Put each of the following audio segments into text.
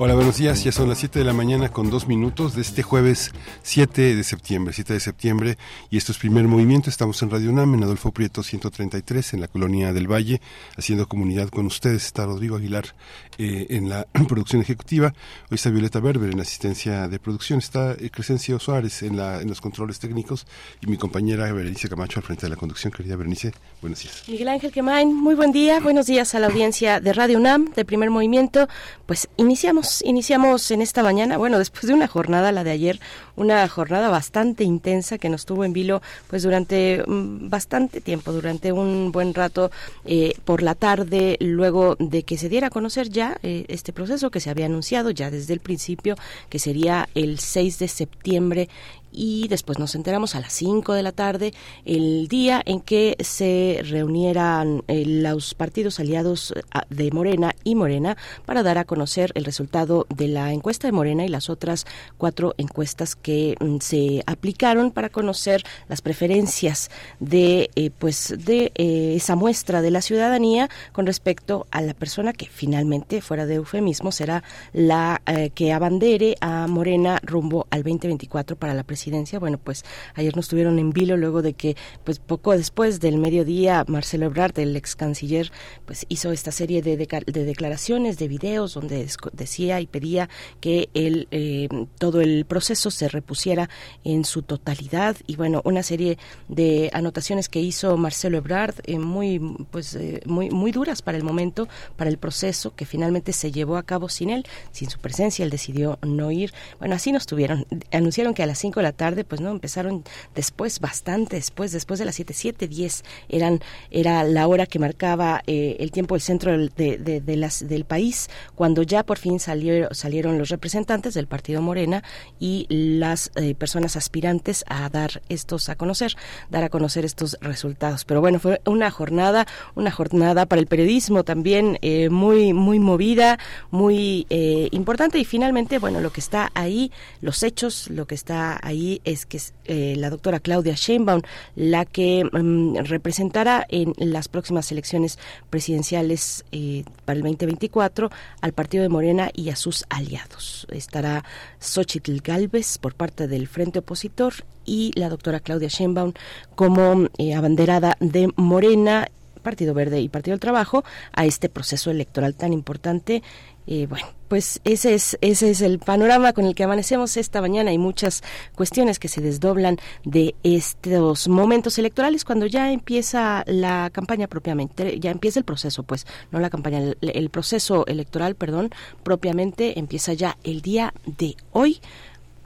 Hola, buenos días. Ya son las 7 de la mañana con dos minutos de este jueves 7 de septiembre. 7 de septiembre y esto es primer movimiento. Estamos en Radio UNAM, en Adolfo Prieto 133, en la colonia del Valle, haciendo comunidad con ustedes. Está Rodrigo Aguilar eh, en la producción ejecutiva. Hoy está Violeta Berber en asistencia de producción. Está eh, Crescencio Suárez en, la, en los controles técnicos y mi compañera Berenice Camacho al frente de la conducción. Querida Berenice, buenos días. Miguel Ángel Quemain, muy buen día. Buenos días a la audiencia de Radio UNAM, de primer movimiento. Pues iniciamos iniciamos, en esta mañana, bueno, después de una jornada, la de ayer, una jornada bastante intensa que nos tuvo en vilo pues durante mm, bastante tiempo, durante un buen rato eh, por la tarde, luego de que se diera a conocer ya eh, este proceso que se había anunciado ya desde el principio, que sería el 6 de septiembre y después nos enteramos a las 5 de la tarde, el día en que se reunieran eh, los partidos aliados eh, de Morena y Morena para dar a conocer el resultado de la encuesta de Morena y las otras cuatro encuestas que mm, se aplicaron para conocer las preferencias de eh, pues de esa muestra de la ciudadanía con respecto a la persona que finalmente fuera de eufemismo será la que abandere a Morena rumbo al 2024 para la presidencia Bueno, pues ayer nos tuvieron en vilo luego de que, pues poco después del mediodía, Marcelo Ebrard, el ex canciller, pues hizo esta serie de, de declaraciones, de videos, donde decía y pedía que el, eh, todo el proceso se repusiera en su totalidad. Y bueno, una serie de anotaciones que hizo Marcelo Ebrard, eh, muy, pues, eh, muy, muy duras para el momento, para el proceso que finalmente se llevó a cabo sin él, sin su presencia. Él decidió no ir. Bueno, así nos tuvieron. Anunciaron que a las 5 de la tarde, pues no, empezaron después, bastante después, después de las 7, 7, 10 eran, era la hora que marcaba eh, el tiempo del centro de, de, las, del país, cuando ya por fin salieron, salieron los representantes del Partido Morena y las eh, personas aspirantes a dar estos a conocer, dar a conocer estos resultados. Pero bueno, fue una jornada, una jornada para el periodismo también eh, muy, muy movida, muy importante y finalmente, bueno, lo que está ahí, los hechos, lo que está ahí es que es eh, la doctora Claudia Sheinbaum la que mm, representará en las próximas elecciones presidenciales eh, para el 2024 al partido de Morena y a sus aliados. Estará Xochitl Galvez por parte del Frente Opositor y la doctora Claudia Sheinbaum como eh, abanderada de Morena Partido Verde y Partido del Trabajo a este proceso electoral tan importante y bueno, pues ese es, ese es el panorama con el que amanecemos esta mañana. Hay muchas cuestiones que se desdoblan de estos momentos electorales cuando ya empieza la campaña propiamente, ya empieza el proceso, pues, no la campaña, el, el proceso electoral, perdón, propiamente empieza ya el día de hoy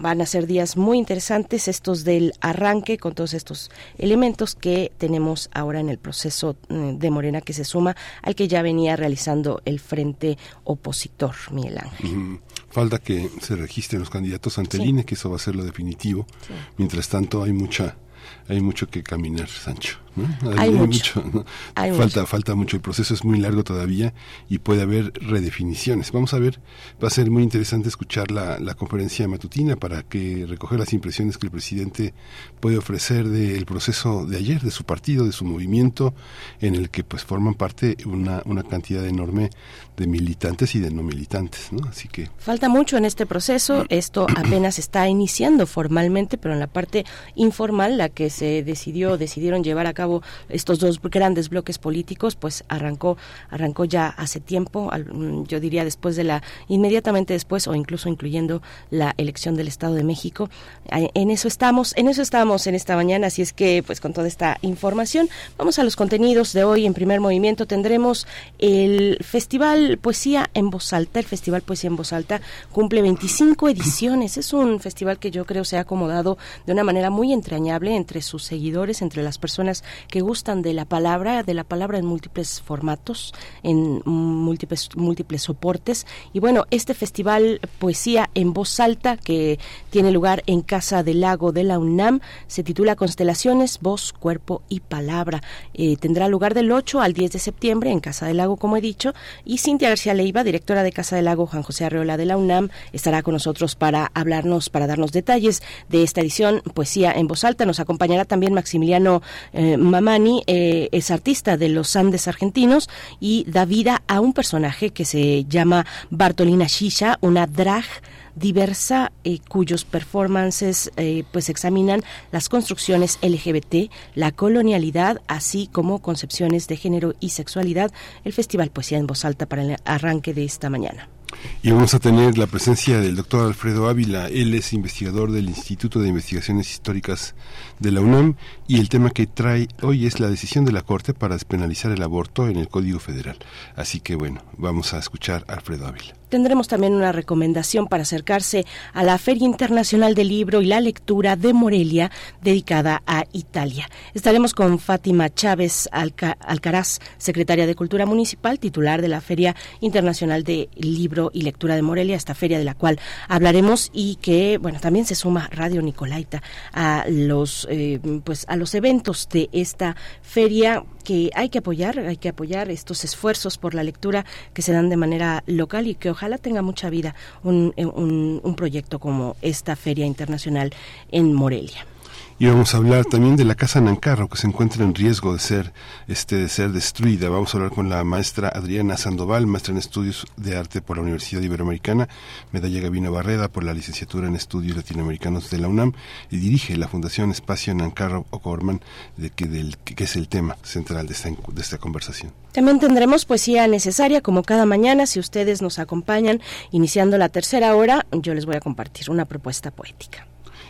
van a ser días muy interesantes estos del arranque con todos estos elementos que tenemos ahora en el proceso mm, de Morena que se suma al que ya venía realizando el frente opositor, Miguel Ángel. Falta que se registren los candidatos ante el INE, que eso va a ser lo definitivo. Mientras tanto, hay mucha hay mucho que caminar, Sancho. Hay, mucho. falta, falta mucho. El proceso es muy largo todavía y puede haber redefiniciones. Vamos a ver, va a ser muy interesante escuchar la, la conferencia matutina para que recoger las impresiones que el presidente puede ofrecer del proceso de ayer, de su partido, de su movimiento, en el que pues forman parte una, una cantidad enorme de militantes y de no militantes, ¿no? Así que falta mucho en este proceso. Esto apenas está iniciando formalmente, pero en la parte informal, la que se decidió, decidieron llevar a cabo estos dos grandes bloques políticos, pues arrancó, arrancó ya hace tiempo, mm, yo diría después de la, inmediatamente después o incluso incluyendo la elección del Estado de México. En eso estamos, en eso estamos en esta mañana, así es que pues con toda esta información, vamos a los contenidos de hoy en primer movimiento. Tendremos el Festival Poesía en Voz Alta, el Festival Poesía en Voz Alta cumple 25 ediciones. Es un festival que yo creo se ha acomodado de una manera muy entrañable entre sus seguidores, entre las personas que gustan de la palabra, de la palabra en múltiples formatos, en múltiples, múltiples soportes. Y bueno, este festival Poesía en Voz Alta, que tiene lugar en Casa del Lago de la UNAM, se titula Constelaciones, Voz, Cuerpo y Palabra. Eh, tendrá lugar del 8 al 10 de septiembre en Casa del Lago, como he dicho, y Cintia García Leiva, directora de Casa del Lago Juan José Arreola de la UNAM, estará con nosotros para hablarnos, para darnos detalles de esta edición Poesía en Voz Alta. Nos acompañará también Maximiliano eh, Mamani, eh, es artista de los Andes argentinos y da vida a un personaje que se llama Bartolina Shisha, una drag diversa eh, cuyos performances pues examinan las construcciones LGBT, la colonialidad, así como concepciones de género y sexualidad. El Festival Poesía en Voz Alta para el arranque de esta mañana. Y vamos a tener la presencia del doctor Alfredo Ávila. Él es investigador del Instituto de Investigaciones Históricas de la UNAM y el tema que trae hoy es la decisión de la Corte para despenalizar el aborto en el Código Federal. Así que bueno, vamos a escuchar a Alfredo Ávila. Tendremos también una recomendación para acercarse a la Feria Internacional del Libro y la Lectura de Morelia, dedicada a Italia. Estaremos con Fátima Chávez Alcaraz, secretaria de Cultura Municipal, titular de la Feria Internacional de Libro y Lectura de Morelia, esta feria de la cual hablaremos y que, bueno, también se suma Radio Nicolaita a los, eh, pues, a los eventos de esta feria que hay que apoyar, hay que apoyar estos esfuerzos por la lectura que se dan de manera local y que ojalá tenga mucha vida un, un, un proyecto como esta Feria Internacional en Morelia. Y vamos a hablar también de la casa Nancarro que se encuentra en riesgo de ser este de ser destruida. Vamos a hablar con la maestra Adriana Sandoval, maestra en estudios de arte por la Universidad Iberoamericana, medalla Gabino Barreda por la licenciatura en estudios latinoamericanos de la UNAM y dirige la Fundación Espacio Nancarro O'Gorman, de que, del, que es el tema central de esta, de esta conversación. También tendremos poesía necesaria como cada mañana. Si ustedes nos acompañan iniciando la tercera hora, yo les voy a compartir una propuesta poética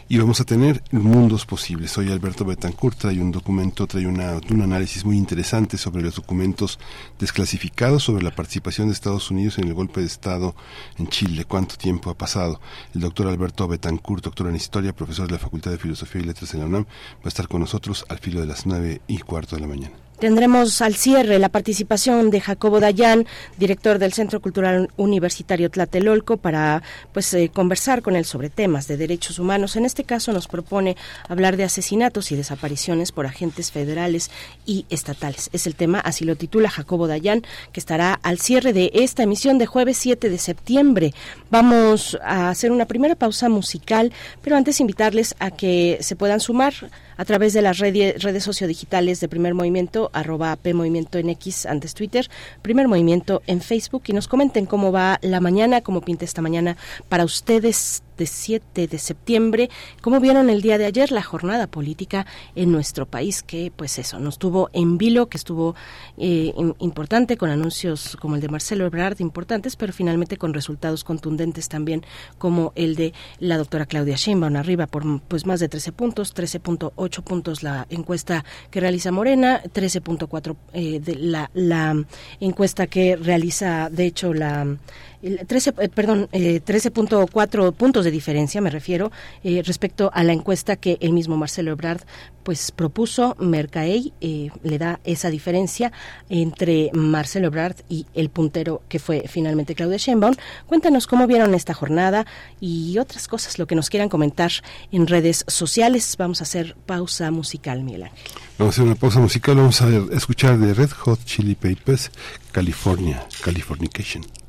y vamos a tener mundos posibles. Soy Alberto Betancourt, trae un documento, trae una, un análisis muy interesante sobre los documentos desclasificados, sobre la participación de Estados Unidos en el golpe de Estado en Chile, cuánto tiempo ha pasado. El doctor Alberto Betancourt, doctor en Historia, profesor de la Facultad de Filosofía y Letras en la UNAM, va a estar con nosotros al filo de las nueve y cuarto de la mañana. Tendremos al cierre la participación de Jacobo Dayan, director del Centro Cultural Universitario Tlatelolco, para pues eh, conversar con él sobre temas de derechos humanos. En este caso nos propone hablar de asesinatos y desapariciones por agentes federales y estatales. Es el tema, así lo titula Jacobo Dayan, que estará al cierre de esta emisión de jueves 7 de septiembre. Vamos a hacer una primera pausa musical, pero antes invitarles a que se puedan sumar a través de las redes, redes sociodigitales de Primer Movimiento, arroba P en X, antes Twitter, Primer Movimiento en Facebook y nos comenten cómo va la mañana, cómo pinta esta mañana para ustedes de 7 de septiembre. ¿Cómo vieron el día de ayer la jornada política en nuestro país? Que pues eso, nos tuvo en vilo, que estuvo eh, importante con anuncios como el de Marcelo Ebrard importantes, pero finalmente con resultados contundentes también como el de la doctora Claudia Sheinbaum arriba por pues más de 13 puntos, 13.8 puntos la encuesta que realiza Morena, 13.4 eh, de la, la encuesta que realiza de hecho la 13, eh, perdón, 13.4 eh, puntos de diferencia, me refiero, eh, respecto a la encuesta que el mismo Marcelo Ebrard pues propuso. Mercaey le da esa diferencia entre Marcelo Ebrard y el puntero que fue finalmente Claudia Sheinbaum. Cuéntanos cómo vieron esta jornada y otras cosas, lo que nos quieran comentar en redes sociales. Vamos a hacer pausa musical, Miguel Ángel. Vamos a hacer una pausa musical, vamos a escuchar de Red Hot Chili Papers, California, Californication.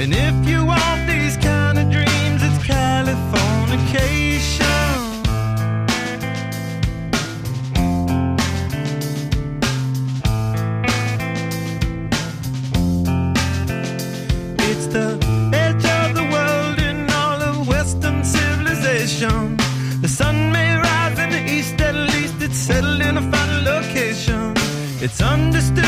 And if you want these kind of dreams, it's Californication. The sun may rise in the east, at least it's settled in a final location. It's understood.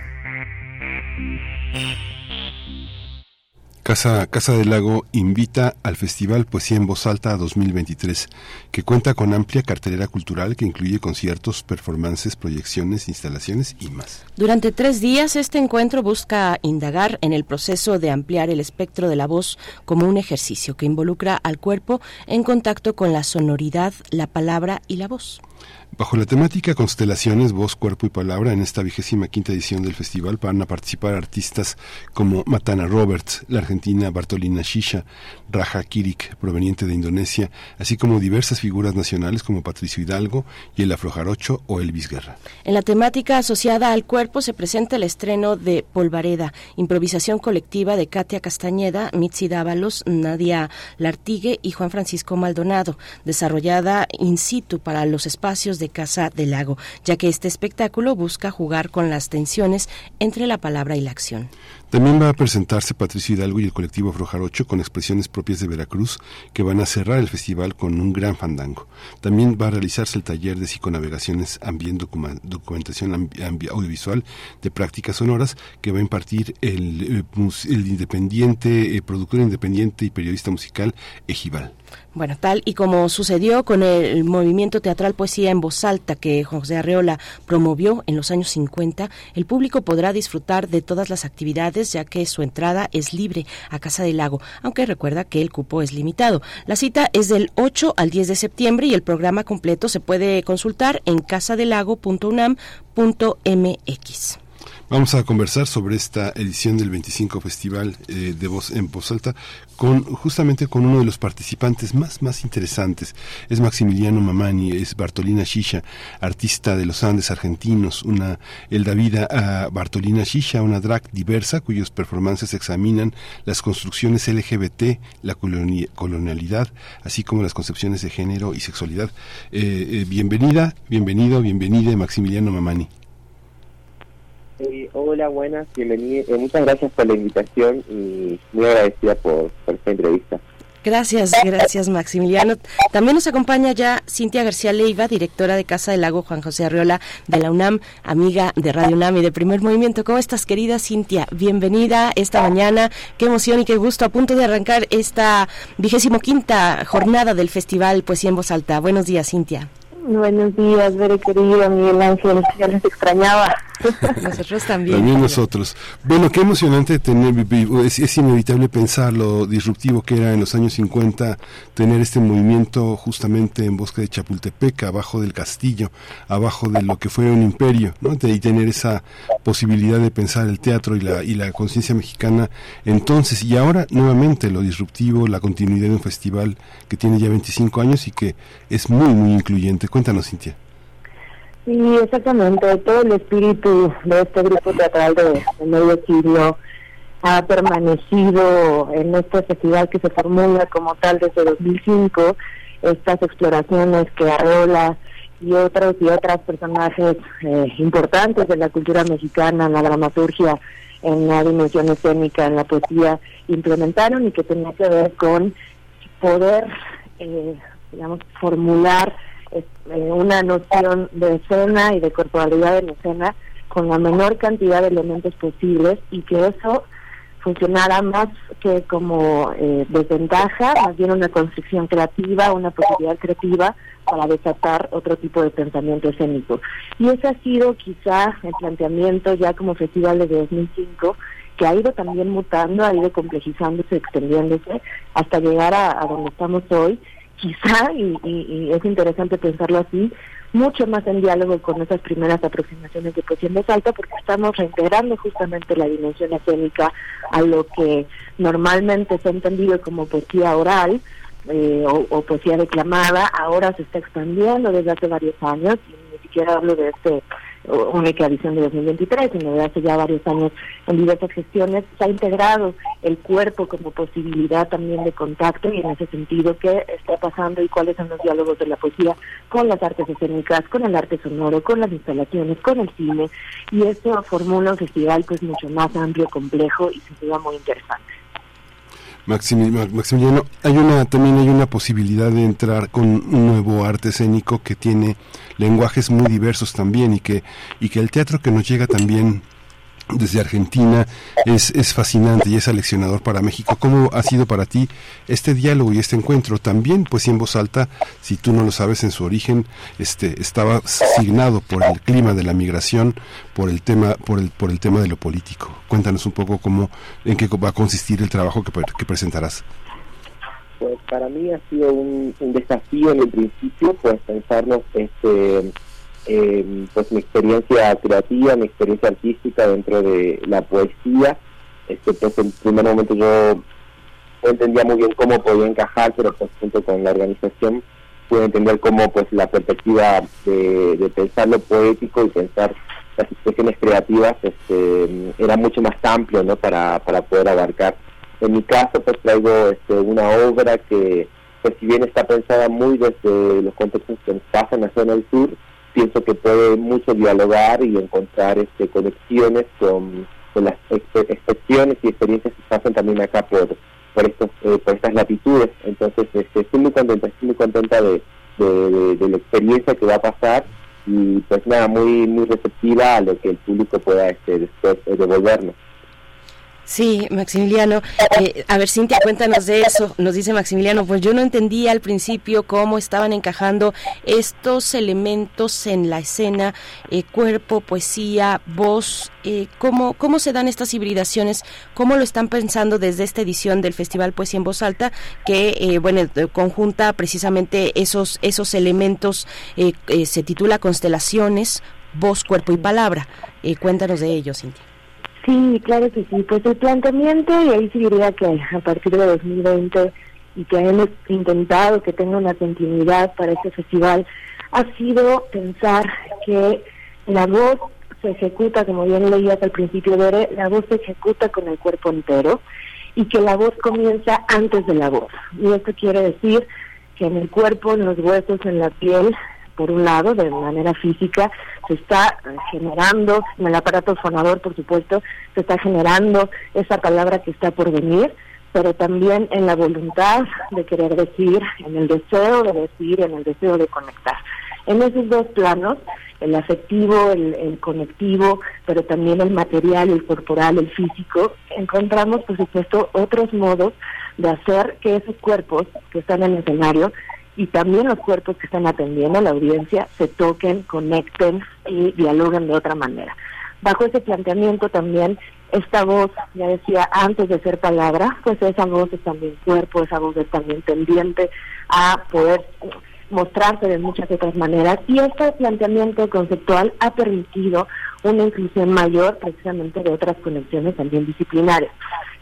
Casa, Casa del Lago invita al Festival Poesía en Voz Alta 2023, que cuenta con amplia cartelera cultural que incluye conciertos, performances, proyecciones, instalaciones y más. Durante tres días, este encuentro busca indagar en el proceso de ampliar el espectro de la voz como un ejercicio que involucra al cuerpo en contacto con la sonoridad, la palabra y la voz. Bajo la temática Constelaciones, Voz, Cuerpo y Palabra, en esta vigésima quinta edición del festival van a participar artistas como Matana Roberts, la argentina Bartolina Shisha, Raja Kirik, proveniente de Indonesia, así como diversas figuras nacionales como Patricio Hidalgo y el Afrojarocho o Elvis Guerra. En la temática asociada al cuerpo se presenta el estreno de Polvareda, improvisación colectiva de Katia Castañeda, Mitzi Dávalos, Nadia Lartigue y Juan Francisco Maldonado, desarrollada in situ para los espacios de Casa del Lago, ya que este espectáculo busca jugar con las tensiones entre la palabra y la acción. También va a presentarse Patricio Hidalgo y el colectivo Afrojarocho con expresiones propias de Veracruz que van a cerrar el festival con un gran fandango. También va a realizarse el taller de psiconavegaciones ambient documentación audiovisual de prácticas sonoras que va a impartir el, eh, el independiente, eh, productor independiente y periodista musical Ejival. Bueno, tal y como sucedió con el movimiento teatral Poesía en Voz Alta que José Arreola promovió en los años 50, el público podrá disfrutar de todas las actividades ya que su entrada es libre a Casa del Lago, aunque recuerda que el cupo es limitado. La cita es del 8 al 10 de septiembre y el programa completo se puede consultar en casadelago.unam.mx. Vamos a conversar sobre esta edición del 25 Festival eh, de Voz en Voz Alta con justamente con uno de los participantes más más interesantes. Es Maximiliano Mamani, es Bartolina Shisha, artista de los Andes argentinos, una el Davida a Bartolina Shisha, una drag diversa cuyos performances examinan las construcciones LGBT, la colonialidad, así como las concepciones de género y sexualidad. Eh, eh, bienvenida, bienvenido, bienvenida Maximiliano Mamani hola, buenas, bienvenida. Eh, muchas gracias por la invitación y muy agradecida por, esta entrevista. Gracias, gracias Maximiliano. También nos acompaña ya Cintia García Leiva, directora de Casa del Lago Juan José Arriola de la UNAM, amiga de Radio UNAM y de Primer Movimiento. ¿Cómo estás, querida Cintia? Bienvenida esta mañana. Qué emoción y qué gusto a punto de arrancar esta vigésimo quinta jornada del Festival Poesía en Voz Alta. Buenos días, Cintia. Buenos días, Bere querido Miguel Ángel, ya les extrañaba. Nosotros también. También nosotros. Bueno, qué emocionante tener, es, es, inevitable pensar lo disruptivo que era en los años 50 tener este movimiento justamente en Bosque de Chapultepec, abajo del castillo, abajo de lo que fue un imperio, ¿no? y tener esa posibilidad de pensar el teatro y la, y la conciencia mexicana entonces y ahora nuevamente lo disruptivo, la continuidad de un festival que tiene ya 25 años y que es muy, muy incluyente. Cuéntanos, Cintia. Sí, exactamente. Todo el espíritu de este grupo teatral de, medio siglo ha permanecido en este festival que se formula como tal desde 2005. Estas exploraciones que Arreola y otros y otras personajes eh, importantes de la cultura mexicana, en la dramaturgia, en la dimensión escénica, en la poesía, implementaron y que tenía que ver con poder, eh, digamos, formular eh, una noción de escena y de corporalidad en escena con la menor cantidad de elementos posibles y que eso funcionara más que como eh, desventaja, más bien una construcción creativa, una posibilidad creativa para desatar otro tipo de pensamiento escénico. Y ese ha sido quizá el planteamiento ya como festival de 2005 que ha ido también mutando, ha ido complejizándose, extendiéndose hasta llegar a donde estamos hoy quizá, y, es interesante pensarlo así, mucho más en diálogo con esas primeras aproximaciones de poesía en alta, porque estamos reintegrando justamente la dimensión escénica a lo que normalmente se ha entendido como poesía oral eh, o, poesía declamada, ahora se está expandiendo desde hace varios años, y ni siquiera hablo de este única edición de 2023, sino de hace ya varios años en diversas gestiones, se ha integrado el cuerpo como posibilidad también de contacto y en ese sentido qué está pasando y cuáles son los diálogos de la poesía con las artes escénicas, con el arte sonoro, con las instalaciones, con el cine y eso formula un festival pues mucho más amplio, complejo y sin duda muy interesante. Maximiliano, hay una también hay una posibilidad de entrar con un nuevo arte escénico que tiene lenguajes muy diversos también y que y que el teatro que nos llega también desde Argentina es, es fascinante y es aleccionador para México. ¿Cómo ha sido para ti este diálogo y este encuentro? También, pues en voz alta, si tú no lo sabes en su origen, este estaba signado por el clima de la migración, por el tema, por el, por el tema de lo político. Cuéntanos un poco cómo, en qué va a consistir el trabajo que, que presentarás. Pues para mí ha sido un, un desafío en el principio, pues pensarnos este eh, pues mi experiencia creativa, mi experiencia artística dentro de la poesía. Este, pues en primer momento yo no entendía muy bien cómo podía encajar, pero pues junto con la organización pude entender cómo pues la perspectiva de, pensar lo poético y pensar las expresiones creativas este, era mucho más amplio ¿no? para, para poder abarcar. En mi caso pues traigo este, una obra que pues si bien está pensada muy desde los contextos que pasan en la zona del sur, pienso que puede mucho dialogar y encontrar este, conexiones con, las expresiones y experiencias que hacen también acá por por, eh, estas latitudes. Entonces, este, estoy muy contenta, estoy muy contenta de, la experiencia que va a pasar y pues nada, muy muy receptiva a lo que el público pueda este, después eh, devolvernos. Sí, Maximiliano. Eh, a ver, Cintia, cuéntanos de eso. Nos dice Maximiliano, pues yo no entendía al principio cómo estaban encajando estos elementos en la escena, eh, cuerpo, poesía, voz, eh, cómo, cómo se dan estas hibridaciones, cómo lo están pensando desde esta edición del Festival Poesía en Voz Alta, que, bueno, conjunta precisamente esos, esos elementos, se titula Constelaciones, voz, cuerpo y palabra. cuéntanos de ello, Cintia. Sí, claro que sí. Pues el planteamiento, y ahí sí diría que a partir de 2020 y que hemos intentado que tenga una continuidad para este festival, ha sido pensar que la voz se ejecuta, como bien leías al principio, de la voz se ejecuta con el cuerpo entero y que la voz comienza antes de la voz. Y esto quiere decir que en el cuerpo, en los huesos, en la piel, por un lado, de manera física, se está generando, en el aparato fonador, por supuesto, se está generando esa palabra que está por venir, pero también en la voluntad de querer decir, en el deseo de decir, en el deseo de conectar. En esos dos planos, el afectivo, el, el conectivo, pero también el material, el corporal, el físico, encontramos, por supuesto, otros modos de hacer que esos cuerpos que están en el escenario y también los cuerpos que están atendiendo a la audiencia se toquen, conecten y dialoguen de otra manera. Bajo ese planteamiento también esta voz, ya decía, antes de ser palabra, pues esa voz es también cuerpo, esa voz es también tendiente a poder mostrarse de muchas otras maneras y este planteamiento conceptual ha permitido una inclusión mayor precisamente de otras conexiones también disciplinarias.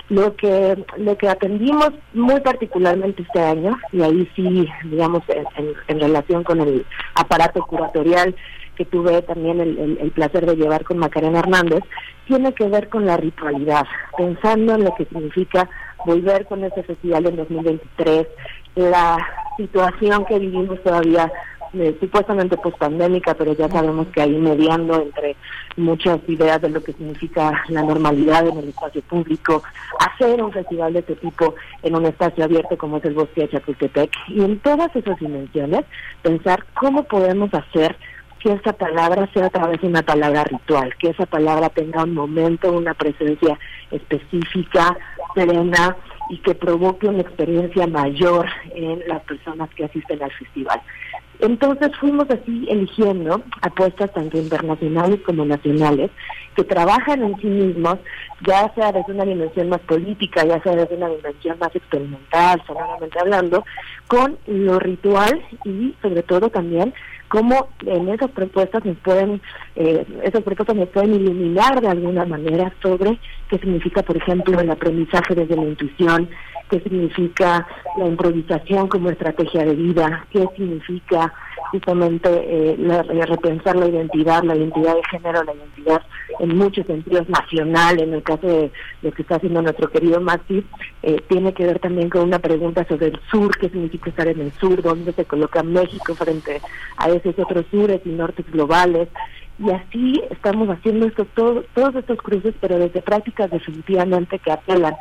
Lo que, lo que atendimos muy particularmente este año, y ahí sí, digamos, en, en, relación con el aparato curatorial que tuve también el, el, placer de llevar con Macarena Hernández, tiene que ver con la ritualidad, pensando en lo que significa volver con este festival en 2023, la situación que vivimos todavía eh, supuestamente post-pandémica, pero ya sabemos que ahí mediando entre muchas ideas de lo que significa la normalidad en el espacio público, hacer un festival de este tipo en un espacio abierto como es el Bosque de Chapultepec y en todas esas dimensiones pensar cómo podemos hacer que esa palabra sea a través de una palabra ritual, que esa palabra tenga un momento, una presencia específica, serena y que provoque una experiencia mayor en las personas que asisten al festival. Entonces fuimos así eligiendo apuestas tanto internacionales como nacionales que trabajan en sí mismos, ya sea desde una dimensión más política, ya sea desde una dimensión más experimental, sonoramente hablando, con lo ritual y sobre todo también cómo en esas propuestas nos pueden, eh, esas propuestas nos pueden iluminar de alguna manera sobre qué significa, por ejemplo, el aprendizaje desde la intuición, qué significa la improvisación como estrategia de vida, qué significa justamente eh, repensar la identidad, la identidad de género, la identidad en muchos sentidos nacional, en el caso de lo que está haciendo nuestro querido Maxi, eh, tiene que ver también con una pregunta sobre el sur, qué significa estar en el sur, dónde se coloca México frente a esos otros sures y nortes globales, y así estamos haciendo esto, todo, todos estos cruces, pero desde prácticas definitivamente que apelan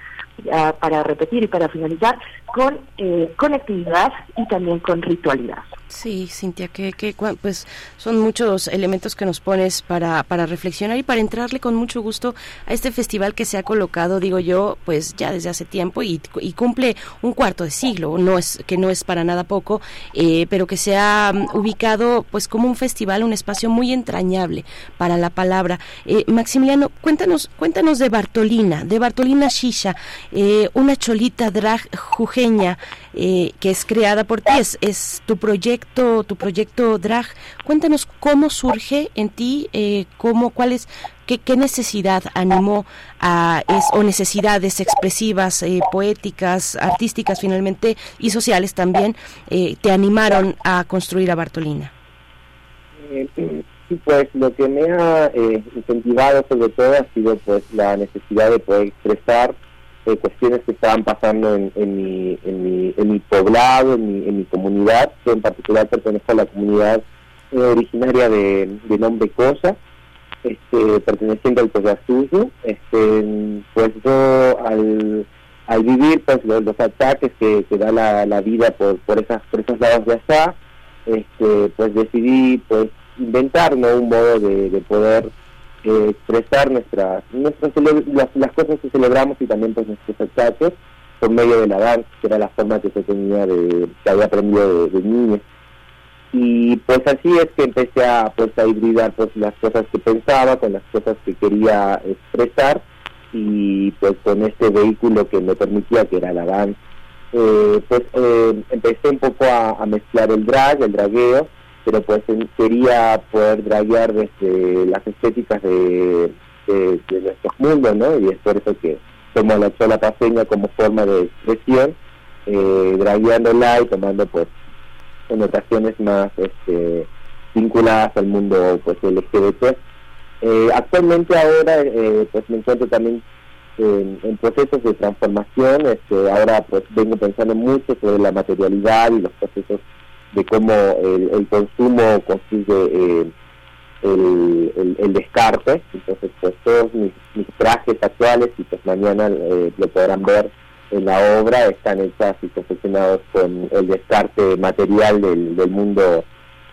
para repetir y para finalizar, con eh, conectividad y también con ritualidad. Sí, Cintia, que, que pues son muchos elementos que nos pones para, para reflexionar y para entrarle con mucho gusto a este festival que se ha colocado, digo yo, pues ya desde hace tiempo y, y cumple un cuarto de siglo, no es que no es para nada poco, eh, pero que se ha mm, ubicado pues como un festival, un espacio muy entrañable para la palabra. Eh, Maximiliano, cuéntanos, cuéntanos de Bartolina, de Bartolina Shisha, eh, una cholita drag jujeña eh, que es creada por ti, es, tu proyecto, tu proyecto drag. Cuéntanos cómo surge en ti, eh, cómo, cuál es, qué, necesidad animó a, es, o necesidades expresivas, eh, poéticas, artísticas finalmente y sociales también, eh, te animaron a construir a Bartolina. Sí, pues lo que me ha incentivado sobre todo ha sido pues la necesidad de poder expresar cuestiones que estaban pasando en, mi, en, mi, en mi poblado, en mi, en mi comunidad, que en particular pertenezco a la comunidad eh, originaria de, nombre Cosa, este, perteneciente al Collasuyo, este, pues yo al, vivir pues los, ataques que, que da la, vida por, por, esas, por esos lados de allá, este, pues decidí pues inventar un modo de, de poder eh, expresar nuestras, nuestras las, cosas que celebramos y también pues nuestros ataques por medio de la que era la forma que se tenía de, que había aprendido de, niño. Y pues así es que empecé a pues a hibridar pues las cosas que pensaba con las cosas que quería expresar y pues con este vehículo que me permitía que era la danza. Eh, pues eh, empecé un poco a, a mezclar el drag, el dragueo, pero pues quería poder draguear desde las estéticas de, nuestros mundos, ¿no? Y es por eso que tomo la chola paseña como forma de expresión, eh, dragueándola y tomando pues connotaciones más este, vinculadas al mundo pues LGBT. Eh, actualmente ahora eh, pues me encuentro también en, procesos de transformación, este, ahora pues vengo pensando mucho sobre la materialidad y los procesos de cómo el, consumo consigue eh, el, descarte. Entonces, pues todos mis, trajes actuales, y pues mañana eh, lo podrán ver en la obra, están hechas y confeccionados con el descarte material del, del mundo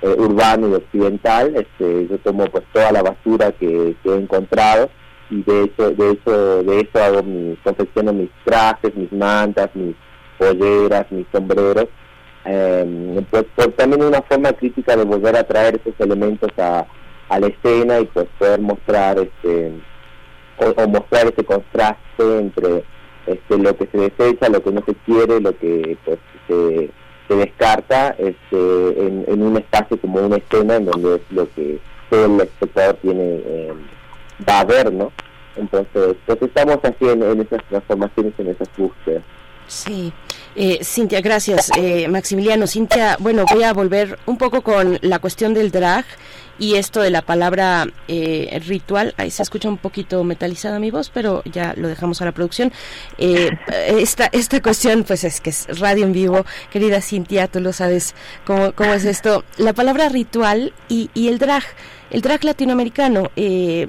eh, urbano y occidental. Este, yo tomo pues toda la basura que, he encontrado y de hecho, de hecho, de eso hago mi, confecciono mis trajes, mis mantas, mis polleras, mis sombreros eh, pues, también una forma crítica de volver a traer esos elementos a, la escena y pues poder mostrar este o, mostrar ese contraste entre este lo que se desecha, lo que no se quiere, lo que pues se, descarta este en, en, un espacio como una escena en donde es lo que todo el espectador tiene eh, va a ver, ¿no? Entonces, pues estamos así en, en esas transformaciones, en esas búsquedas. Sí. Eh, Cintia, gracias. Eh, Maximiliano, Cintia, bueno, voy a volver un poco con la cuestión del drag y esto de la palabra eh, ritual. Ahí se escucha un poquito metalizada mi voz, pero ya lo dejamos a la producción. Eh, esta, esta cuestión, pues es que es radio en vivo. Querida Cintia, tú lo sabes cómo, cómo es esto. La palabra ritual y, y el drag. El drag latinoamericano. Eh,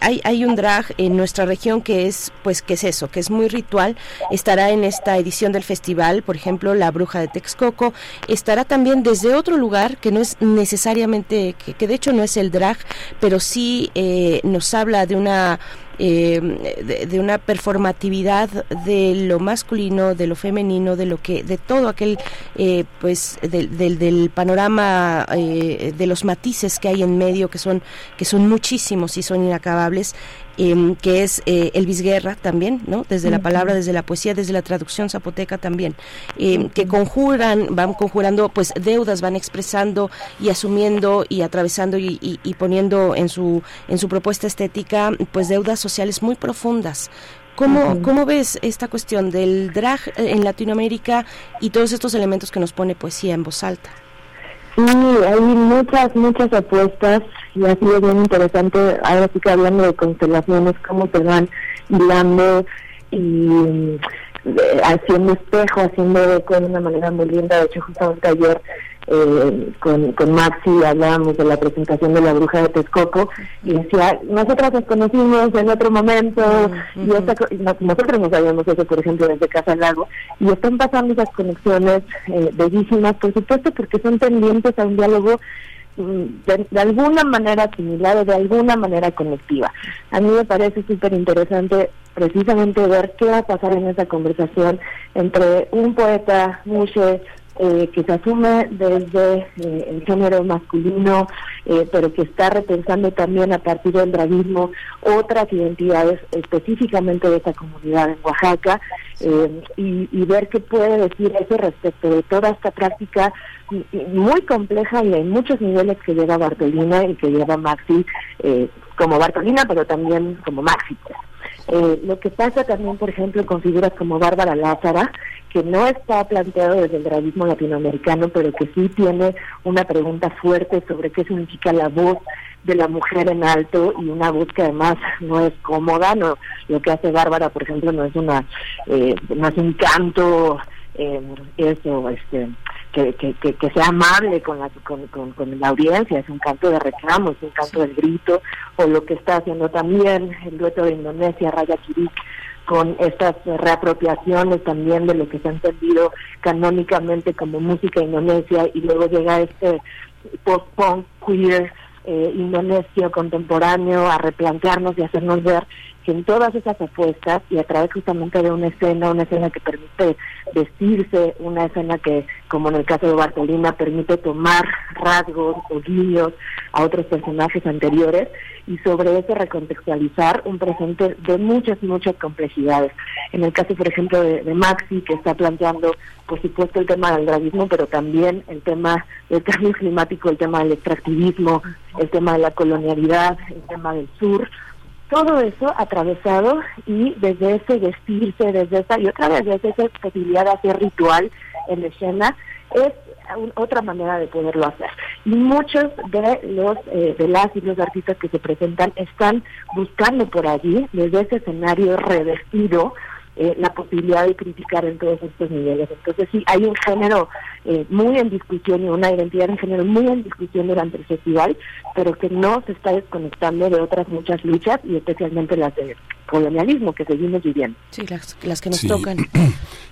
hay, hay un drag en nuestra región que es, pues, que es eso, que es muy ritual. Estará en esta edición del festival, por ejemplo, La Bruja de Texcoco. Estará también desde otro lugar que no es necesariamente, que, que de hecho no es el drag, pero sí eh, nos habla de una eh, de, una performatividad de lo masculino, de lo femenino, de lo que, de todo aquel, eh, pues, del, del, panorama, eh, de los matices que hay en medio, que son, que son muchísimos y son inacabables, Em, que es eh, Elvis Guerra también, ¿no? Desde la palabra, desde la poesía, desde la traducción zapoteca también, em, que conjuran, van conjurando pues deudas, van expresando y asumiendo y atravesando y, poniendo en su, en su propuesta estética pues deudas sociales muy profundas. ¿Cómo, ¿Cómo, ves esta cuestión del drag en Latinoamérica y todos estos elementos que nos pone poesía en voz alta? Sí, hay muchas, muchas apuestas y ha sido bien interesante, ahora sí que hablando de constelaciones, cómo se van hilando y eh, haciendo espejo, haciendo eco de una manera muy linda. De hecho, justamente ayer eh, con, con Maxi hablábamos de la presentación de la bruja de Texcoco y decía, nosotras nos conocimos en otro momento y esta no- nosotros no sabíamos eso, por ejemplo, desde Casa Lago y están pasando esas conexiones eh, bellísimas, por supuesto, porque son tendientes a un diálogo mm, de, de alguna manera similar o de alguna manera conectiva. A mí me parece súper interesante precisamente ver qué va a pasar en esa conversación entre un poeta, Mushe, eh, que se asume desde eh, el género masculino, eh, pero que está repensando también a partir del draguismo otras identidades específicamente de esa comunidad en Oaxaca, eh, y, y ver qué puede decir eso respecto de toda esta práctica muy compleja y en muchos niveles que lleva Bartolina y que lleva Maxi eh, como Bartolina, pero también como Maxi. Eh, lo que pasa también, por ejemplo, con figuras como Bárbara Lázara, que no está planteado desde el draguismo latinoamericano, pero que sí tiene una pregunta fuerte sobre qué significa la voz de la mujer en alto y una voz que además no es cómoda, no lo que hace Bárbara, por ejemplo, no es una eh, no es un canto eh, eso este que, que, que, que sea amable con la con, con, con la audiencia, es un canto de reclamo, es un canto del grito, o lo que está haciendo también el dueto de Indonesia, Raya Kirik, con estas reapropiaciones también de lo que se ha entendido canónicamente como música indonesia y luego llega este post-punk queer eh, indonesio contemporáneo a replantearnos y hacernos ver que en todas esas apuestas y a través justamente de una escena, una escena que permite vestirse, una escena que, como en el caso de Bartolina, permite tomar rasgos o guiños a otros personajes anteriores y sobre eso recontextualizar un presente de muchas, muchas complejidades. En el caso, por ejemplo, de, de Maxi, que está planteando, por supuesto, el tema del draguismo, pero también el tema del cambio climático, el tema del extractivismo, el tema de la colonialidad, el tema del sur, todo eso atravesado y desde ese vestirse, desde esa, y otra vez desde esa posibilidad de hacer ritual en escena, es un- otra manera de poderlo hacer. Y muchos de los eh, de las y los artistas que se presentan están buscando por allí, desde ese escenario revestido, eh, la posibilidad de criticar en todos estos niveles. Entonces sí, hay un género eh, muy en discusión y una identidad de género muy en discusión durante el festival, pero que no se está desconectando de otras muchas luchas y especialmente las de colonialismo que seguimos viviendo. Sí, las, las que nos Sí. tocan.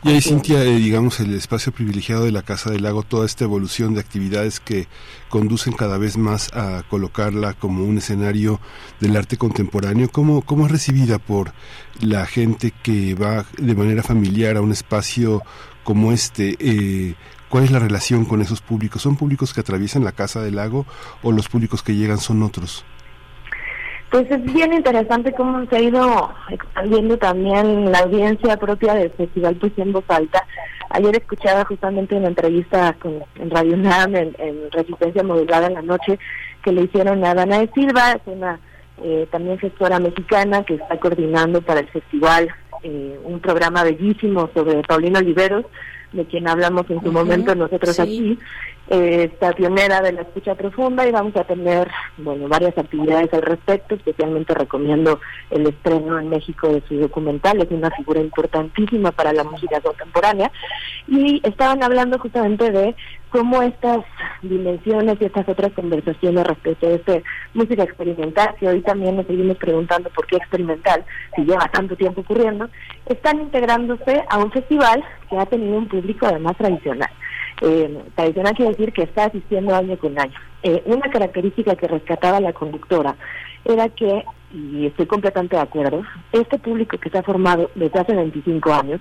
Y ahí, Cintia, eh, digamos, el espacio privilegiado de la Casa del Lago, toda esta evolución de actividades que conducen cada vez más a colocarla como un escenario del arte contemporáneo, ¿cómo, cómo es recibida por la gente que va de manera familiar a un espacio como este? Eh, ¿Cuál es la relación con esos públicos? ¿Son públicos que atraviesan la Casa del Lago o los públicos que llegan son otros? Pues es bien interesante cómo se ha ido expandiendo también la audiencia propia del Festival Poesía en Voz Alta. Ayer escuchaba justamente una entrevista con, en Radio UNAM, en, en Resistencia Modulada en la noche, que le hicieron a Danae Silva, es una eh, también gestora mexicana que está coordinando para el festival eh, un programa bellísimo sobre Paulino Oliveros, de quien hablamos en su momento nosotros sí. aquí. Está pionera de la escucha profunda y vamos a tener bueno varias actividades al respecto. Especialmente recomiendo el estreno en México de su documental. Es una figura importantísima para la música contemporánea. Y estaban hablando justamente de cómo estas dimensiones y estas otras conversaciones respecto de esta música experimental que hoy también nos seguimos preguntando por qué experimental si lleva tanto tiempo ocurriendo están integrándose a un festival que ha tenido un público además tradicional eh, tradicional quiere decir que está asistiendo año con año. Eh, una característica que rescataba la conductora era que, y estoy completamente de acuerdo, este público que se ha formado desde hace 25 años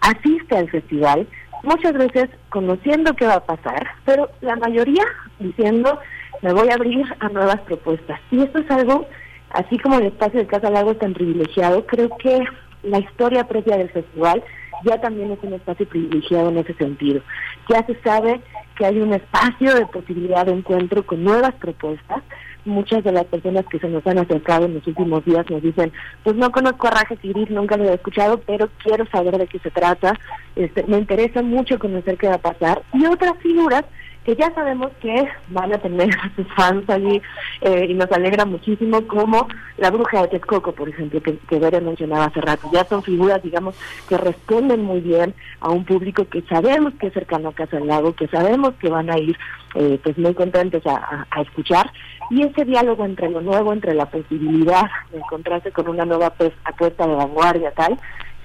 asiste al festival muchas veces conociendo qué va a pasar, pero la mayoría diciendo me voy a abrir a nuevas propuestas. Y esto es algo, así como el espacio de Casa Lago es tan privilegiado, creo que la historia propia del festival ya también es un espacio privilegiado en ese sentido. Ya se sabe que hay un espacio de posibilidad de encuentro con nuevas propuestas. Muchas de las personas que se nos han acercado en los últimos días nos dicen, pues no conozco a Raja Tigris, nunca lo he escuchado, pero quiero saber de qué se trata, este, me interesa mucho conocer qué va a pasar. Y otras figuras que ya sabemos que van a tener a sus fans allí eh, y nos alegra muchísimo como la bruja de Texcoco, por ejemplo, que, que mencionaba hace rato. Ya son figuras, digamos, que responden muy bien a un público que sabemos que es cercano a Casa del Lago, que sabemos que van a ir eh, pues muy contentos a, a, escuchar y ese diálogo entre lo nuevo, entre la posibilidad de encontrarse con una nueva pues, apuesta de vanguardia tal,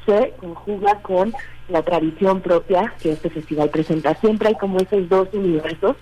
se conjuga con la tradición propia que este festival presenta. Siempre hay como esos dos universos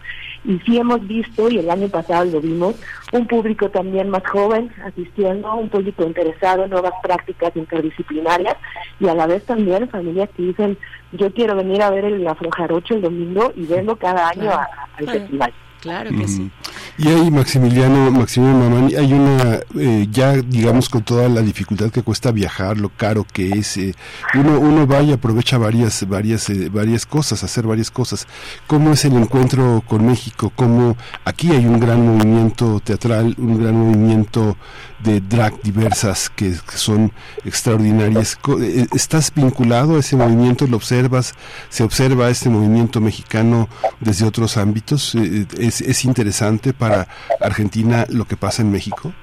y sí hemos visto, y el año pasado lo vimos, un público también más joven asistiendo, un público interesado en nuevas prácticas interdisciplinarias y a la vez también familias que dicen, yo quiero venir a ver el Afrojarocho el domingo y verlo cada año al festival. Claro que sí. Y ahí, Maximiliano, Maximiliano Mamani, hay una, eh, ya digamos con toda la dificultad que cuesta viajar, lo caro que es, eh, uno, uno va y aprovecha varias, varias, eh, varias cosas, hacer varias cosas. ¿Cómo es el encuentro con México? ¿Cómo aquí hay un gran movimiento teatral, un gran movimiento de drag diversas que, son extraordinarias? ¿Estás vinculado a ese movimiento? ¿Lo observas? ¿Se observa este movimiento mexicano desde otros ámbitos? ¿Es, es interesante para Argentina lo que pasa en México?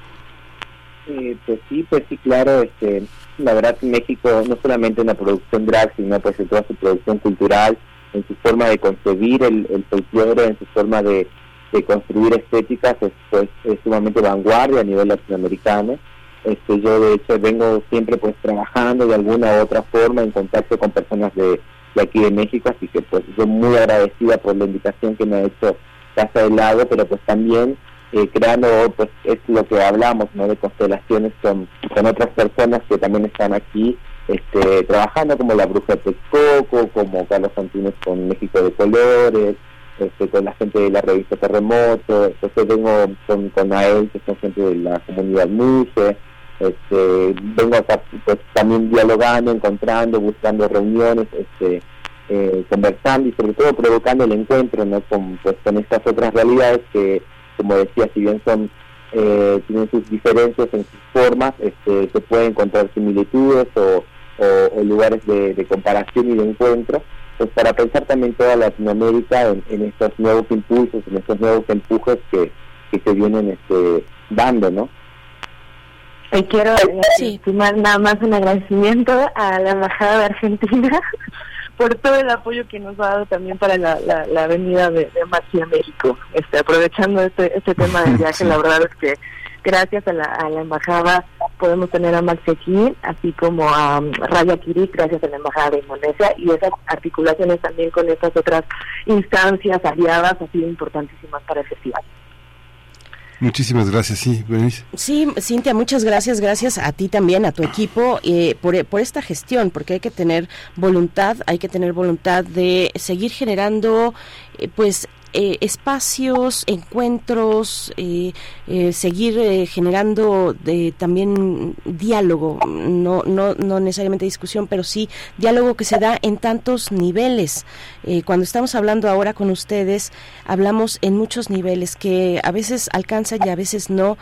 Eh, pues sí, pues sí, claro. Este, la verdad que México, no solamente en la producción drag, sino pues en toda su producción cultural, en su forma de concebir el, el folclore, en su forma de, de construir estéticas, es, pues, es sumamente vanguardia a nivel latinoamericano. Este, yo de hecho vengo siempre pues trabajando de alguna u otra forma en contacto con personas de, de aquí de México, así que pues yo muy agradecida por la invitación que me ha hecho Casa del Lago, pero pues también eh, creando, pues es lo que hablamos, ¿no? De constelaciones con, con otras personas que también están aquí este, trabajando, como la Bruja Texcoco, como Carlos Antunes con México de Colores, este, con la gente de la revista Terremoto, entonces vengo con, con AEL, que son gente de la comunidad MUSE, este, vengo pues también dialogando, encontrando, buscando reuniones, este, eh, conversando y sobre todo provocando el encuentro ¿no? con, pues, con estas otras realidades que, como decía, si bien son eh, tienen sus diferencias en sus formas, este, se pueden encontrar similitudes o, lugares de, comparación y de encuentro, pues para pensar también toda Latinoamérica en, en estos nuevos impulsos, en estos nuevos empujes que, que se vienen este, dando, ¿no? Y quiero sí. nada más un agradecimiento a la Embajada de Argentina por todo el apoyo que nos ha dado también para la, la, la venida de, de Maxi a México. Este, aprovechando este, este tema del viaje, sí. la verdad es que gracias a la, a la embajada podemos tener a Maxi aquí, así como a um, Raya Kiri, gracias a la embajada de Indonesia, y esas articulaciones también con estas otras instancias aliadas han sido importantísimas para el festival. Muchísimas gracias, sí, Berenice. Sí, Cintia, muchas gracias, gracias a ti también, a tu equipo, eh, por, por esta gestión, porque hay que tener voluntad, hay que tener voluntad de seguir generando, eh, pues, eh, espacios, encuentros, eh, eh, seguir eh, generando de, también diálogo, no, no, no necesariamente discusión, pero sí diálogo que se da en tantos niveles. Eh, cuando estamos hablando ahora con ustedes, hablamos en muchos niveles que a veces alcanzan y a veces no.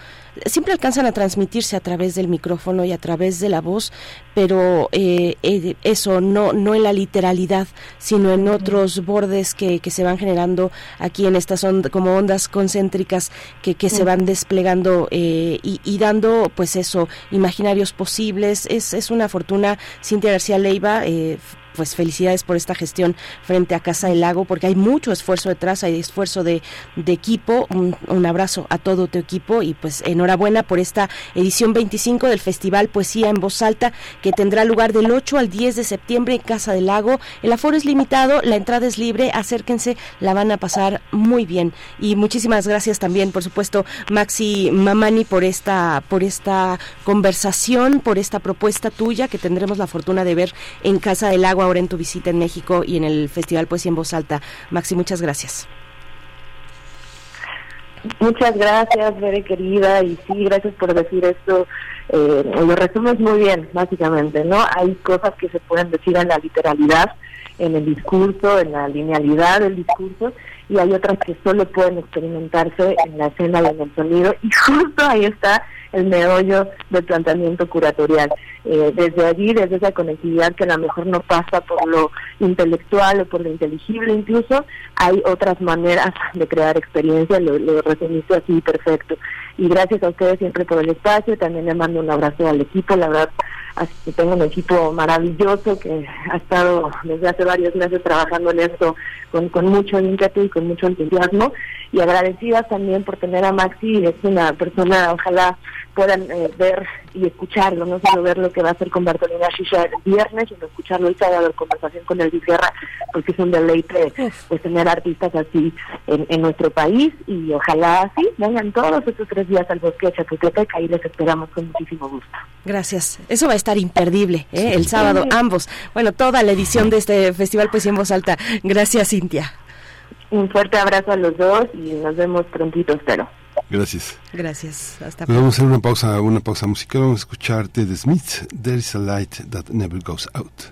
Siempre alcanzan a transmitirse a través del micrófono y a través de la voz, pero eh, eh, eso no no en la literalidad, sino en otros bordes que, que se van generando aquí en estas ondas, como ondas concéntricas que, que se van desplegando eh, y, y, dando, pues eso, imaginarios posibles. Es, es una fortuna, Cintia García Leiva, eh, pues felicidades por esta gestión frente a Casa del Lago, porque hay mucho esfuerzo detrás, hay esfuerzo de, equipo. Un, un, abrazo a todo tu equipo y pues enhorabuena por esta edición 25 del Festival Poesía en Voz Alta, que tendrá lugar del 8 al 10 de septiembre en Casa del Lago. El aforo es limitado, la entrada es libre, acérquense, la van a pasar muy bien. Y muchísimas gracias también, por supuesto, Maxi Mamani, por esta, por esta conversación, por esta propuesta tuya que tendremos la fortuna de ver en Casa del Lago ahora en tu visita en México y en el Festival Poesía en Voz Alta. Maxi, muchas gracias. Muchas gracias, Bere querida, y sí, gracias por decir esto. Eh, lo resumes muy bien, básicamente, ¿no? Hay cosas que se pueden decir en la literalidad, en el discurso, en la linealidad del discurso, y hay otras que solo pueden experimentarse en la escena y en el sonido, y justo ahí está el meollo del planteamiento curatorial. Eh, desde allí, desde esa conectividad que a lo mejor no pasa por lo intelectual o por lo inteligible incluso, hay otras maneras de crear experiencia, lo, lo resumiste así perfecto. Y gracias a ustedes siempre por el espacio, también le mando un abrazo al equipo, la verdad Así que tengo un equipo maravilloso que ha estado desde hace varios meses trabajando en esto con, con mucho ímpetu y con mucho entusiasmo. Y agradecidas también por tener a Maxi, es una persona, ojalá puedan eh, ver y escucharlo, no solo ver lo que va a hacer con Bartolina Shisha el viernes, sino escucharlo el sábado en conversación con el Guerra, porque es un deleite pues tener artistas así en, en nuestro país y ojalá así vengan todos estos tres días al bosque de Chapultepec, ahí les esperamos con muchísimo gusto. Gracias. Eso va a estar imperdible, ¿eh? el sábado, ambos. Bueno, toda la edición de este festival pues en voz alta. Gracias, Cintia. Un fuerte abrazo a los dos y nos vemos prontito, espero. Gracias. Gracias. Hasta Pues vamos a hacer una pausa, una pausa musical. Vamos a escuchar de The Smiths, There is a light that never goes out.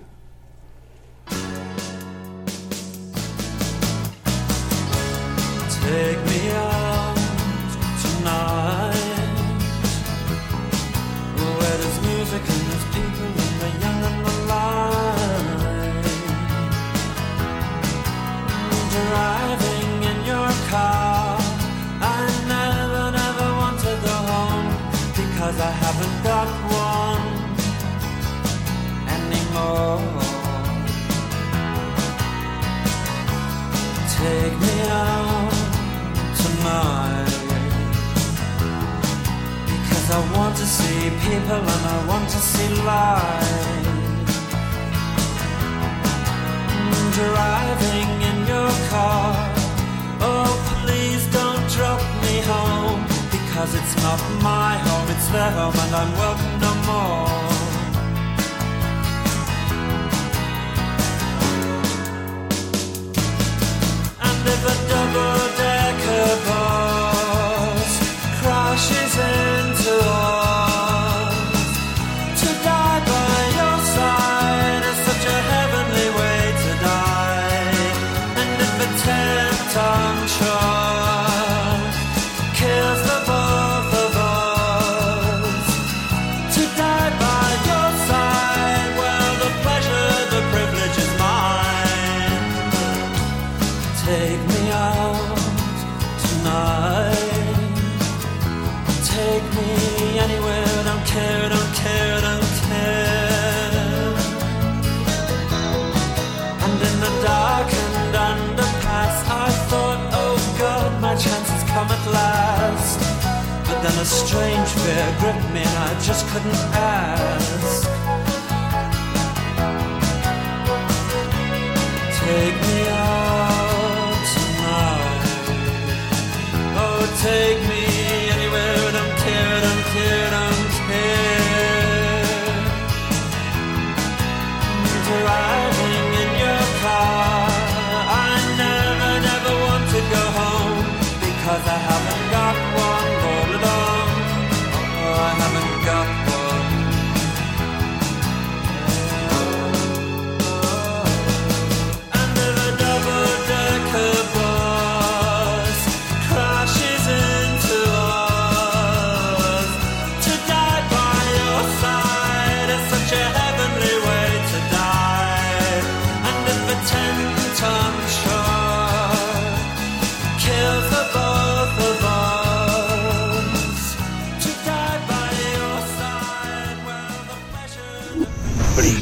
Because I want to see people and I want to see life Driving in your car. Oh please don't drop me home. Because it's not my home, it's their home and I'm welcome no more gripped me, and I just couldn't ask.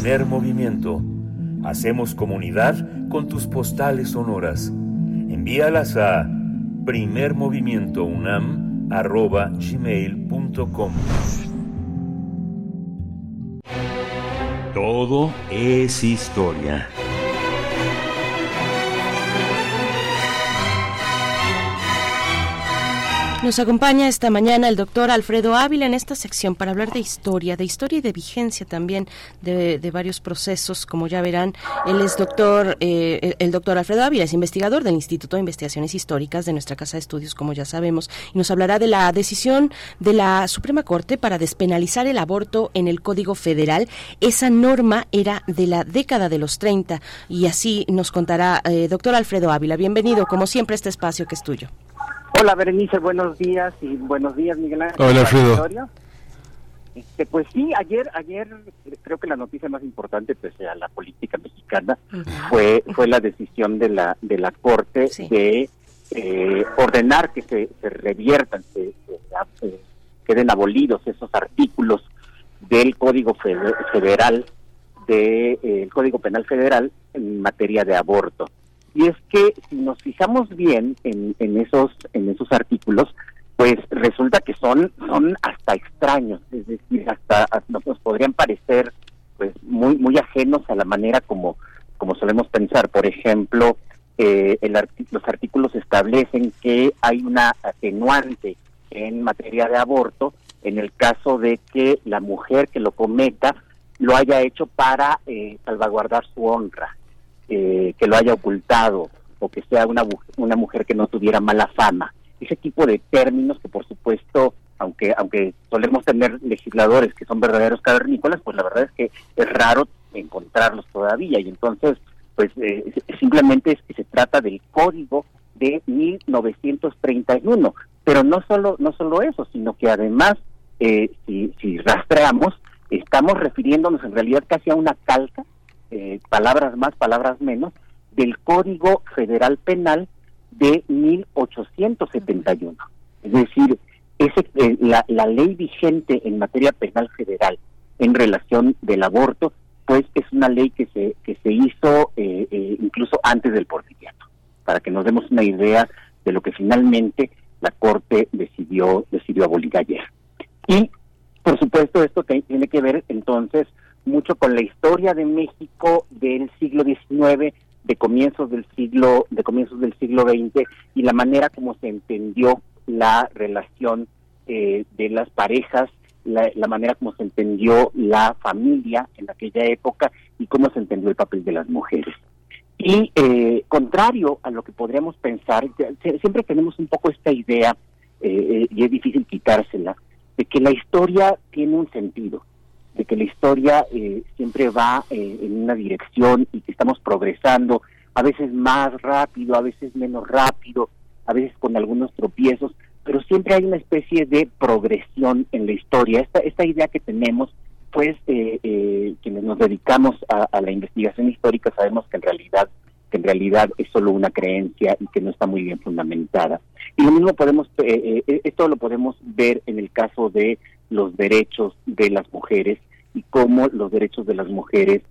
Primer movimiento. Hacemos comunidad con tus postales sonoras. Envíalas a primermovimientounam.gmail.com Todo es historia. Nos acompaña esta mañana el doctor Alfredo Ávila en esta sección para hablar de historia, de historia y de vigencia también de, varios procesos, como ya verán. Él es doctor, eh, el- el doctor Alfredo Ávila, es investigador del Instituto de Investigaciones Históricas de nuestra Casa de Estudios, como ya sabemos, y nos hablará de la decisión de la Suprema Corte para despenalizar el aborto en el Código Federal. Esa norma era de la década de los 30 y así nos contará eh, doctor Alfredo Ávila. Bienvenido, como siempre, a este espacio que es tuyo. Hola Berenice, buenos días y buenos días Miguel Ángel. Hola, Alfredo. Este, pues sí, ayer, ayer creo que la noticia más importante, pese a la política mexicana, fue fue la decisión de la de la corte de eh, ordenar que se, se reviertan, se, se- se- queden abolidos esos artículos del Código Fede- Federal, de, eh, el Código Penal Federal en materia de aborto. Y es que si nos fijamos bien en, esos en esos artículos, pues resulta que son son hasta extraños, es decir, hasta, nos podrían parecer pues muy muy ajenos a la manera como como solemos pensar. Por ejemplo, eh, el arti- los artículos establecen que hay una atenuante en materia de aborto en el caso de que la mujer que lo cometa lo haya hecho para eh, salvaguardar su honra, eh, que lo haya ocultado o que sea una, una mujer que no tuviera mala fama. Ese tipo de términos que por supuesto, aunque aunque solemos tener legisladores que son verdaderos cavernícolas, pues la verdad es que es raro encontrarlos todavía y entonces pues eh, simplemente es que se trata del código de 1931 pero no solo no solo eso sino que además eh, si, si rastreamos estamos refiriéndonos en realidad casi a una calca eh, palabras más palabras menos del código federal penal de 1871 es decir ese, eh, la, la ley vigente en materia penal federal en relación del aborto pues es una ley que se que se hizo eh, eh, incluso antes del porfiriato para que nos demos una idea de lo que finalmente la corte decidió decidió abolir ayer. Y por supuesto esto tiene que ver entonces mucho con la historia de México del siglo XIX de comienzos del siglo de comienzos del siglo XX y la manera como se entendió la relación eh, de las parejas la, la manera como se entendió la familia en aquella época y cómo se entendió el papel de las mujeres. Y eh, contrario a lo que podríamos pensar, siempre tenemos un poco esta idea, eh, eh, y es difícil quitársela, de que la historia tiene un sentido, de que la historia eh, siempre va eh, en una dirección y que estamos progresando, a veces más rápido, a veces menos rápido, a veces con algunos tropiezos, pero siempre hay una especie de progresión en la historia. Esta, esta idea que tenemos, pues eh, eh, quienes nos dedicamos a, a la investigación histórica sabemos que en realidad que en realidad es solo una creencia y que no está muy bien fundamentada. Y lo mismo podemos, eh, eh, esto lo podemos ver en el caso de los derechos de las mujeres y cómo los derechos de las mujeres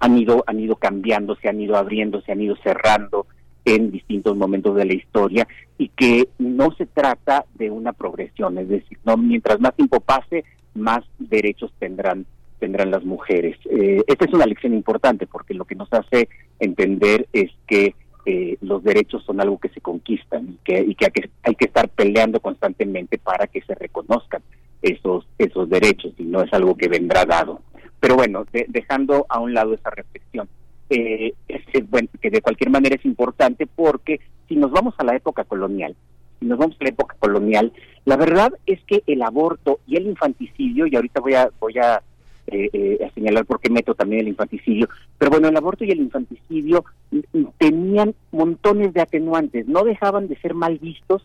han ido han ido cambiando, se han ido abriendo, se han ido cerrando en distintos momentos de la historia y que no se trata de una progresión, es decir, no mientras más tiempo pase, más derechos tendrán tendrán las mujeres. Eh, esta es una lección importante porque lo que nos hace entender es que eh, los derechos son algo que se conquistan y que, hay que estar peleando constantemente para que se reconozcan esos esos derechos y no es algo que vendrá dado. Pero bueno, de- dejando a un lado esa reflexión, eh, es, bueno, que de cualquier manera es importante porque si nos vamos a la época colonial, si nos vamos a la época colonial, la verdad es que el aborto y el infanticidio, y ahorita voy a voy a, eh, eh, a señalar por qué meto también el infanticidio, pero bueno, el aborto y el infanticidio mm, tenían montones de atenuantes, no dejaban de ser mal vistos,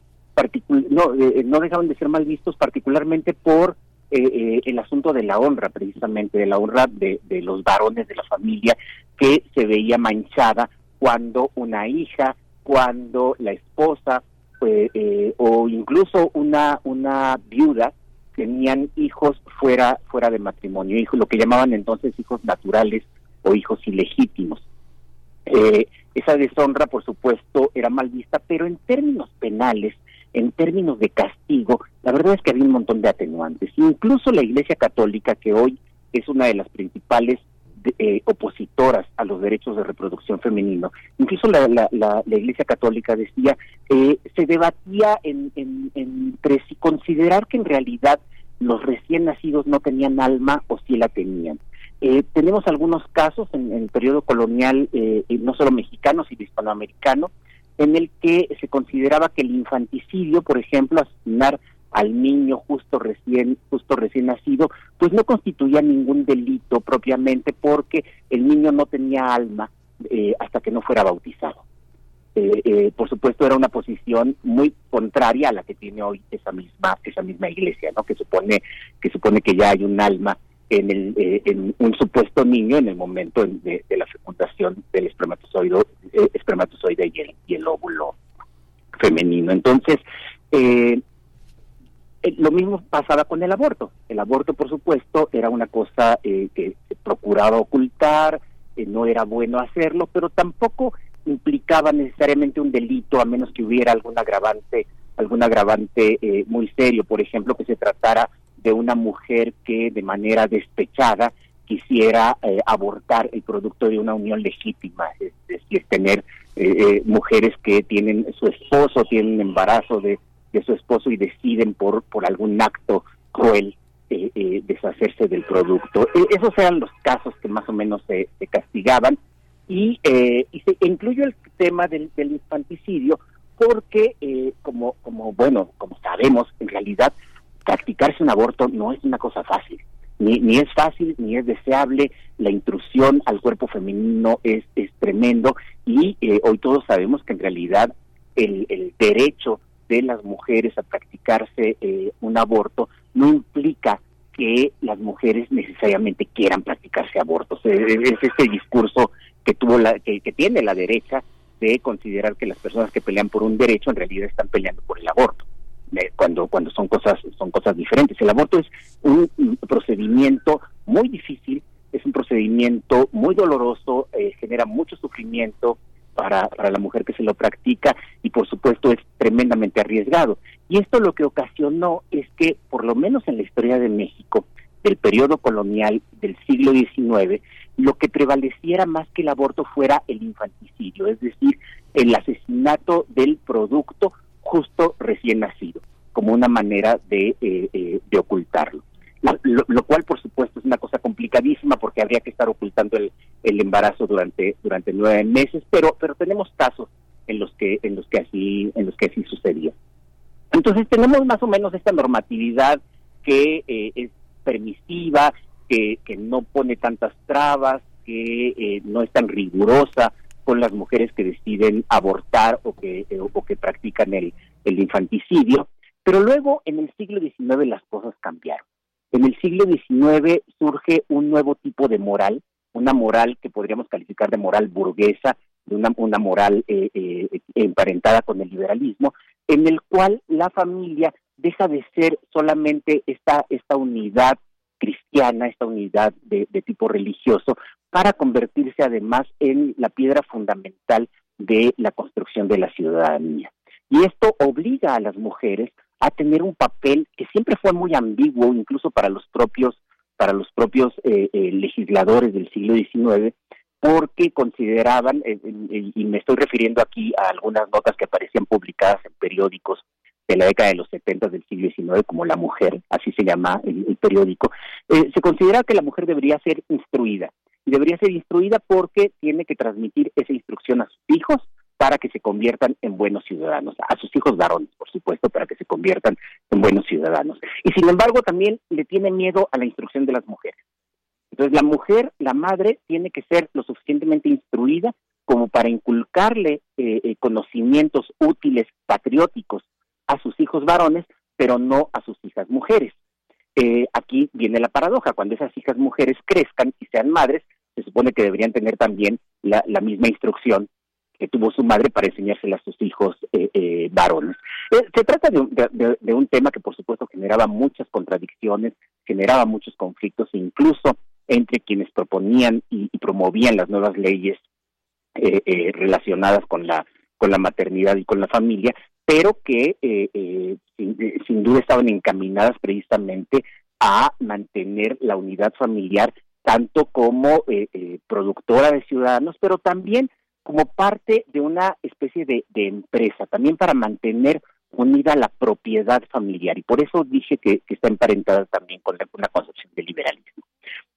no, eh, no dejaban de ser mal vistos particularmente por eh, eh, el asunto de la honra, precisamente, de la honra de, de los varones de la familia, que se veía manchada cuando una hija, cuando la esposa eh, eh, o incluso una, una viuda tenían hijos fuera, fuera de matrimonio, hijos, lo que llamaban entonces hijos naturales o hijos ilegítimos. Eh, esa deshonra, por supuesto, era mal vista, pero en términos penales, en términos de castigo, la verdad es que había un montón de atenuantes. Incluso la Iglesia Católica, que hoy es una de las principales eh, opositoras a los derechos de reproducción femenino, incluso la, la, la, la Iglesia Católica decía, eh, se debatía en- entre si considerar que en realidad los recién nacidos no tenían alma o si la tenían. Eh, tenemos algunos casos en, en el periodo colonial, eh, eh, no solo mexicano, sino hispanoamericano, en el que se consideraba que el infanticidio, por ejemplo, asesinar al niño justo recién justo recién nacido, pues no constituía ningún delito propiamente porque el niño no tenía alma eh, hasta que no fuera bautizado. eh, eh, por supuesto era una posición muy contraria a la que tiene hoy esa misma esa misma iglesia no que supone que supone que ya hay un alma en el eh, en un supuesto niño en el momento de, la fecundación del espermatozoide espermatozoide y el, y el óvulo femenino. Entonces lo mismo pasaba con el aborto. El aborto por supuesto era una cosa que se procuraba ocultar no era bueno hacerlo pero tampoco implicaba necesariamente un delito a menos que hubiera algún agravante algún agravante eh, muy serio por ejemplo que se tratara de una mujer que de manera despechada quisiera eh, abortar el producto de una unión legítima es decir tener eh, mujeres que tienen su esposo tienen embarazo de, de su esposo y deciden por por algún acto cruel deshacerse del producto. E, esos eran los casos que más o menos se castigaban y, eh, y se incluyo el tema del, infanticidio porque, eh, como, como, bueno, como sabemos, en realidad practicarse un aborto no es una cosa fácil. Ni, ni es fácil, ni es deseable, la intrusión al cuerpo femenino es, es tremendo y eh, hoy todos sabemos que en realidad el, el derecho de las mujeres a practicarse eh, un aborto no implica que las mujeres necesariamente quieran practicarse abortos. Es, es este discurso que tuvo la que, tiene la derecha de considerar que las personas que pelean por un derecho en realidad están peleando por el aborto cuando cuando son cosas son cosas diferentes. El aborto es un, procedimiento muy difícil es un procedimiento muy doloroso eh, genera mucho sufrimiento para, para la mujer que se lo practica y por supuesto es tremendamente arriesgado. Y esto lo que ocasionó es que por lo menos en la historia de México del periodo colonial del siglo XIX lo que prevaleciera más que el aborto fuera el infanticidio, es decir, el asesinato del producto justo recién nacido, como una manera de, eh, eh, de ocultarlo. lo, cual, por supuesto, es una cosa complicadísima porque habría que estar ocultando el, el embarazo durante durante nueve meses, pero pero tenemos casos en los que en los que así en los que así sucedía. Entonces tenemos más o menos esta normatividad que eh, es permisiva, que, que no pone tantas trabas, que eh, no es tan rigurosa con las mujeres que deciden abortar o que, eh, o que practican el, el infanticidio. Pero luego en el siglo XIX las cosas cambiaron. En el siglo XIX surge un nuevo tipo de moral, una moral que podríamos calificar de moral burguesa, de una, una moral eh, eh, emparentada con el liberalismo, en el cual la familia deja de ser solamente esta, esta unidad cristiana, esta unidad de, tipo religioso, para convertirse además en la piedra fundamental de la construcción de la ciudadanía. Y esto obliga a las mujeres a tener un papel que siempre fue muy ambiguo, incluso para los propios para los propios eh, eh, legisladores del siglo XIX, porque consideraban, eh, y me estoy refiriendo aquí a algunas notas que aparecían publicadas en periódicos de la década de los 70 del siglo XIX como La Mujer, así se llama el, periódico, eh, se considera que la mujer debería ser instruida. Y debería ser instruida porque tiene que transmitir esa instrucción a sus hijos para que se conviertan en buenos ciudadanos, a sus hijos varones, por supuesto, para que se conviertan en buenos ciudadanos. Y sin embargo, también le tiene miedo a la instrucción de las mujeres. Entonces, la mujer, la madre, tiene que ser lo suficientemente instruida como para inculcarle eh, eh, conocimientos útiles, patrióticos, a sus hijos varones, pero no a sus hijas mujeres. Eh, aquí viene la paradoja, cuando esas hijas mujeres crezcan y sean madres, se supone que deberían tener también la, misma instrucción que tuvo su madre para enseñársela a sus hijos eh, eh, varones. se trata de un, de, un, tema que por supuesto generaba muchas contradicciones, generaba muchos conflictos, incluso entre quienes proponían y, promovían las nuevas leyes relacionadas con la con la maternidad y con la familia, pero que eh, eh, eh, sin, duda estaban encaminadas precisamente a mantener la unidad familiar tanto como productora de ciudadanos, pero también como parte de una especie de, empresa, también para mantener unida la propiedad familiar. Y por eso dije que, está emparentada también con la, una concepción de liberalismo.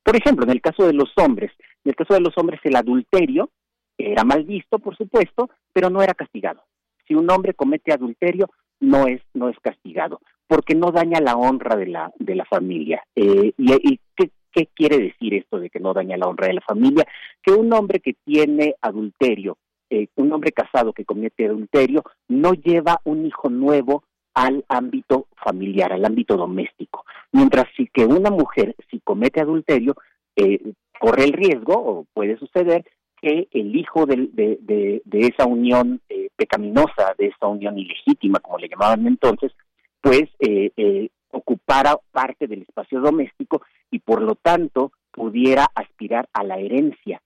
Por ejemplo, en el caso de los hombres, en el caso de los hombres el adulterio era mal visto, por supuesto, pero no era castigado si un hombre comete adulterio, no es, no es castigado, porque no daña la honra de la, de la familia. Eh, ¿Y, qué, quiere decir esto de que no daña la honra de la familia? Que un hombre que tiene adulterio eh, un hombre casado que comete adulterio no lleva un hijo nuevo al ámbito familiar, al ámbito doméstico. Mientras que una mujer, si comete adulterio, eh, corre el riesgo, o puede suceder, que el hijo de, de, esa unión eh, pecaminosa, de esa unión ilegítima, como le llamaban entonces, pues eh, ocupara parte del espacio doméstico y por lo tanto pudiera aspirar a la herencia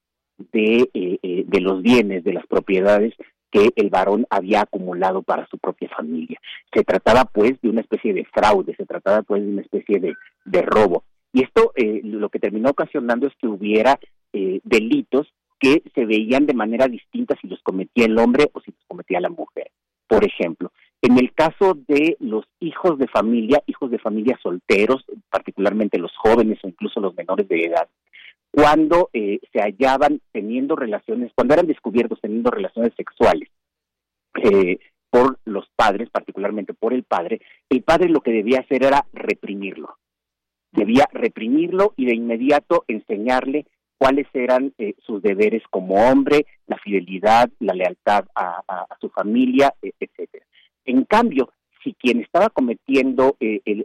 de, de los bienes, de las propiedades que el varón había acumulado para su propia familia. Se trataba pues de una especie de fraude, se trataba pues de una especie de, de robo. Y esto eh, lo que terminó ocasionando es que hubiera eh, delitos que se veían de manera distinta si los cometía el hombre o si los cometía la mujer. Por ejemplo, en el caso de los hijos de familia, hijos de familia solteros, particularmente los jóvenes o incluso los menores de edad, cuando eh, se hallaban teniendo relaciones, cuando eran descubiertos teniendo relaciones sexuales eh, por los padres, particularmente por el padre, el padre lo que debía hacer era reprimirlo. Debía reprimirlo y de inmediato enseñarle cuáles eran eh, sus deberes como hombre, la fidelidad, la lealtad a, su familia, e, etcétera. En cambio, si quien estaba cometiendo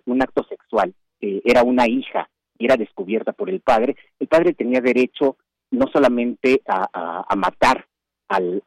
un acto sexual era una hija y era descubierta por el padre, el padre tenía derecho no solamente a, matar al,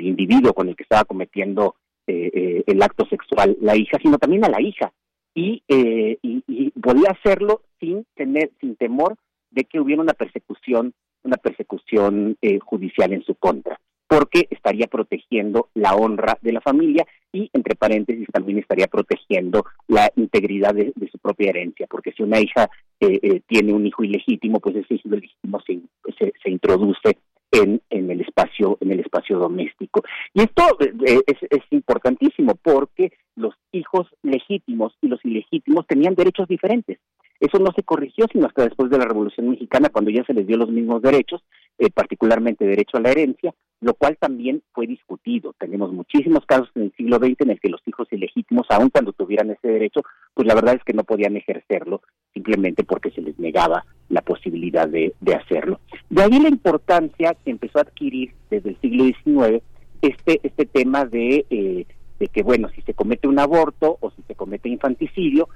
individuo con el que estaba cometiendo eh, eh, el acto sexual la hija, sino también a la hija. Y, eh, y, podía hacerlo sin tener, sin temor de que hubiera una persecución, una persecución judicial en su contra porque estaría protegiendo la honra de la familia y, entre paréntesis, también estaría protegiendo la integridad de, su propia herencia, porque si una hija eh, eh, tiene un hijo ilegítimo, pues ese hijo ilegítimo se, se, introduce en, en, el espacio en el espacio doméstico. Y esto eh, es, importantísimo porque los hijos legítimos y los ilegítimos tenían derechos diferentes. Eso no se corrigió sino hasta después de la Revolución Mexicana, cuando ya se les dio los mismos derechos, eh, particularmente derecho a la herencia, lo cual también fue discutido. Tenemos muchísimos casos en el siglo XX en el que los hijos ilegítimos, aun cuando tuvieran ese derecho, pues la verdad es que no podían ejercerlo simplemente porque se les negaba la posibilidad de, hacerlo. De ahí la importancia que empezó a adquirir desde el siglo XIX este, este tema de, eh, de que, bueno, si se comete un aborto o si se comete infanticidio,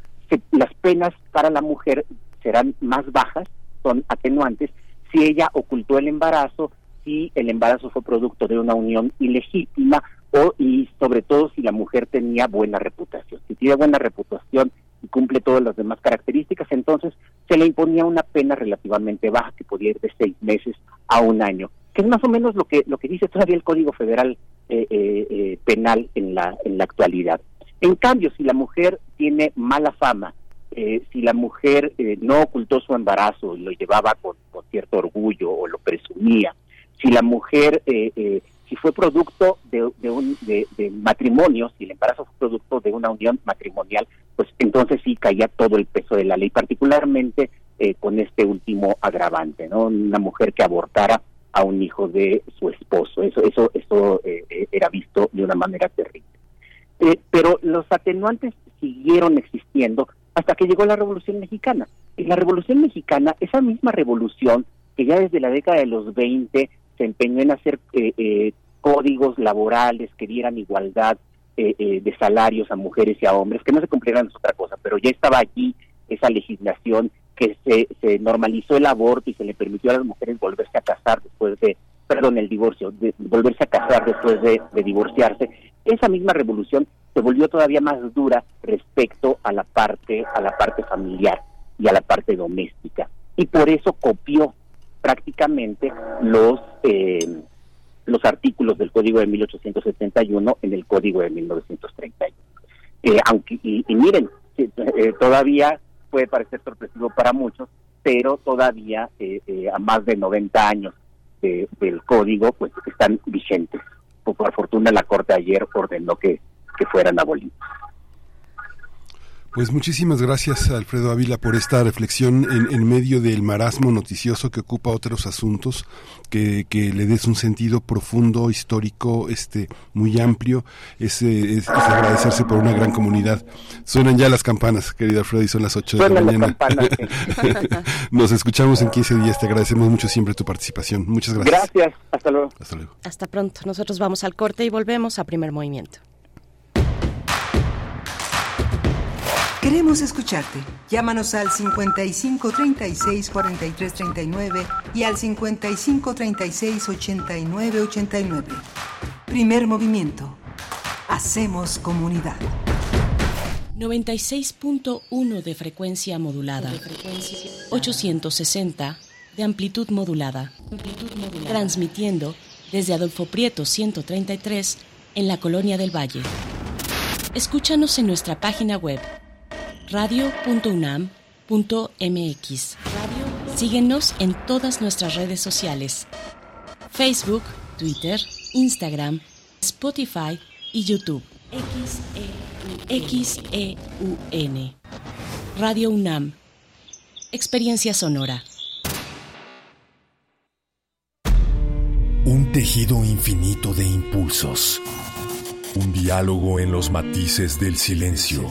las penas para la mujer serán más bajas, son atenuantes, si ella ocultó el embarazo, si el embarazo fue producto de una unión ilegítima o y sobre todo si la mujer tenía buena reputación. Si tiene buena reputación y cumple todas las demás características, entonces se le imponía una pena relativamente baja que podía ir de seis meses a un año, que es más o menos lo que lo que dice todavía el Código Federal eh, eh, eh, Penal en la en la actualidad. En cambio, si la mujer tiene mala fama, eh, si la mujer no ocultó su embarazo y lo llevaba con, cierto orgullo o lo presumía, si la mujer, eh, si fue producto de, un de, matrimonio, si el embarazo fue producto de una unión matrimonial, pues entonces sí caía todo el peso de la ley, particularmente con este último agravante, ¿no? Una mujer que abortara a un hijo de su esposo, eso, eso, eso era visto de una manera terrible. Eh, pero los atenuantes siguieron existiendo hasta que llegó la Revolución Mexicana. Y la Revolución Mexicana, esa misma revolución que ya desde la década de los 20 se empeñó en hacer eh, eh, códigos laborales que dieran igualdad de salarios a mujeres y a hombres, que no se cumplieran es otra cosa, pero ya estaba allí esa legislación que se, se normalizó el aborto y se le permitió a las mujeres volverse a casar después de, perdón, el divorcio, de volverse a casar después de, de divorciarse. Esa misma revolución se volvió todavía más dura respecto a la parte a la parte familiar y a la parte doméstica. Y por eso copió prácticamente los eh, los artículos del Código de 1871 en el Código de 1931. Eh, aunque y, miren, eh, todavía puede parecer sorpresivo para muchos, pero todavía a más de 90 años del código pues están vigentes por fortuna la Corte ayer ordenó que, fueran abolidos. Pues muchísimas gracias Alfredo Ávila por esta reflexión en, en medio del marasmo noticioso que ocupa otros asuntos, que, que le des un sentido profundo, histórico, este, muy amplio, es, es, agradecerse por una gran comunidad. Suenan ya las campanas, querido Alfredo, y son las 8 de la mañana. Nos escuchamos en 15 días, te agradecemos mucho siempre tu participación. Muchas gracias. Gracias, hasta luego. Hasta luego. Hasta pronto. Nosotros vamos al corte y volvemos a primer movimiento. Queremos escucharte. Llámanos al 55 36 43 39 y al 55 36 89 89. Primer movimiento. Hacemos comunidad. 96.1 de frecuencia modulada. 860 de amplitud modulada. Transmitiendo desde Adolfo Prieto 133 en la Colonia del Valle. Escúchanos en nuestra página web radio.unam.mx. Síguenos en todas nuestras redes sociales. Facebook, Twitter, Instagram, Spotify y YouTube. XEUN. Radio UNAM. Experiencia sonora. Un tejido infinito de impulsos. Un diálogo en los matices del silencio.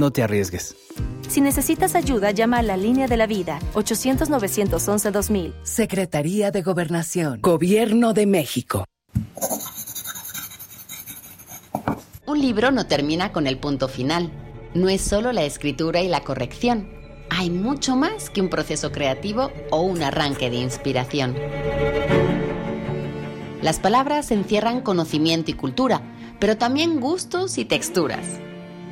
No te arriesgues. Si necesitas ayuda, llama a la línea de la vida 800-911-2000. Secretaría de Gobernación. Gobierno de México. Un libro no termina con el punto final. No es solo la escritura y la corrección. Hay mucho más que un proceso creativo o un arranque de inspiración. Las palabras encierran conocimiento y cultura, pero también gustos y texturas.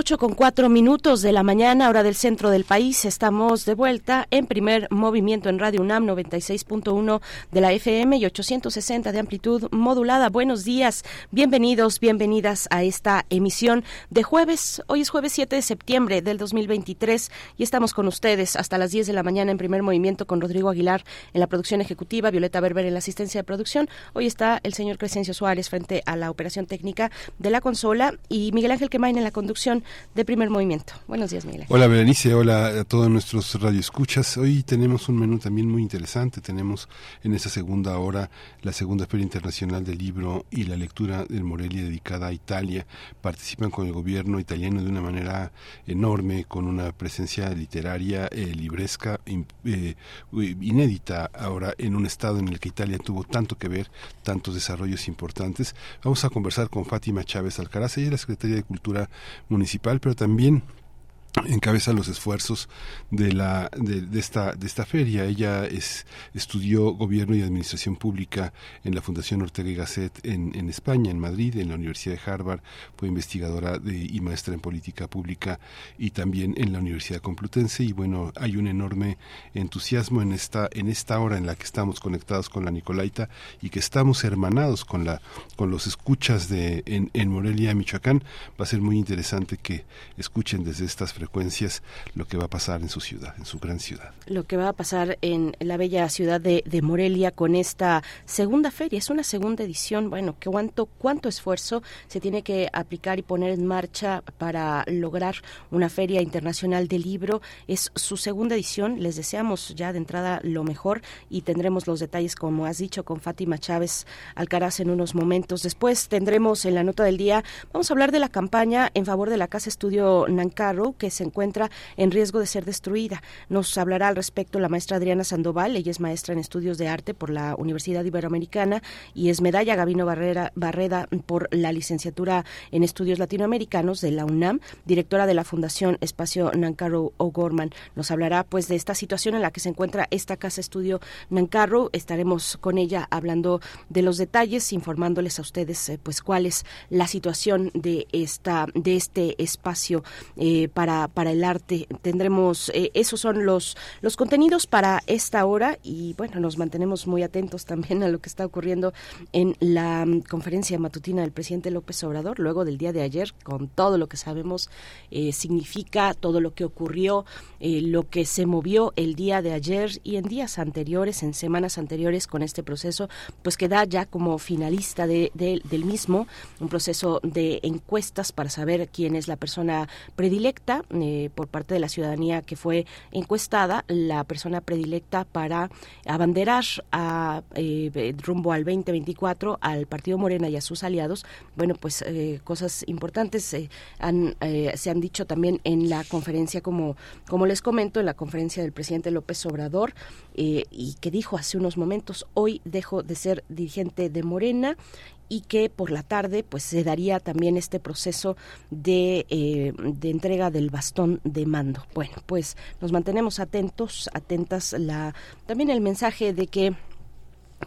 8 con 4 minutos de la mañana, hora del centro del país. Estamos de vuelta en primer movimiento en Radio UNAM 96.1 de la FM y 860 de amplitud modulada. Buenos días, bienvenidos, bienvenidas a esta emisión de jueves. Hoy es jueves 7 de septiembre del 2023 y estamos con ustedes hasta las 10 de la mañana en primer movimiento con Rodrigo Aguilar en la producción ejecutiva, Violeta Berber en la asistencia de producción. Hoy está el señor Crescencio Suárez frente a la operación técnica de la consola y Miguel Ángel Quemain en la conducción de Primer Movimiento. Buenos días, Miguel. Hola, Berenice. Hola a todos nuestros radioescuchas. Hoy tenemos un menú también muy interesante. Tenemos en esta segunda hora la segunda Feria Internacional del Libro y la lectura del Morelia dedicada a Italia. Participan con el gobierno italiano de una manera enorme, con una presencia literaria, eh, libresca, eh, inédita ahora en un estado en el que Italia tuvo tanto que ver, tantos desarrollos importantes. Vamos a conversar con Fátima Chávez Alcaraz, ella es la Secretaría de Cultura Municipal, pero también encabeza los esfuerzos de la de, esta de esta feria. Ella es estudió gobierno y administración pública en la Fundación Ortega y Gasset en, en España en Madrid en la Universidad de Harvard fue investigadora de, y maestra en política pública y también en la Universidad Complutense. Y bueno hay un enorme entusiasmo en esta en esta hora en la que estamos conectados con la Nicolaita y que estamos hermanados con la con los escuchas de en, en Morelia Michoacán. Va a ser muy interesante que escuchen desde estas frecuencias lo que va a pasar en su ciudad, en su gran ciudad. Lo que va a pasar en la bella ciudad de, Morelia con esta segunda feria, es una segunda edición, bueno, cuánto, cuánto esfuerzo se tiene que aplicar y poner en marcha para lograr una feria internacional del libro. Es su segunda edición, les deseamos ya de entrada lo mejor y tendremos los detalles, como has dicho, con Fátima Chávez Alcaraz en unos momentos. Después tendremos en la nota del día, vamos a hablar de la campaña en favor de la Casa Estudio Nancarro, que se encuentra en riesgo de ser destruida. Nos hablará al respecto la maestra Adriana Sandoval, ella es maestra en estudios de arte por la Universidad Iberoamericana y es medalla Gavino Barrera, Barreda por la licenciatura en estudios latinoamericanos de la UNAM, directora de la Fundación Espacio Nancarro O'Gorman. Nos hablará pues de esta situación en la que se encuentra esta casa estudio Nancarro. Estaremos con ella hablando de los detalles, informándoles a ustedes eh, pues cuál es la situación de esta de este espacio eh, para para, el arte. Tendremos, eh, esos son los, los contenidos para esta hora y bueno, nos mantenemos muy atentos también a lo que está ocurriendo en la mm, conferencia matutina del presidente López Obrador, luego del día de ayer, con todo lo que sabemos eh, significa, todo lo que ocurrió, eh, lo que se movió el día de ayer y en días anteriores, en semanas anteriores con este proceso, pues queda ya como finalista de, del mismo, un proceso de encuestas para saber quién es la persona predilecta eh, por parte de la ciudadanía que fue encuestada, la persona predilecta para abanderar a, eh, rumbo al 2024 al Partido Morena y a sus aliados. Bueno, pues eh, cosas importantes han, se han dicho también en la conferencia, como, como les comento, en la conferencia del presidente López Obrador, y que dijo hace unos momentos, hoy dejo de ser dirigente de Morena y que por la tarde pues se daría también este proceso de, eh, de entrega del bastón de mando. Bueno, pues nos mantenemos atentos, atentas la también el mensaje de que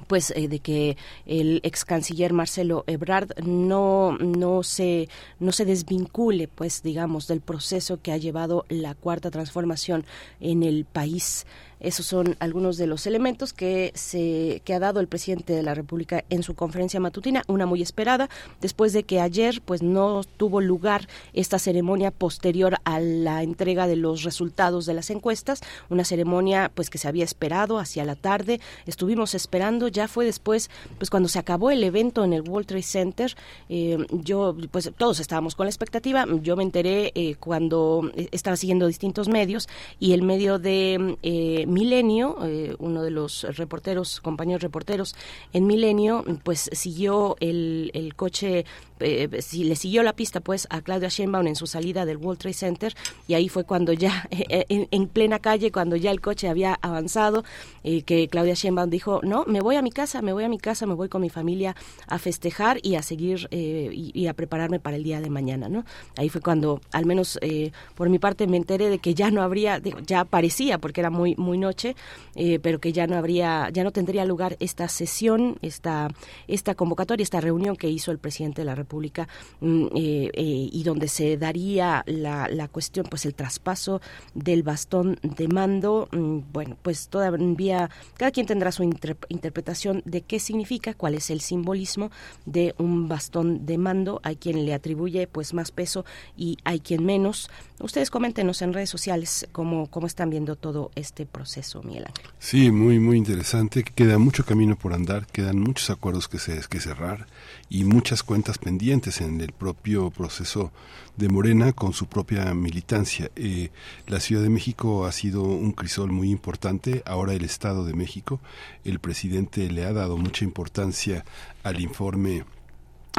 pues eh, de que el ex canciller Marcelo Ebrard no no se no se desvincule pues digamos del proceso que ha llevado la cuarta transformación en el país esos son algunos de los elementos que, se, que ha dado el presidente de la República en su conferencia matutina, una muy esperada, después de que ayer pues no tuvo lugar esta ceremonia posterior a la entrega de los resultados de las encuestas, una ceremonia pues que se había esperado hacia la tarde, estuvimos esperando, ya fue después pues cuando se acabó el evento en el World Trade Center, eh, yo pues todos estábamos con la expectativa, yo me enteré eh, cuando estaba siguiendo distintos medios y el medio de eh, Milenio, eh, uno de los reporteros, compañeros reporteros en Milenio, pues siguió el, el coche eh, si le siguió la pista pues a Claudia Sheinbaum en su salida del World Trade Center y ahí fue cuando ya eh, en, plena calle cuando ya el coche había avanzado eh, que Claudia Sheinbaum dijo no me voy a mi casa me voy a mi casa me voy con mi familia a festejar y a seguir y, a prepararme para el día de mañana no ahí fue cuando al menos por mi parte me enteré de que ya no habría ya parecía porque era muy muy noche pero que ya no habría ya no tendría lugar esta sesión esta esta convocatoria esta reunión que hizo el presidente de la República Pública mm, eh, eh, y donde se daría la, la, cuestión, pues el traspaso del bastón de mando. Mm, bueno, pues todavía cada quien tendrá su interpretación de qué significa, cuál es el simbolismo de un bastón de mando. Hay quien le atribuye pues más peso y hay quien menos. Ustedes coméntenos en redes sociales cómo, cómo están viendo todo este proceso, Miguel Ángel. Sí, muy, muy interesante. Queda mucho camino por andar, quedan muchos acuerdos que, se, que cerrar y muchas cuentas pendientes en el propio proceso de Morena con su propia militancia. Eh, la Ciudad de México ha sido un crisol muy importante, ahora el Estado de México. El presidente le ha dado mucha importancia al informe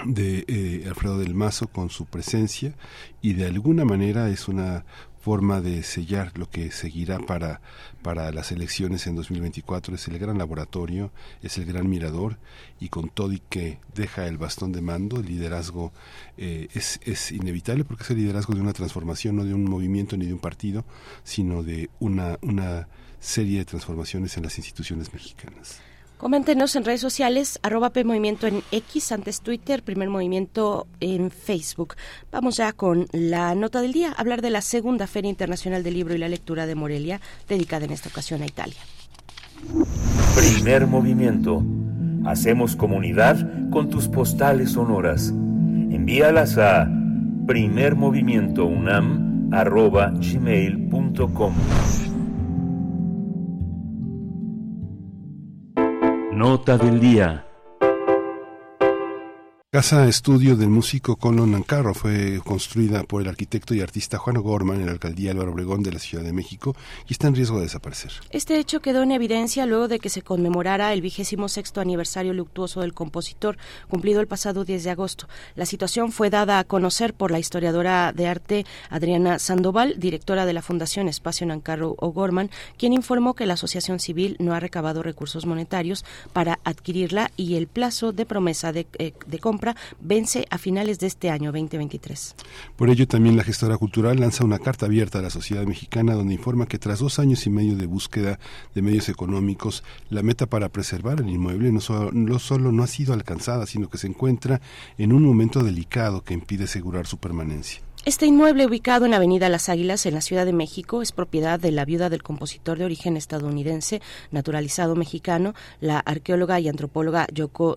de eh, Alfredo del Mazo con su presencia y de alguna manera es una forma de sellar lo que seguirá para, para las elecciones en 2024. Es el gran laboratorio, es el gran mirador y con todo y que deja el bastón de mando, el liderazgo eh, es, es inevitable porque es el liderazgo de una transformación, no de un movimiento ni de un partido, sino de una, una serie de transformaciones en las instituciones mexicanas. Coméntenos en redes sociales, arroba P Movimiento en X, antes Twitter, Primer Movimiento en Facebook. Vamos ya con la nota del día, hablar de la segunda Feria Internacional del Libro y la Lectura de Morelia, dedicada en esta ocasión a Italia. Primer Movimiento. Hacemos comunidad con tus postales sonoras. Envíalas a primermovimientounam.gmail.com Nota del día. Casa estudio del músico Conlo Nancarro fue construida por el arquitecto y artista Juan O'Gorman en la alcaldía Álvaro Obregón de la Ciudad de México y está en riesgo de desaparecer. Este hecho quedó en evidencia luego de que se conmemorara el vigésimo sexto aniversario luctuoso del compositor, cumplido el pasado 10 de agosto. La situación fue dada a conocer por la historiadora de arte Adriana Sandoval, directora de la Fundación Espacio Nancarro O'Gorman, quien informó que la asociación civil no ha recabado recursos monetarios para adquirirla y el plazo de promesa de, eh, de compra vence a finales de este año 2023. Por ello, también la gestora cultural lanza una carta abierta a la sociedad mexicana donde informa que tras dos años y medio de búsqueda de medios económicos, la meta para preservar el inmueble no solo, no solo no ha sido alcanzada, sino que se encuentra en un momento delicado que impide asegurar su permanencia. Este inmueble ubicado en Avenida Las Águilas, en la Ciudad de México, es propiedad de la viuda del compositor de origen estadounidense, naturalizado mexicano, la arqueóloga y antropóloga Yoko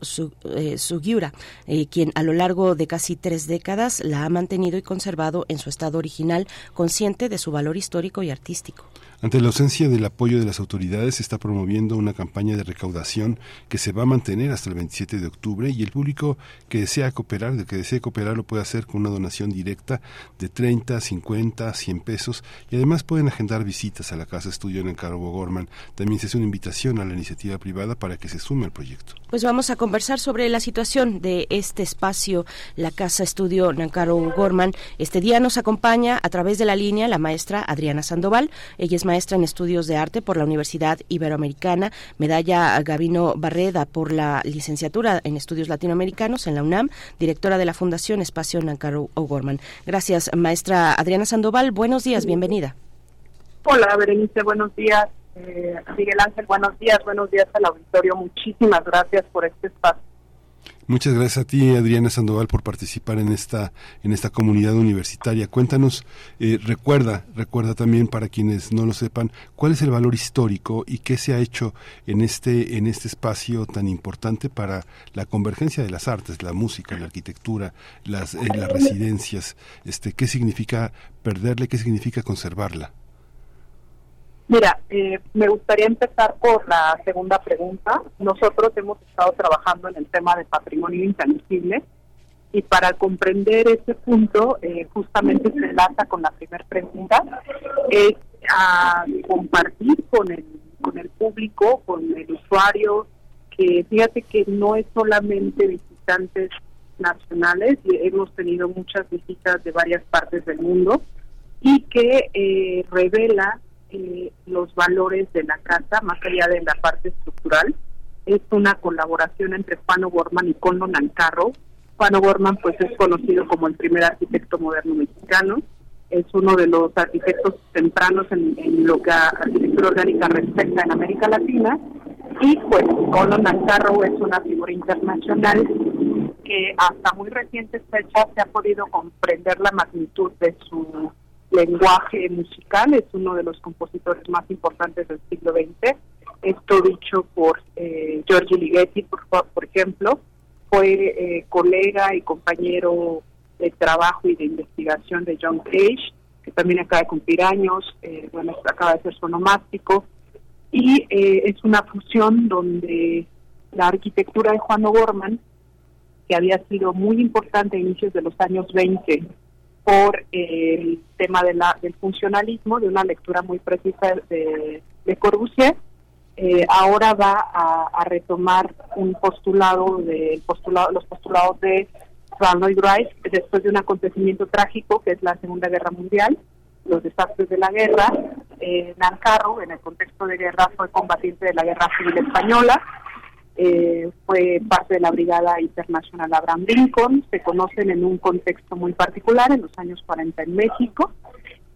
eh, Sugiura, eh, quien a lo largo de casi tres décadas la ha mantenido y conservado en su estado original, consciente de su valor histórico y artístico. Ante la ausencia del apoyo de las autoridades, se está promoviendo una campaña de recaudación que se va a mantener hasta el 27 de octubre y el público que desea cooperar, que desee cooperar, lo puede hacer con una donación directa de 30, 50, 100 pesos y además pueden agendar visitas a la Casa Estudio en Encargo Gorman. También se hace una invitación a la iniciativa privada para que se sume al proyecto. Pues vamos a conversar sobre la situación de este espacio, la Casa Estudio Nancaro Gorman. Este día nos acompaña a través de la línea la maestra Adriana Sandoval. Ella es maestra en estudios de arte por la Universidad Iberoamericana, medalla Gavino Barreda por la licenciatura en estudios latinoamericanos en la UNAM, directora de la Fundación Espacio Nancaro O'Gorman. Gracias, maestra Adriana Sandoval. Buenos días, bienvenida. Hola, Berenice, buenos días. Eh, Miguel Ángel, buenos días, buenos días al auditorio. Muchísimas gracias por este espacio. Muchas gracias a ti, Adriana Sandoval, por participar en esta en esta comunidad universitaria. Cuéntanos, eh, recuerda, recuerda también para quienes no lo sepan, cuál es el valor histórico y qué se ha hecho en este en este espacio tan importante para la convergencia de las artes, la música, la arquitectura, las eh, las residencias. Este, qué significa perderle, qué significa conservarla. Mira, eh, me gustaría empezar por la segunda pregunta. Nosotros hemos estado trabajando en el tema de patrimonio intangible y para comprender ese punto, eh, justamente se enlaza con la primera pregunta, es a compartir con el, con el público, con el usuario, que fíjate que no es solamente visitantes nacionales, hemos tenido muchas visitas de varias partes del mundo y que eh, revela eh, los valores de la casa, más allá de la parte estructural. Es una colaboración entre Juan O'Gorman y Condo Nancarro. Juan O'Gorman pues es conocido como el primer arquitecto moderno mexicano. Es uno de los arquitectos tempranos en, lo que a arquitectura orgánica respecta en América Latina. Y pues Condo Nancarro es una figura internacional que hasta muy recientes fechas se ha podido comprender la magnitud de su lenguaje musical, es uno de los compositores más importantes del siglo XX. Esto dicho por eh, Giorgio Ligeti, por, por ejemplo, fue eh, colega y compañero de trabajo y de investigación de John Cage, que también acaba de cumplir años, eh, bueno, acaba de ser sonomástico, y eh, es una fusión donde la arquitectura de Juan O'Gorman que había sido muy importante a inicios de los años 20 por el tema de del funcionalismo, de una lectura muy precisa de, de Corbusier, eh, ahora va a, retomar un postulado de postulado, los postulados de Ronald Rice después de un acontecimiento trágico que es la Segunda Guerra Mundial, los desastres de la guerra. Eh, Nancarro, en el contexto de guerra, fue combatiente de la Guerra Civil Española, eh, fue parte de la Brigada Internacional Abraham Lincoln, se conocen en un contexto muy particular, en los años 40 en México,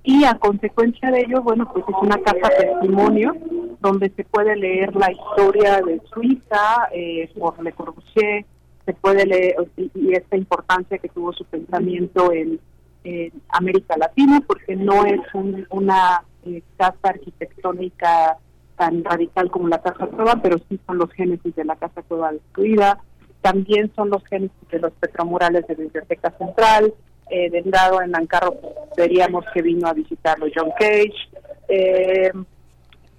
y a consecuencia de ello, bueno, pues es una casa testimonio donde se puede leer la historia de Suiza eh, por Le Corbusier, se puede leer y, esta importancia que tuvo su pensamiento en, América Latina, porque no es una eh, casa arquitectónica tan radical como la Casa Cueva, pero sí son los génesis de la Casa Cueva destruida, también son los génesis de los petromurales de Biblioteca Central, eh, del en Nancarro veríamos que vino a visitarlo John Cage, eh,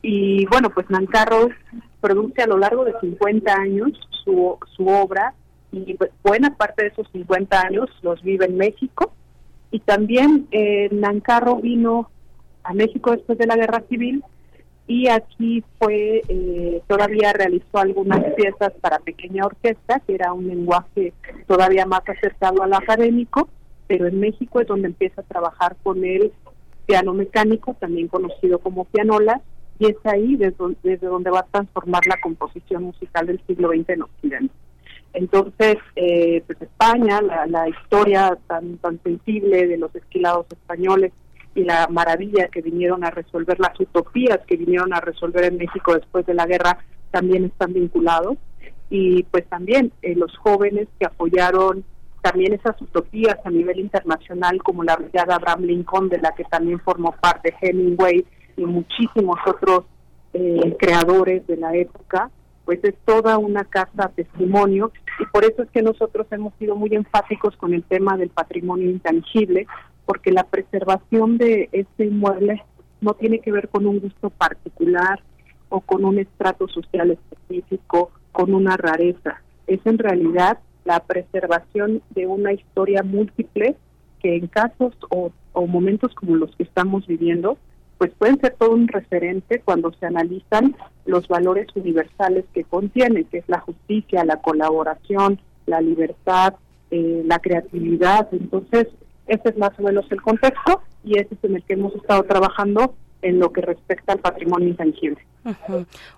y bueno, pues Nancarro produce a lo largo de 50 años su, su obra y buena parte de esos 50 años los vive en México. Y también eh, Nancarro vino a México después de la guerra civil y aquí fue eh, todavía realizó algunas piezas para pequeña orquesta que era un lenguaje todavía más acercado al académico pero en México es donde empieza a trabajar con el piano mecánico también conocido como pianola y es ahí desde, donde va a transformar la composición musical del siglo XX en Occidente. Entonces, eh, pues España, la, historia tan, tan sensible de los esquilados españoles y la maravilla que vinieron a resolver, las utopías que vinieron a resolver en México después de la guerra, también están vinculados. Y pues también eh, los jóvenes que apoyaron también esas utopías a nivel internacional, como la brigada Abraham Lincoln, de la que también formó parte Hemingway, y muchísimos otros eh, creadores de la época, pues es toda una casa testimonio y por eso es que nosotros hemos sido muy enfáticos con el tema del patrimonio intangible, porque la preservación de este inmueble no tiene que ver con un gusto particular o con un estrato social específico, con una rareza. Es en realidad la preservación de una historia múltiple que en casos o, momentos como los que estamos viviendo pues pueden ser todo un referente cuando se analizan los valores universales que contiene, que es la justicia, la colaboración, la libertad, eh, la creatividad. Entonces, ese es más o menos el contexto y ese es en el que hemos estado trabajando en lo que respecta al patrimonio intangible.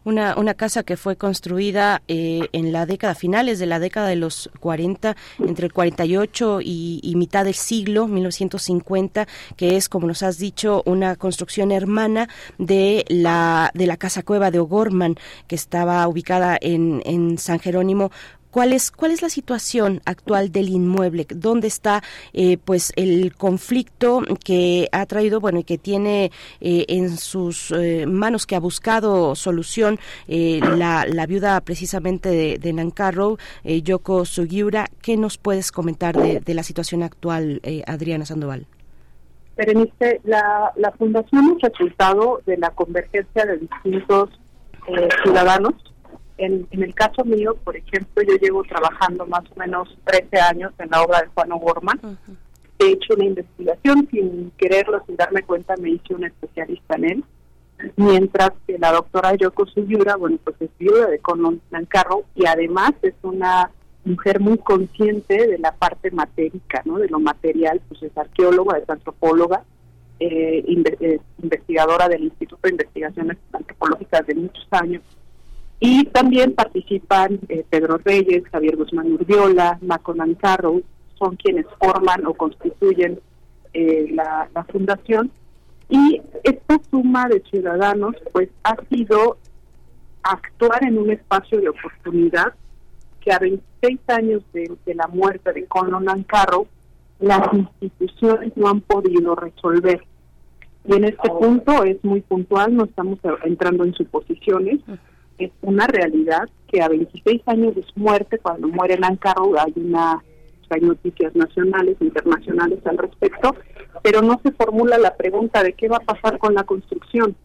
una, una casa que fue construida eh, en la década, finales de la década de los 40, entre el 48 y, y mitad del siglo, 1950, que es, como nos has dicho, una construcción hermana de la, de la Casa Cueva de O'Gorman, que estaba ubicada en, en San Jerónimo, ¿Cuál es, cuál es la situación actual del inmueble? ¿Dónde está eh, pues el conflicto que ha traído, bueno, y que tiene eh, en sus eh, manos, que ha buscado solución la, la, viuda precisamente de, de Nancarrow, Yoko Sugiura? ¿Qué nos puedes comentar de, de la situación actual, Adriana Sandoval? Berenice, la, la fundación es resultado de la convergencia de distintos ciudadanos en, el caso mío, por ejemplo, yo llevo trabajando más o menos 13 años en la obra de Juan O'Gorman. He hecho una investigación sin quererlo, sin darme cuenta, me hice una especialista en él. Mientras que la doctora Yoko Suyura, bueno, pues es viuda de Conan Nancarro y además es una mujer muy consciente de la parte matérica, ¿no? De lo material, pues es arqueóloga, es antropóloga, eh, eh, investigadora del Instituto de Investigaciones Antropológicas de muchos años y también participan eh, Pedro Reyes, Javier Guzmán Urbiola, Maco Nancarro, son quienes forman o constituyen eh, la, fundación. Y esta suma de ciudadanos pues ha sido actuar en un espacio de oportunidad que a 26 años de, la muerte de Conan Nancarro las instituciones no han podido resolver. Y en este punto es muy puntual, no estamos entrando en suposiciones es una realidad que a 26 años de su muerte, cuando muere Lancarro, hay una hay noticias nacionales, internacionales al respecto, pero no se formula la pregunta de qué va a pasar con la construcción.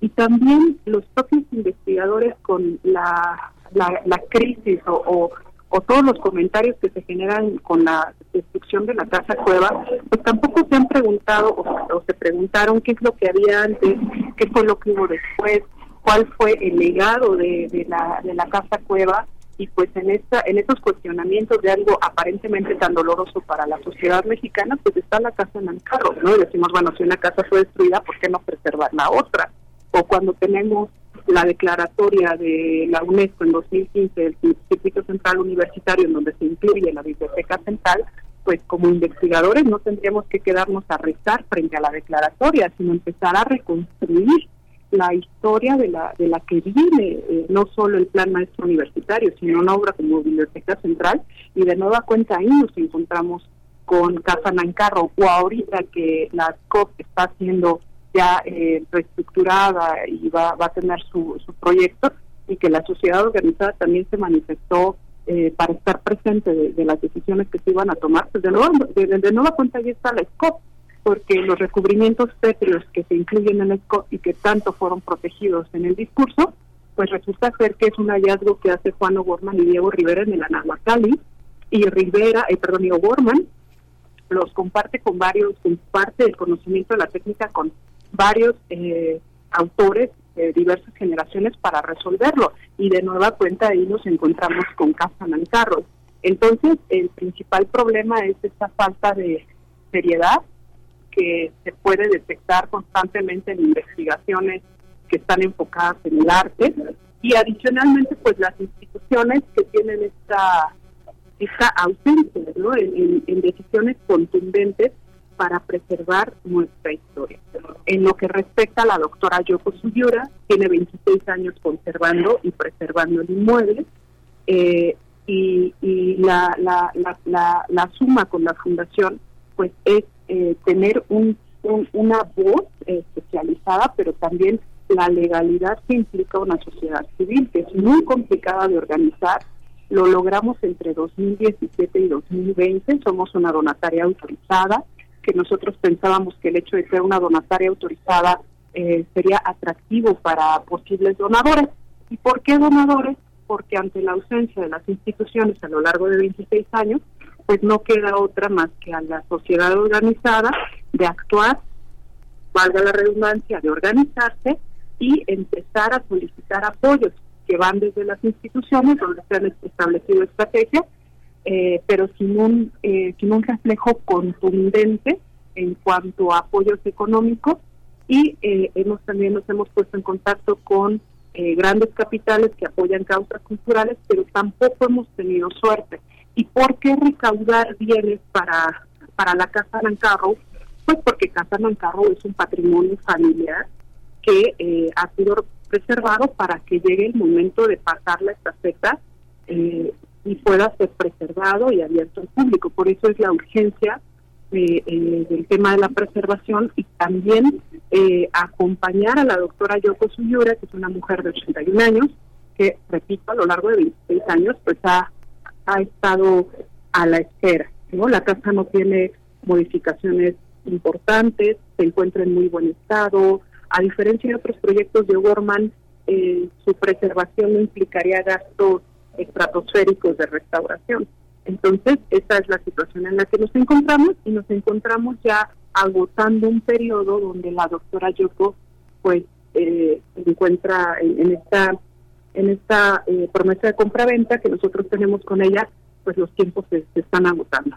Y también los propios investigadores con la, la, crisis o, o todos los comentarios que se generan con la destrucción de la casa cueva, pues tampoco se han preguntado o, se preguntaron qué es lo que había antes, qué fue lo que hubo después, cuál fue el legado de, la, de la casa cueva. Y pues en esta en estos cuestionamientos de algo aparentemente tan doloroso para la sociedad mexicana pues está la casa en no y decimos bueno si una casa fue destruida por qué no preservar la otra o cuando tenemos la declaratoria de la UNESCO en 2015 del circuito central universitario en donde se incluye la biblioteca central pues como investigadores no tendríamos que quedarnos a rezar frente a la declaratoria sino empezar a reconstruir la historia de la, de la que viene eh, no solo el plan maestro universitario, sino una obra como Biblioteca Central, y de nueva cuenta ahí nos encontramos con Casa Nancarro, o ahorita que la COP está siendo ya eh, reestructurada y va, va a tener su, su proyecto, y que la sociedad organizada también se manifestó eh, para estar presente de, las decisiones que se iban a tomar, pues de nueva, de, de nueva cuenta ahí está la SCOP, porque los recubrimientos pétreos que se incluyen en el SCOP y que tanto fueron protegidos en el discurso, pues resulta ser que es un hallazgo que hace Juan O'Gorman y Diego Rivera en el Anahuacalli, y Rivera, eh, perdón, y O'Gorman los comparte con varios, comparte el conocimiento de la técnica con varios eh, autores de diversas generaciones para resolverlo. Y de nueva cuenta ahí nos encontramos con Casa Nancarro. Entonces, el principal problema es esta falta de seriedad que se puede detectar constantemente en investigaciones que están enfocadas en el arte y adicionalmente pues las instituciones que tienen esta esta ausencia en, decisiones contundentes para preservar nuestra historia. En lo que respecta a la doctora Yoko Suyura, tiene 26 años conservando y preservando el inmueble eh, y, y la, la, la, la, suma con la fundación pues es eh, tener un, una voz especializada, pero también la legalidad que implica una sociedad civil, que es muy complicada de organizar. Lo logramos entre 2017 y 2020, somos una donataria autorizada, que nosotros pensábamos que el hecho de ser una donataria autorizada eh, sería atractivo para posibles donadores. ¿Y por qué donadores? Porque ante la ausencia de las instituciones a lo largo de 26 años, pues no queda otra más que a la sociedad organizada de actuar, valga la redundancia, de organizarse y empezar a solicitar apoyos que van desde las instituciones donde se han establecido estrategias, eh, pero sin un, eh, sin un reflejo contundente en cuanto a apoyos económicos y eh, hemos también nos hemos puesto en contacto con grandes capitales que apoyan causas culturales, pero tampoco hemos tenido suerte. ¿Y por qué recaudar bienes para, para la Casa Nancarro? Pues porque Casa Nancarro es un patrimonio familiar que eh, ha sido preservado para que llegue el momento de pasar la estafeta eh, y pueda ser preservado y abierto al público. Por eso es la urgencia eh, del tema de la preservación y también acompañar a la doctora Yoko Suyura, que es una mujer de 81 años, que, repito, a lo largo de 26 años, pues ha ha estado a la espera. ¿no? La casa no tiene modificaciones importantes, se encuentra en muy buen estado. A diferencia de otros proyectos de Gorman, eh, su preservación implicaría gastos estratosféricos de restauración. Entonces, esa es la situación en la que nos encontramos y nos encontramos ya agotando un periodo donde la doctora Yoko pues eh, encuentra en esta en esta eh, promesa de compra-venta que nosotros tenemos con ella, pues los tiempos se, están agotando.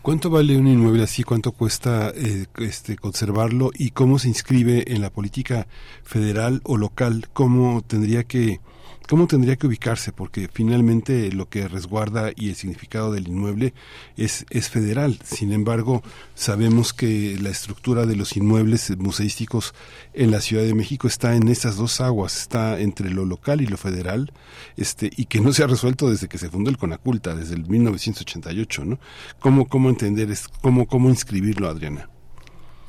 ¿Cuánto vale un inmueble así? ¿Cuánto cuesta eh, este conservarlo? ¿Y cómo se inscribe en la política federal o local? ¿Cómo tendría que ¿Cómo tendría que ubicarse? Porque finalmente lo que resguarda y el significado del inmueble es, es federal. Sin embargo, sabemos que la estructura de los inmuebles museísticos en la Ciudad de México está en esas dos aguas, está entre lo local y lo federal, este, y que no se ha resuelto desde que se fundó el Conaculta, desde el 1988, ¿no? ¿Cómo, cómo entender, es, cómo, cómo inscribirlo, Adriana?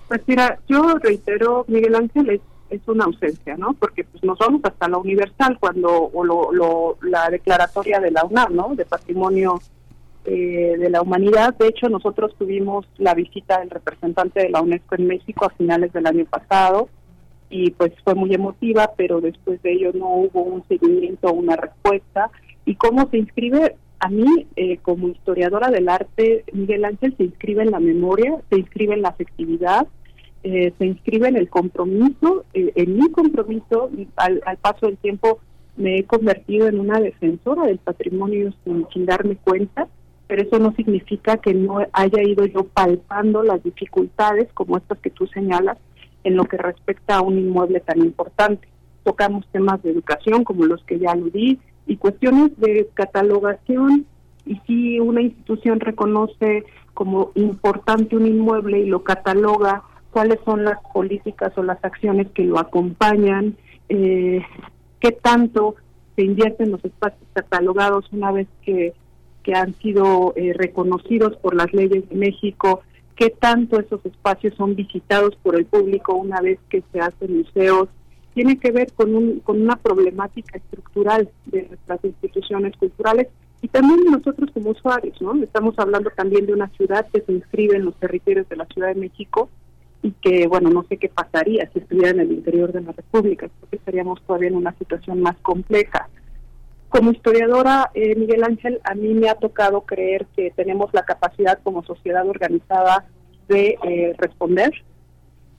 Pues mira, yo reitero, Miguel Ángel, es una ausencia, ¿no? Porque pues nos vamos hasta la universal cuando o lo, la declaratoria de la UNAM, ¿no? De patrimonio eh, de la humanidad. De hecho, nosotros tuvimos la visita del representante de la UNESCO en México a finales del año pasado y pues fue muy emotiva, pero después de ello no hubo un seguimiento, una respuesta ¿Y cómo se inscribe? A mí, eh, como historiadora del arte, Miguel Ángel se inscribe en la memoria, se inscribe en la afectividad, eh, se inscribe en el compromiso, eh, en mi compromiso, al, paso del tiempo me he convertido en una defensora del patrimonio sin, darme cuenta, pero eso no significa que no haya ido yo palpando las dificultades como estas que tú señalas en lo que respecta a un inmueble tan importante. Tocamos temas de educación como los que ya aludí y cuestiones de catalogación y si una institución reconoce como importante un inmueble y lo cataloga cuáles son las políticas o las acciones que lo acompañan, eh, qué tanto se invierten los espacios catalogados una vez que, han sido eh, reconocidos por las leyes de México, qué tanto esos espacios son visitados por el público una vez que se hacen museos, tiene que ver con, un, con una problemática estructural de nuestras instituciones culturales y también nosotros como usuarios, ¿no? Estamos hablando también de una ciudad que se inscribe en los territorios de la Ciudad de México y que, bueno, no sé qué pasaría si estuviera en el interior de la República, porque estaríamos todavía en una situación más compleja. Como historiadora, eh, Miguel Ángel, a mí me ha tocado creer que tenemos la capacidad como sociedad organizada de eh, responder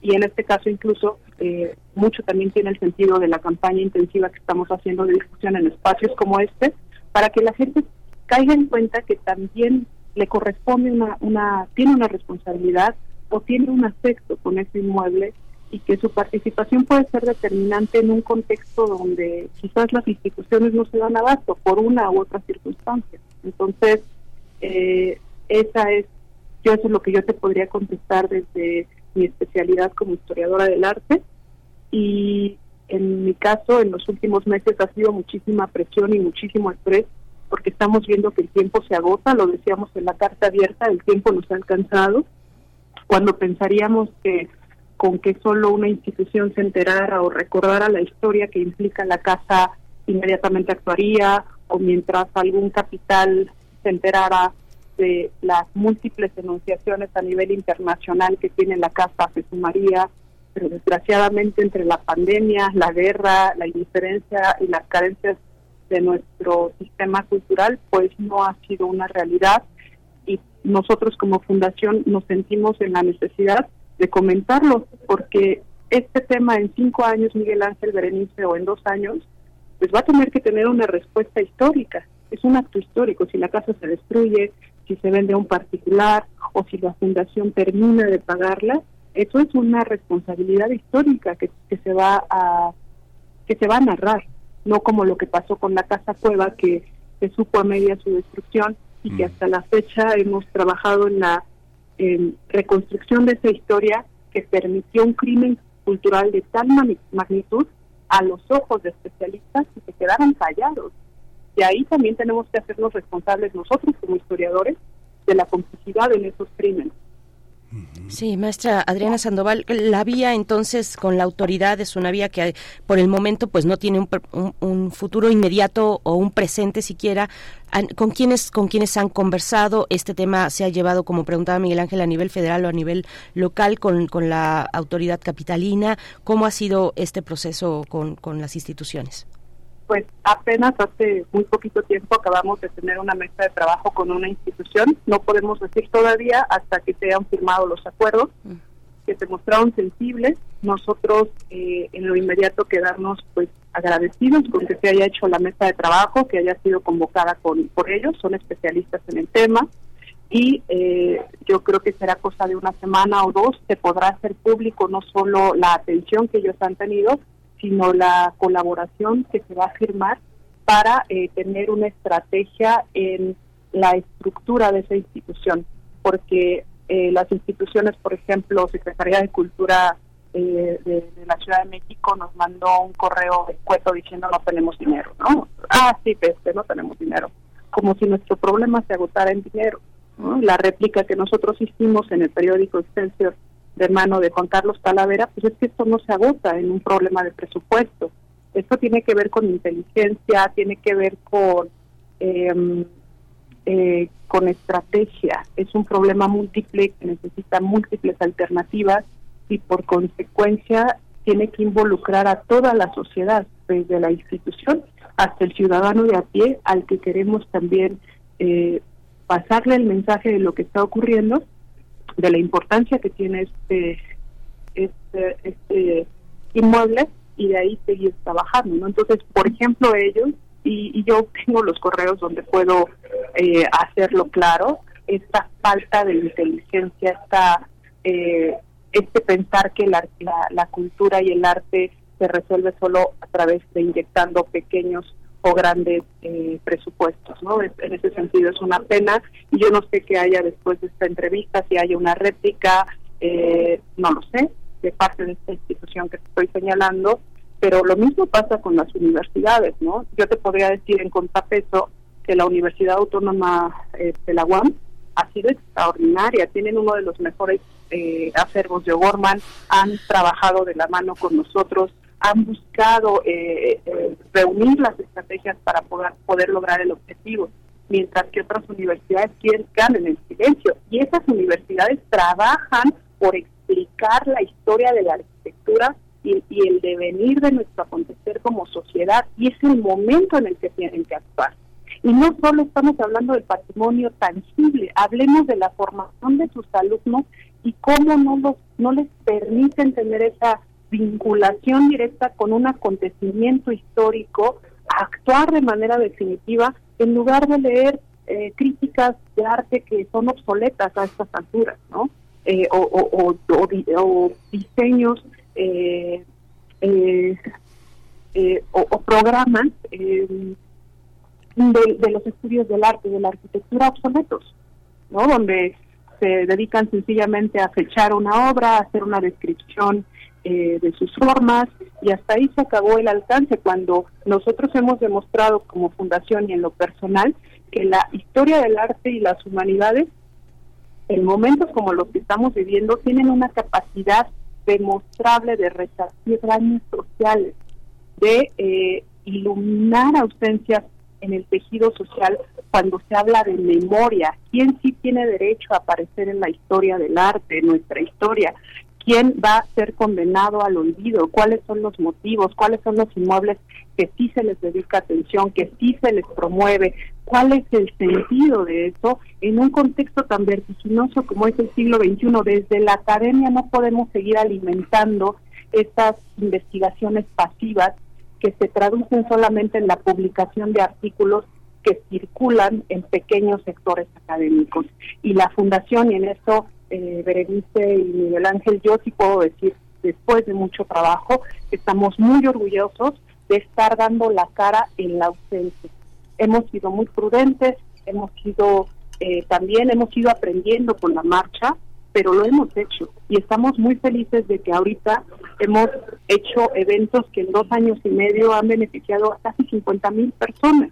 y en este caso incluso eh, mucho también tiene el sentido de la campaña intensiva que estamos haciendo de discusión en espacios como este, para que la gente caiga en cuenta que también le corresponde una, una tiene una responsabilidad tiene un afecto con ese inmueble y que su participación puede ser determinante en un contexto donde quizás las instituciones no se dan abasto por una u otra circunstancia. Entonces, eh, esa es, yo eso es lo que yo te podría contestar desde mi especialidad como historiadora del arte y en mi caso en los últimos meses ha sido muchísima presión y muchísimo estrés porque estamos viendo que el tiempo se agota, lo decíamos en la carta abierta, el tiempo nos ha alcanzado cuando pensaríamos que con que solo una institución se enterara o recordara la historia que implica la casa inmediatamente actuaría o mientras algún capital se enterara de las múltiples denunciaciones a nivel internacional que tiene la casa se sumaría, pero desgraciadamente entre la pandemia, la guerra, la indiferencia y las carencias de nuestro sistema cultural, pues no ha sido una realidad nosotros como fundación nos sentimos en la necesidad de comentarlo, porque este tema en cinco años, Miguel Ángel Berenice, o en dos años, pues va a tener que tener una respuesta histórica. Es un acto histórico. Si la casa se destruye, si se vende a un particular o si la fundación termina de pagarla, eso es una responsabilidad histórica que, que se va a que se va a narrar, no como lo que pasó con la casa cueva que se supo a media su destrucción y que mm. hasta la fecha hemos trabajado en la reconstrucción de esa historia que permitió un crimen cultural de tal magnitud a los ojos de especialistas y que quedaron callados. Y ahí también tenemos que hacernos responsables nosotros como historiadores de la complicidad en esos crímenes. Sí, maestra Adriana Sandoval, la vía entonces con la autoridad es una vía que por el momento pues no tiene un, futuro inmediato o un presente siquiera. ¿Con quiénes, ¿Con quiénes han conversado? Este tema se ha llevado, como preguntaba Miguel Ángel, a nivel federal o a nivel local con, con la autoridad capitalina. ¿Cómo ha sido este proceso con, con las instituciones? Pues apenas hace muy poquito tiempo acabamos de tener una mesa de trabajo con una institución. No podemos decir todavía hasta que se hayan firmado los acuerdos, que se mostraron sensibles. Nosotros eh, en lo inmediato quedarnos pues agradecidos con que se haya hecho la mesa de trabajo, que haya sido convocada con, por ellos, son especialistas en el tema. Y eh, yo creo que será cosa de una semana o dos, se podrá hacer público no solo la atención que ellos han tenido, sino la colaboración que se va a firmar para eh, tener una estrategia en la estructura de esa institución, porque eh, las instituciones, por ejemplo, Secretaría de Cultura eh, de, la Ciudad de México nos mandó un correo escueto diciendo no tenemos dinero, ¿no? Ah, sí, este, no tenemos dinero, como si nuestro problema se agotara en dinero. La réplica que nosotros hicimos en el periódico Excelsior de mano de Juan Carlos Talavera, pues es que esto no se agota en un problema de presupuesto. Esto tiene que ver con inteligencia, tiene que ver con em, eh, con estrategia. Es un problema múltiple que necesita múltiples alternativas y por consecuencia tiene que involucrar a toda la sociedad, desde la institución hasta el ciudadano de a pie al que queremos también eh, pasarle el mensaje de lo que está ocurriendo, de la importancia que tiene este, este, este inmueble y de ahí seguir trabajando. ¿no? Entonces, por ejemplo, ellos, y, yo tengo los correos donde puedo eh, hacerlo claro, esta falta de inteligencia, esta, eh, este pensar que la, la, cultura y el arte se resuelve solo a través de inyectando pequeños grandes eh, presupuestos, ¿no? En ese sentido es una pena y yo no sé qué haya después de esta entrevista, si haya una réplica, eh, no lo sé, de parte de esta institución que estoy señalando, pero lo mismo pasa con las universidades, ¿no? Yo te podría decir en contrapeso que la Universidad Autónoma eh, de la UAM ha sido extraordinaria, tienen uno de los mejores eh, acervos de O'Gorman, han trabajado de la mano con nosotros, han buscado eh, eh, reunir las estrategias para poder, lograr el objetivo, mientras que otras universidades quieren en el silencio. Y esas universidades trabajan por explicar la historia de la arquitectura y, y el devenir de nuestro acontecer como sociedad, y es el momento en el que tienen que actuar. Y no solo estamos hablando del patrimonio tangible, hablemos de la formación de sus alumnos y cómo no, los, no les permiten tener esa vinculación directa con un acontecimiento histórico, actuar de manera definitiva en lugar de leer eh, críticas de arte que son obsoletas a estas alturas, ¿no? Eh, o, o, diseños eh, o, programas de, los estudios del arte, de la arquitectura obsoletos, ¿no? Donde se dedican sencillamente a fechar una obra, a hacer una descripción eh, de sus formas y hasta ahí se acabó el alcance cuando nosotros hemos demostrado como fundación y en lo personal que la historia del arte y las humanidades en momentos como los que estamos viviendo tienen una capacidad demostrable de resarcir daños sociales, de eh, iluminar ausencias en el tejido social cuando se habla de memoria. ¿Quién sí tiene derecho a aparecer en la historia del arte, en nuestra historia? ¿Quién va a ser condenado al olvido? ¿Cuáles son los motivos? ¿Cuáles son los inmuebles que sí se les dedica atención, que sí se les promueve? ¿Cuál es el sentido de eso en un contexto tan vertiginoso como es el siglo XXI? Desde la academia no podemos seguir alimentando estas investigaciones pasivas que se traducen solamente en la publicación de artículos que circulan en pequeños sectores académicos. Y la fundación, y en esto eh, Berenice y Miguel Ángel, yo sí puedo decir, después de mucho trabajo, estamos muy orgullosos de estar dando la cara en la ausencia. Hemos sido muy prudentes, hemos sido eh, también hemos ido aprendiendo con la marcha pero lo hemos hecho y estamos muy felices de que ahorita hemos hecho eventos que en dos años y medio han beneficiado a casi 50 mil personas.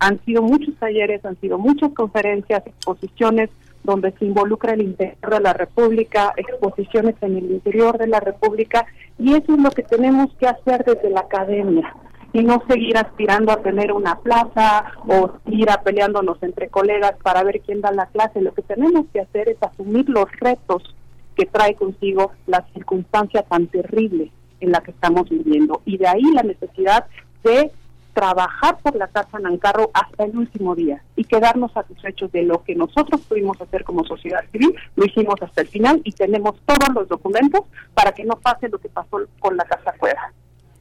Han sido muchos talleres, han sido muchas conferencias, exposiciones donde se involucra el interior de la República, exposiciones en el interior de la República, y eso es lo que tenemos que hacer desde la academia y no seguir aspirando a tener una plaza o ir a peleándonos entre colegas para ver quién da la clase. Lo que tenemos que hacer es asumir los retos que trae consigo la circunstancia tan terrible en la que estamos viviendo. Y de ahí la necesidad de trabajar por la Casa Nancarro hasta el último día y quedarnos satisfechos de lo que nosotros pudimos hacer como sociedad civil, lo hicimos hasta el final y tenemos todos los documentos para que no pase lo que pasó con la Casa Cueva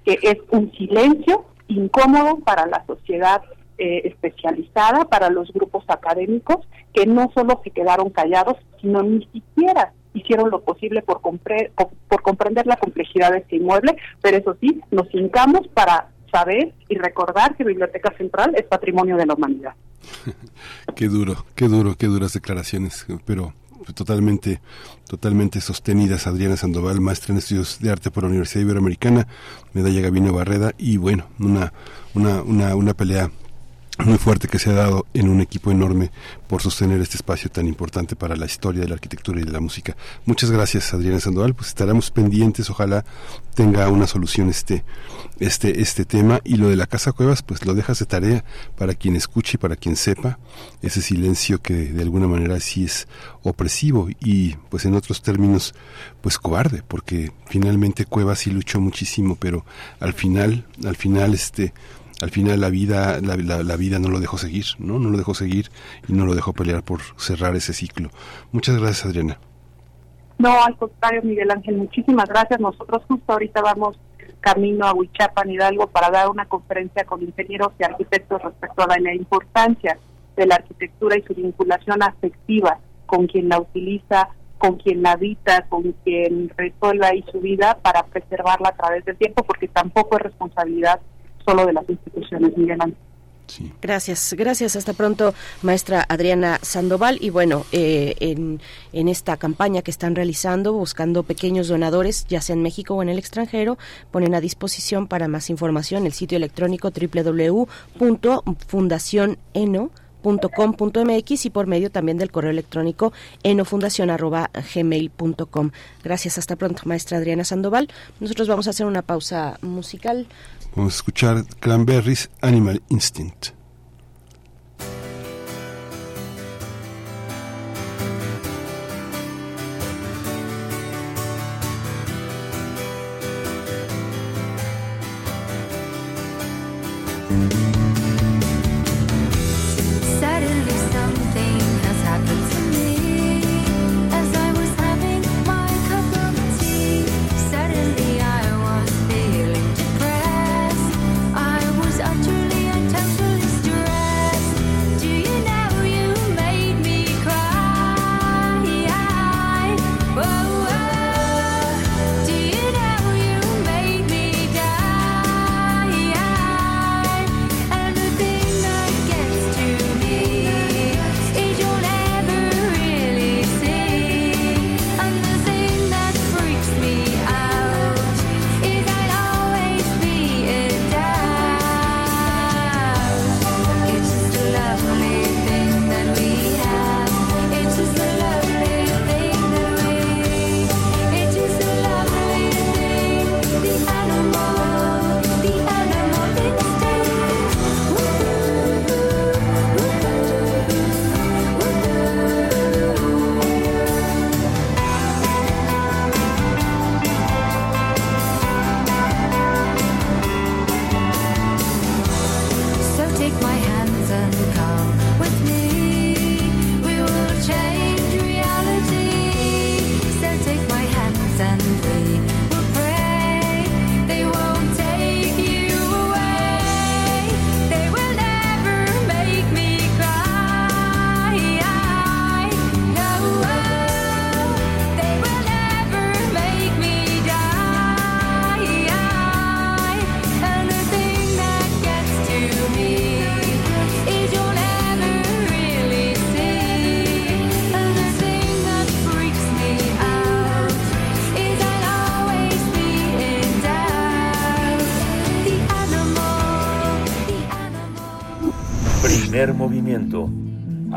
que es un silencio incómodo para la sociedad eh, especializada, para los grupos académicos, que no solo se quedaron callados, sino ni siquiera hicieron lo posible por, por, comprender la complejidad de este inmueble, pero eso sí, nos hincamos para saber y recordar que Biblioteca Central es patrimonio de la humanidad. qué duro, qué duro, qué duras declaraciones, pero totalmente, totalmente sostenidas. Adriana Sandoval, maestra en estudios de arte por la Universidad Iberoamericana, medalla Gabino Barreda y bueno, una, una, una, una pelea muy fuerte que se ha dado en un equipo enorme por sostener este espacio tan importante para la historia de la arquitectura y de la música. Muchas gracias, Adriana Sandoval. Pues estaremos pendientes, ojalá tenga una solución este, este, este tema. Y lo de la Casa Cuevas, pues lo dejas de tarea para quien escuche y para quien sepa ese silencio que de alguna manera sí es opresivo y pues en otros términos pues cobarde, porque finalmente Cuevas sí luchó muchísimo, pero al final, al final este al final la vida, la, vida no lo dejó seguir, ¿no? No lo dejó seguir y no lo dejó pelear por cerrar ese ciclo. Muchas gracias, Adriana. No, al contrario, Miguel Ángel, muchísimas gracias. Nosotros justo ahorita vamos camino a Huichapan, Hidalgo, para dar una conferencia con ingenieros y arquitectos respecto a la importancia de la arquitectura y su vinculación afectiva con quien la utiliza, con quien la habita, con quien resuelve ahí su vida para preservarla a través del tiempo, porque tampoco es responsabilidad solo de las instituciones, Miguel Ángel. Gracias, gracias. Hasta pronto, maestra Adriana Sandoval. Y bueno, eh, en, en, esta campaña que están realizando, buscando pequeños donadores, ya sea en México o en el extranjero, ponen a disposición para más información el sitio electrónico www.fundacioneno.com.mx y por medio también del correo electrónico enofundacion.gmail.com. Gracias, hasta pronto, maestra Adriana Sandoval. Nosotros vamos a hacer una pausa musical. Vamos a escuchar Cranberries Animal Instinct.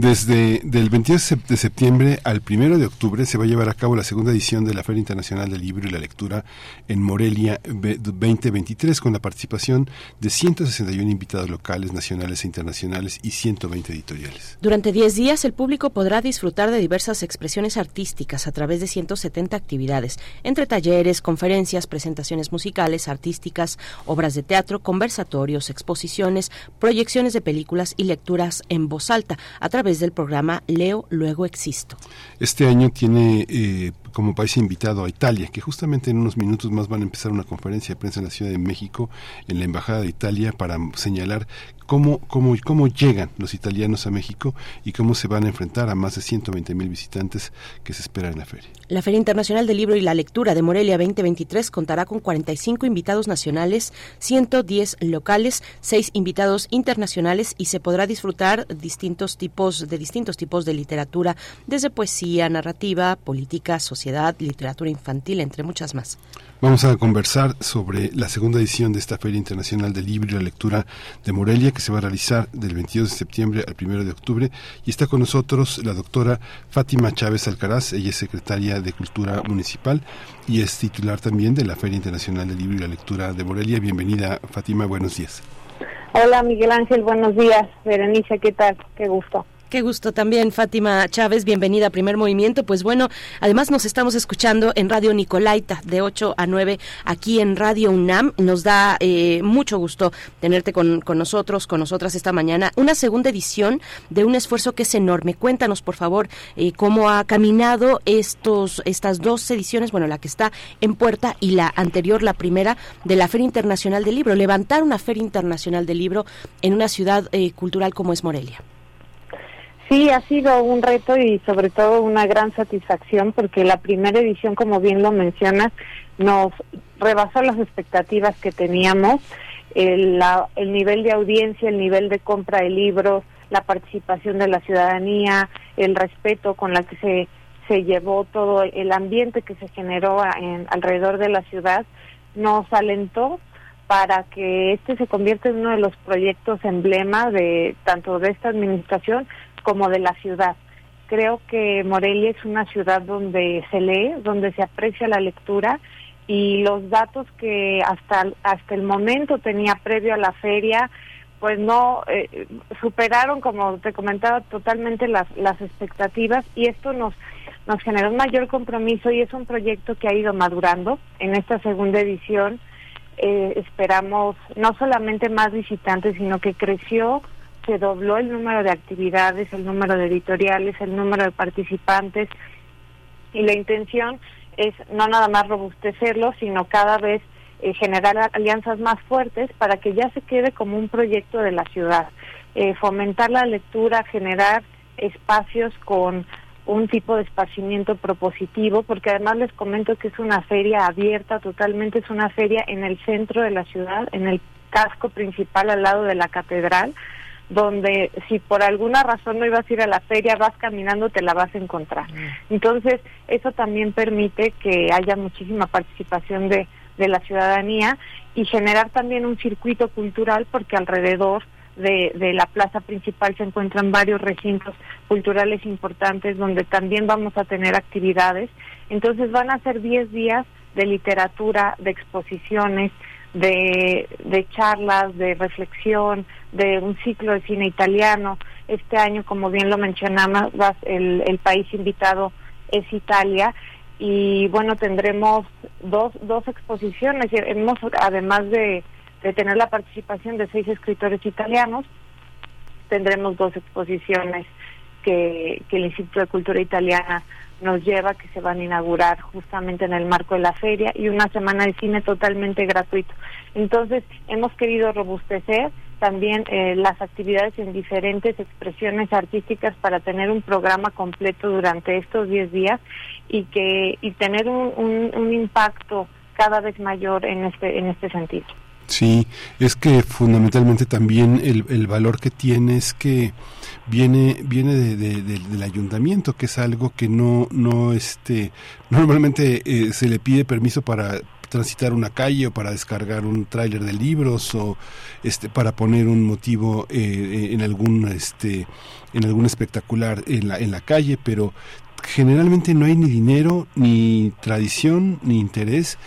desde el 22 de septiembre al 1 de octubre se va a llevar a cabo la segunda edición de la Feria Internacional del Libro y la Lectura en Morelia 2023 con la participación de 161 invitados locales, nacionales e internacionales y 120 editoriales. Durante 10 días el público podrá disfrutar de diversas expresiones artísticas a través de 170 actividades, entre talleres, conferencias, presentaciones musicales, artísticas, obras de teatro, conversatorios, exposiciones, proyecciones de películas y lecturas en voz alta a través del programa Leo Luego Existo. Este año tiene eh, como país invitado a Italia, que justamente en unos minutos más van a empezar una conferencia de prensa en la Ciudad de México, en la Embajada de Italia, para señalar cómo, cómo, cómo llegan los italianos a México y cómo se van a enfrentar a más de 120 mil visitantes que se esperan en la feria. La Feria Internacional del Libro y la Lectura de Morelia 2023 contará con 45 invitados nacionales, 110 locales, 6 invitados internacionales y se podrá disfrutar distintos tipos de distintos tipos de literatura, desde poesía, narrativa, política, social sociedad, literatura infantil, entre muchas más. Vamos a conversar sobre la segunda edición de esta Feria Internacional del Libro y la Lectura de Morelia, que se va a realizar del 22 de septiembre al 1 de octubre. Y está con nosotros la doctora Fátima Chávez Alcaraz, ella es secretaria de Cultura Municipal y es titular también de la Feria Internacional del Libro y la Lectura de Morelia. Bienvenida, Fátima, buenos días. Hola, Miguel Ángel, buenos días. Berenice, ¿qué tal? Qué gusto. Qué gusto también, Fátima Chávez, bienvenida a Primer Movimiento. Pues bueno, además nos estamos escuchando en Radio Nicolaita de 8 a 9 aquí en Radio UNAM. Nos da eh, mucho gusto tenerte con, nosotros, con nosotras esta mañana. Una segunda edición de un esfuerzo que es enorme. Cuéntanos, por favor, eh, cómo ha caminado estos, estas dos ediciones, bueno, la que está en puerta y la anterior, la primera, de la Feria Internacional del Libro. Levantar una Feria Internacional del Libro en una ciudad eh, cultural como es Morelia. Sí, ha sido un reto y sobre todo una gran satisfacción porque la primera edición, como bien lo mencionas, nos rebasó las expectativas que teníamos, el, el nivel de audiencia, el nivel de compra de libros, la participación de la ciudadanía, el respeto con la que se, se llevó todo el ambiente que se generó en, alrededor de la ciudad, nos alentó para que este se convierta en uno de los proyectos emblema de tanto de esta administración como de la ciudad. Creo que Morelia es una ciudad donde se lee, donde se aprecia la lectura y los datos que hasta, hasta el momento tenía previo a la feria, pues no eh, superaron, como te comentaba, totalmente las, las expectativas y esto nos, nos generó un mayor compromiso y es un proyecto que ha ido madurando en esta segunda edición. Eh, esperamos no solamente más visitantes, sino que creció se dobló el número de actividades, el número de editoriales, el número de participantes y la intención es no nada más robustecerlo, sino cada vez eh, generar alianzas más fuertes para que ya se quede como un proyecto de la ciudad. Eh, fomentar la lectura, generar espacios con un tipo de esparcimiento propositivo, porque además les comento que es una feria abierta, totalmente es una feria en el centro de la ciudad, en el casco principal al lado de la catedral, donde si por alguna razón no ibas a ir a la feria, vas caminando, te la vas a encontrar. Mm. Entonces, eso también permite que haya muchísima participación de, de la ciudadanía y generar también un circuito cultural porque alrededor de, de, la plaza principal se encuentran varios recintos culturales importantes donde también vamos a tener actividades. Entonces van a ser 10 días de literatura, de exposiciones, de, charlas, de reflexión, de un ciclo de cine italiano. Este año, como bien lo mencionamos, el, el país invitado es Italia y bueno, tendremos dos, dos exposiciones. Hemos, además de, de tener la participación de seis escritores italianos, tendremos dos exposiciones que, el Instituto de Cultura Italiana nos lleva, que se van a inaugurar justamente en el marco de la feria y una semana de cine totalmente gratuito. Entonces, hemos querido robustecer también eh, las actividades en diferentes expresiones artísticas para tener un programa completo durante estos 10 días y que y tener un, un, impacto cada vez mayor en este en este sentido. Sí, es que fundamentalmente también el, el valor que tiene es que viene viene de, del ayuntamiento que es algo que no no este normalmente eh, se le pide permiso para transitar una calle o para descargar un tráiler de libros o este para poner un motivo eh, en algún este en algún espectacular en la en la calle pero generalmente no hay ni dinero ni tradición ni interés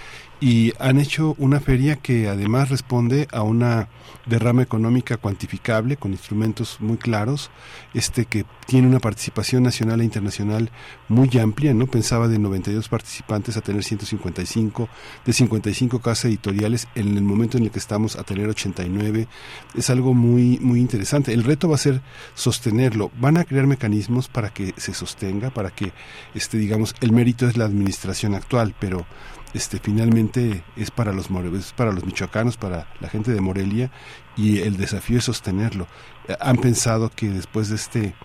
y han hecho una feria que además responde a una derrama económica cuantificable con instrumentos muy claros, este que tiene una participación nacional e internacional muy amplia, ¿no? Pensaba de 92 participantes a tener 155, de 55 casas editoriales en el momento en el que estamos a tener 89. Es algo muy muy interesante. El reto va a ser sostenerlo. Van a crear mecanismos para que se sostenga, para que este digamos el mérito es la administración actual, pero este finalmente es para los es para los michoacanos, para la gente de Morelia y el desafío es sostenerlo. ¿Han pensado que después de este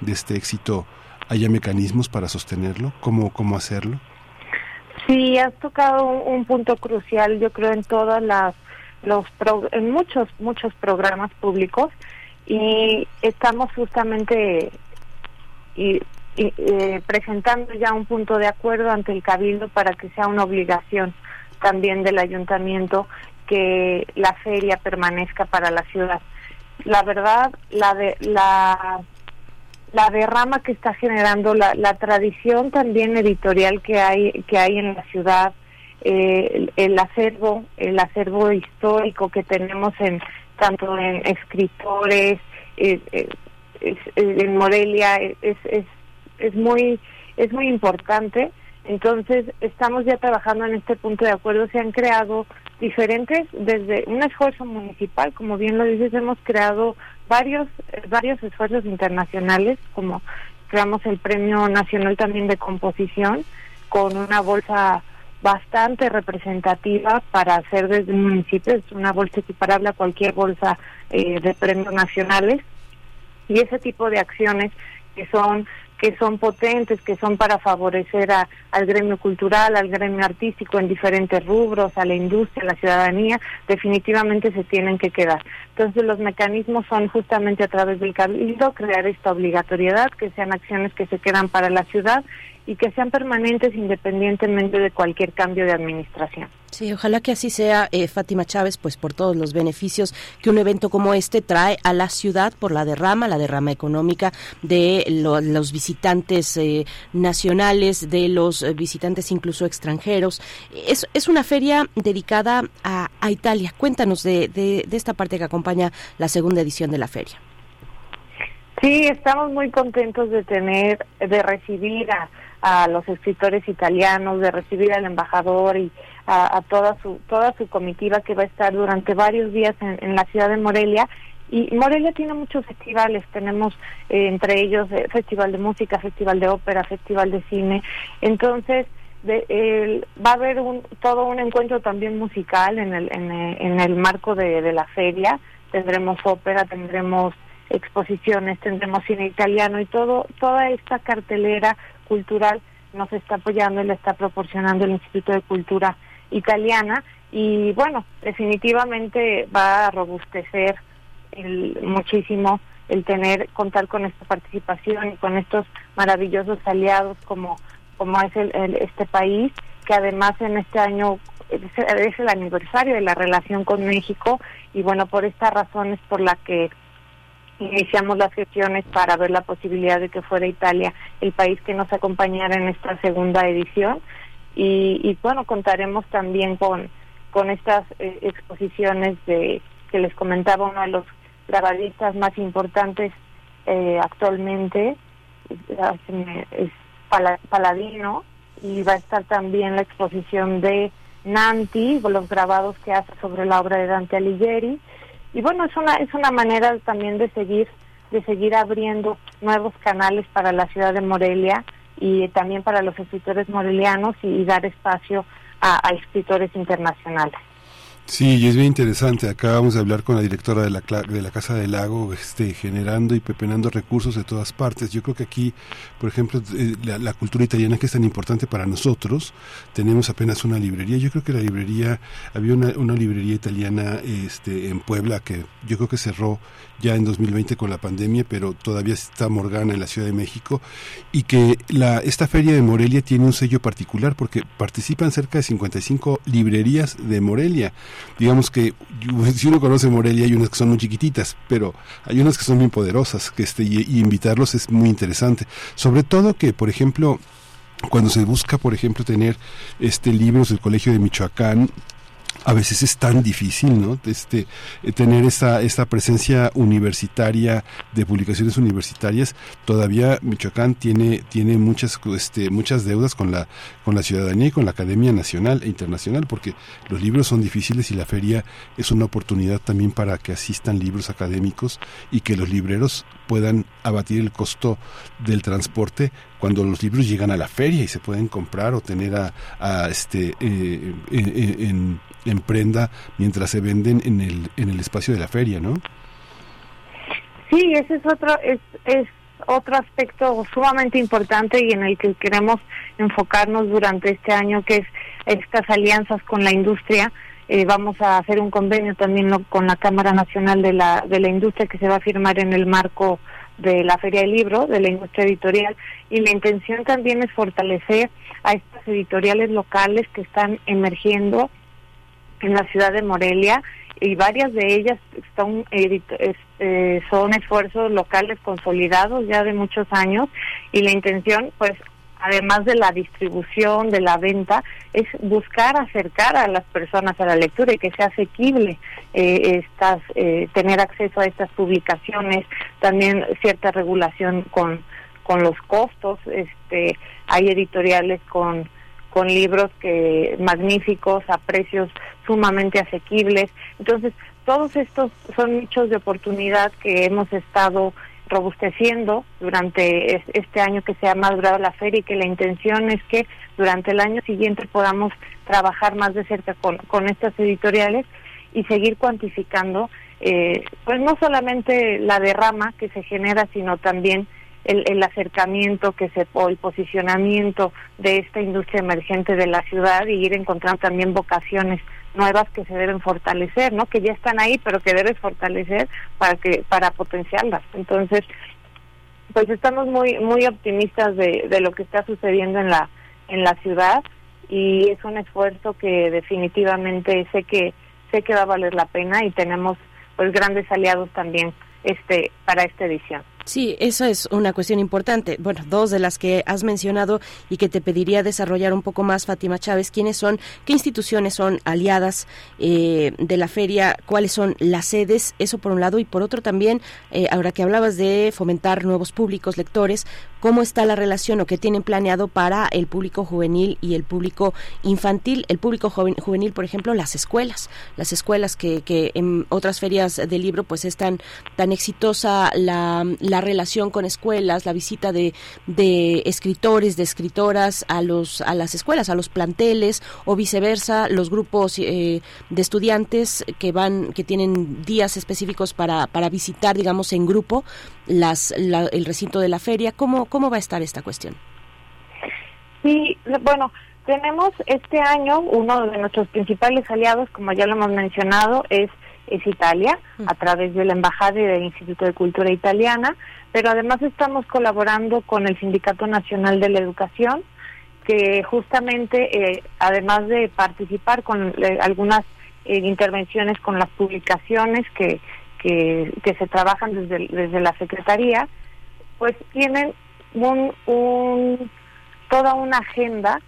de este éxito haya mecanismos para sostenerlo? ¿Cómo cómo hacerlo? Sí, has tocado un, punto crucial, yo creo en todas las los en muchos muchos programas públicos y estamos justamente y eh, presentando ya un punto de acuerdo ante el Cabildo para que sea una obligación también del ayuntamiento que la feria permanezca para la ciudad. La verdad, la de la derrama que está generando la, tradición también editorial que hay que hay en la ciudad eh, el, acervo el acervo histórico que tenemos en tanto en escritores eh, eh, en Morelia es, es es muy es muy importante. Entonces estamos ya trabajando en este punto de acuerdo. Se han creado diferentes desde un esfuerzo municipal como bien lo dices hemos creado varios varios esfuerzos internacionales como creamos el premio nacional también de composición con una bolsa bastante representativa para hacer desde un municipio. Es una bolsa equiparable a cualquier bolsa eh, de premios nacionales. Y ese tipo de acciones que son que son potentes, que son para favorecer a, al gremio cultural, al gremio artístico en diferentes rubros, a la industria, a la ciudadanía, definitivamente se tienen que quedar. Entonces los mecanismos son justamente a través del cabildo crear esta obligatoriedad, que sean acciones que se quedan para la ciudad y que sean permanentes independientemente de cualquier cambio de administración. Sí, ojalá que así sea, eh, Fátima Chávez, pues por todos los beneficios que un evento como este trae a la ciudad por la derrama, la derrama económica de los visitantes eh, nacionales, de los eh, visitantes incluso extranjeros. Es, es una feria dedicada a, Italia. Cuéntanos de, de, de esta parte que acompaña la segunda edición de la feria. Sí, estamos muy contentos de tener, de recibir a a los escritores italianos, de recibir al embajador y a, toda su toda su comitiva que va a estar durante varios días en, la ciudad de Morelia. Y Morelia tiene muchos festivales, tenemos eh, entre ellos eh, Festival de Música, Festival de Ópera, Festival de Cine. Entonces, de, va a haber un, todo un encuentro también musical en el, en, en el marco de, de la feria. Tendremos ópera, tendremos exposiciones, tendremos cine italiano y todo toda esta cartelera cultural nos está apoyando y le está proporcionando el Instituto de Cultura Italiana. Y bueno, definitivamente va a robustecer el, muchísimo el tener contar con esta participación y con estos maravillosos aliados como como es el, este país que además en este año es el aniversario de la relación con México y bueno por esta razón es por la que iniciamos las gestiones para ver la posibilidad de que fuera Italia el país que nos acompañara en esta segunda edición. Y, bueno contaremos también con con estas eh, exposiciones de que les comentaba uno de los grabadistas más importantes eh, actualmente es Paladino y va a estar también la exposición de Nanti, los grabados que hace sobre la obra de Dante Alighieri y bueno es una es una manera también de seguir de seguir abriendo nuevos canales para la ciudad de Morelia y también para los escritores morelianos y, dar espacio a escritores internacionales. Sí, y es bien interesante. Acabamos de hablar con la directora de la, de la Casa del Lago, este, generando y pepenando recursos de todas partes. Yo creo que aquí, por ejemplo, eh, la, cultura italiana que es tan importante para nosotros, tenemos apenas una librería. Yo creo que la librería, había una, una librería italiana este, en Puebla que yo creo que cerró ya en 2020 con la pandemia, pero todavía está Morgana en la Ciudad de México, y que la, esta feria de Morelia tiene un sello particular porque participan cerca de 55 librerías de Morelia digamos que si uno conoce Morelia hay unas que son muy chiquititas, pero hay unas que son bien poderosas, que este, y, invitarlos es muy interesante. Sobre todo que, por ejemplo, cuando se busca, por ejemplo, tener este libros del Colegio de Michoacán, a veces es tan difícil, ¿no? Este, eh, tener esta, esta presencia universitaria de publicaciones universitarias. Todavía Michoacán tiene, tiene muchas, este, muchas deudas con la, con la ciudadanía y con la Academia Nacional e Internacional, porque los libros son difíciles y la feria es una oportunidad también para que asistan libros académicos y que los libreros puedan abatir el costo del transporte cuando los libros llegan a la feria y se pueden comprar o tener a, este eh, en, en prenda mientras se venden en el, en el espacio de la feria, ¿no? Sí, ese es otro, es, es otro aspecto sumamente importante y en el que queremos enfocarnos durante este año, que es estas alianzas con la industria. Eh, vamos a hacer un convenio también con la Cámara Nacional de la, de la Industria que se va a firmar en el marco de la Feria del Libro, de la industria editorial, y la intención también es fortalecer a estas editoriales locales que están emergiendo en la ciudad de Morelia y varias de ellas son, eh, son esfuerzos locales consolidados ya de muchos años y la intención pues además de la distribución, de la venta, es buscar acercar a las personas a la lectura y que sea asequible eh, estas, eh, tener acceso a estas publicaciones, también cierta regulación con, con los costos, este, hay editoriales con con libros que magníficos a precios sumamente asequibles. Entonces, todos estos son nichos de oportunidad que hemos estado robusteciendo durante este año que se ha madurado la feria y que la intención es que durante el año siguiente podamos trabajar más de cerca con, con estas editoriales y seguir cuantificando eh, pues no solamente la derrama que se genera sino también el, acercamiento que se o el posicionamiento de esta industria emergente de la ciudad y ir encontrando también vocaciones nuevas que se deben fortalecer, ¿no? Que ya están ahí, pero que debes fortalecer para que para potenciarlas. Entonces, pues estamos muy muy optimistas de, de lo que está sucediendo en la en la ciudad y es un esfuerzo que definitivamente sé que sé que va a valer la pena y tenemos pues grandes aliados también este para esta edición. Sí, esa es una cuestión importante. Bueno, dos de las que has mencionado y que te pediría desarrollar un poco más, Fátima Chávez, ¿quiénes son, qué instituciones son aliadas eh, de la feria, cuáles son las sedes? Eso por un lado y por otro también, eh, ahora que hablabas de fomentar nuevos públicos lectores, ¿cómo está la relación o qué tienen planeado para el público juvenil y el público infantil? El público juvenil, por ejemplo, las escuelas, las escuelas que, que en otras ferias de libro pues es tan, tan exitosa la la relación con escuelas, la visita de, de escritores, de escritoras a los a las escuelas, a los planteles o viceversa, los grupos eh, de estudiantes que van que tienen días específicos para, para visitar, digamos, en grupo las el recinto de la feria. ¿Cómo cómo va a estar esta cuestión? Sí, bueno, tenemos este año uno de nuestros principales aliados, como ya lo hemos mencionado, es es Italia, a través de la Embajada y del Instituto de Cultura Italiana, pero además estamos colaborando con el Sindicato Nacional de la Educación, que justamente, eh, además de participar con eh, algunas eh, intervenciones con las publicaciones que, que, se trabajan desde, desde la Secretaría, pues tienen un, un, toda una agenda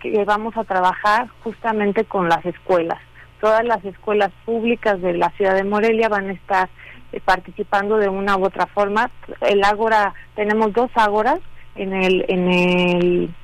que vamos a trabajar justamente con las escuelas todas las escuelas públicas de la ciudad de Morelia van a estar eh, participando de una u otra forma. El ágora, tenemos dos ágoras en el, en el,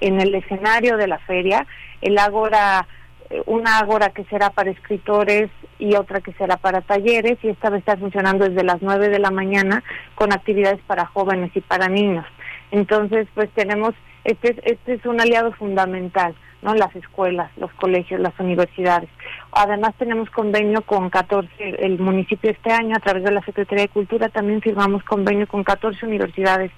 en el escenario de la feria. El ágora, eh, una ágora que será para escritores y otra que será para talleres y esta va a estar funcionando desde las 9 de la mañana con actividades para jóvenes y para niños. Entonces, pues tenemos, este este es un aliado fundamental ¿no? Las escuelas, los colegios, las universidades. Además tenemos convenio con 14, el municipio este año a través de la Secretaría de Cultura también firmamos convenio con 14 universidades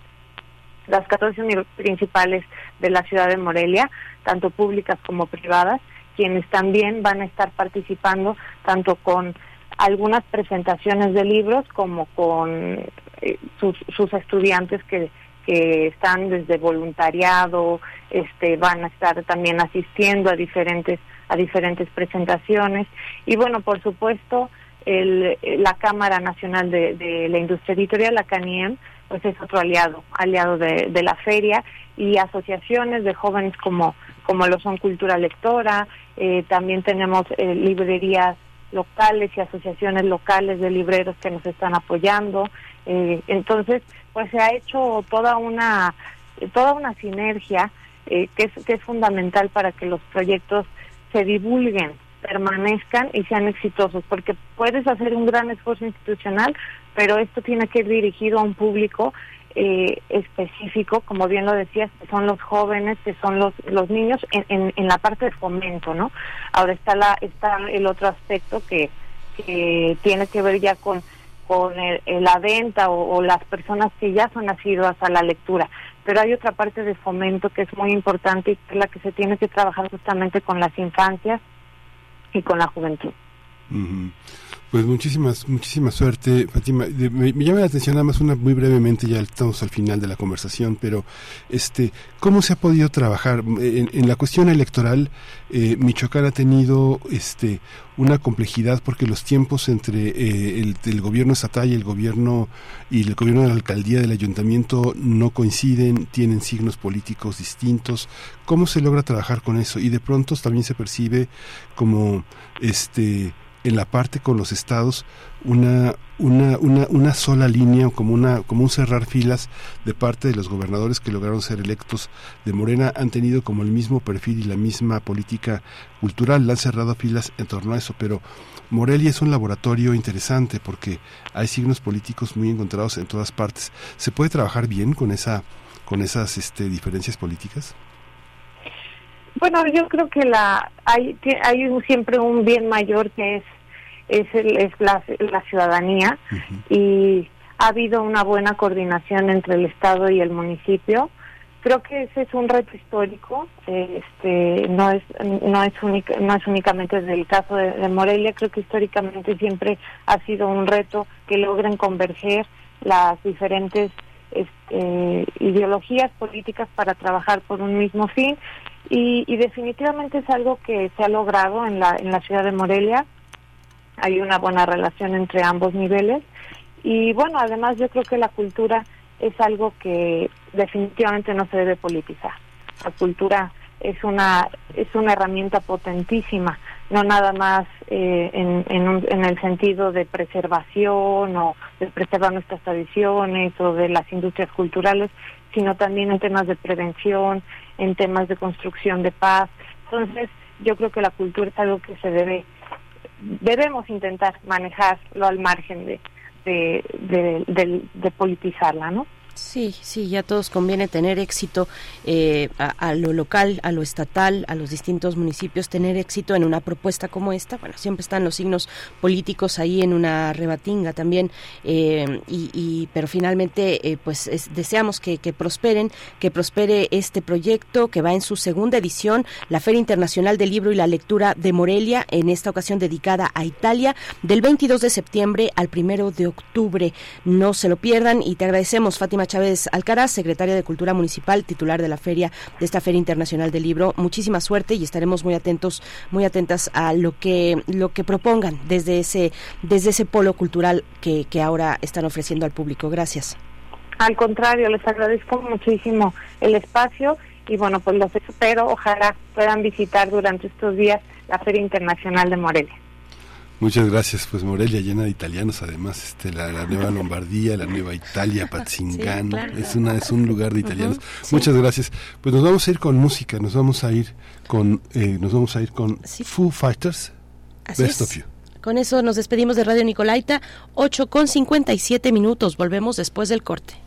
las 14 principales de la ciudad de Morelia, tanto públicas como privadas, quienes también van a estar participando tanto con algunas presentaciones de libros como con eh, sus, estudiantes que que están desde voluntariado, este, van a estar también asistiendo a diferentes a diferentes presentaciones. Y bueno, por supuesto, el, la Cámara Nacional de, la Industria Editorial, la CANIEM, pues es otro aliado, aliado de, la feria y asociaciones de jóvenes como como lo son Cultura Lectora, eh, también tenemos eh, librerías locales y asociaciones locales de libreros que nos están apoyando. Eh, entonces, pues se ha hecho toda una toda una sinergia eh, que, es, que es fundamental para que los proyectos se divulguen, permanezcan y sean exitosos, porque puedes hacer un gran esfuerzo institucional, pero esto tiene que ir dirigido a un público eh, específico, como bien lo decías, que son los jóvenes, que son los, los niños, en, en, la parte de fomento, ¿no? Ahora está, la, está el otro aspecto que, que tiene que ver ya con con la venta o, las personas que ya son nacidas a la lectura. Pero hay otra parte de fomento que es muy importante y que es la que se tiene que trabajar justamente con las infancias y con la juventud. Pues muchísimas, muchísima suerte, Fátima. Me, llama la atención nada más una muy brevemente, ya estamos al final de la conversación, pero este, ¿cómo se ha podido trabajar en, la cuestión electoral? Eh, Michoacán ha tenido este una complejidad porque los tiempos entre eh, el, el, gobierno estatal y el gobierno y el gobierno de la alcaldía del ayuntamiento no coinciden, tienen signos políticos distintos. ¿Cómo se logra trabajar con eso? Y de pronto también se percibe como este en la parte con los estados una, una, una, una sola línea, como, una, como un cerrar filas de parte de los gobernadores que lograron ser electos de Morena, han tenido como el mismo perfil y la misma política cultural, han cerrado filas en torno a eso, pero Morelia es un laboratorio interesante porque hay signos políticos muy encontrados en todas partes. ¿Se puede trabajar bien con esa con esas este, diferencias políticas? Bueno, yo creo que la hay hay siempre un bien mayor que es es, el, es la, la ciudadanía y ha habido una buena coordinación entre el Estado y el municipio. Creo que ese es un reto histórico, este, no es no es no es únicamente desde el caso de, Morelia, creo que históricamente siempre ha sido un reto que logren converger las diferentes este, ideologías políticas para trabajar por un mismo fin y, y definitivamente es algo que se ha logrado en la en la ciudad de Morelia hay una buena relación entre ambos niveles y bueno, además yo creo que la cultura es algo que definitivamente no se debe politizar. La cultura es una es una herramienta potentísima, no nada más eh, en, en, el sentido de preservación o de preservar nuestras tradiciones o de las industrias culturales, sino también en temas de prevención, en temas de construcción de paz. Entonces, yo creo que la cultura es algo que se debe debemos intentar manejarlo al margen de, de, de, politizarla, ¿no? Sí, sí, ya todos conviene tener éxito eh, a, lo local, a lo estatal, a los distintos municipios, tener éxito en una propuesta como esta. Bueno, siempre están los signos políticos ahí en una rebatinga también, eh, y, pero finalmente, eh, pues deseamos que, que, prosperen, que prospere este proyecto que va en su segunda edición, la Feria Internacional del Libro y la Lectura de Morelia, en esta ocasión dedicada a Italia, del 22 de septiembre al primero de octubre. No se lo pierdan y te agradecemos, Fátima Chávez Alcaraz, secretaria de Cultura Municipal, titular de la feria, de esta Feria Internacional del Libro. Muchísima suerte y estaremos muy atentos, muy atentas a lo que, lo que propongan desde ese, desde ese polo cultural que, que ahora están ofreciendo al público. Gracias. Al contrario, les agradezco muchísimo el espacio y bueno, pues los espero, ojalá puedan visitar durante estos días la Feria Internacional de Morelia. Muchas gracias, pues Morelia llena de italianos, además este la, nueva Lombardía, la nueva Italia, Patzingano, es una es un lugar de italianos. Muchas gracias. Pues nos vamos a ir con música, nos vamos a ir con eh, nos vamos a ir con Foo Fighters, Best of You. Con eso nos despedimos de Radio Nicolaita, 8 con 57 minutos. Volvemos después del corte.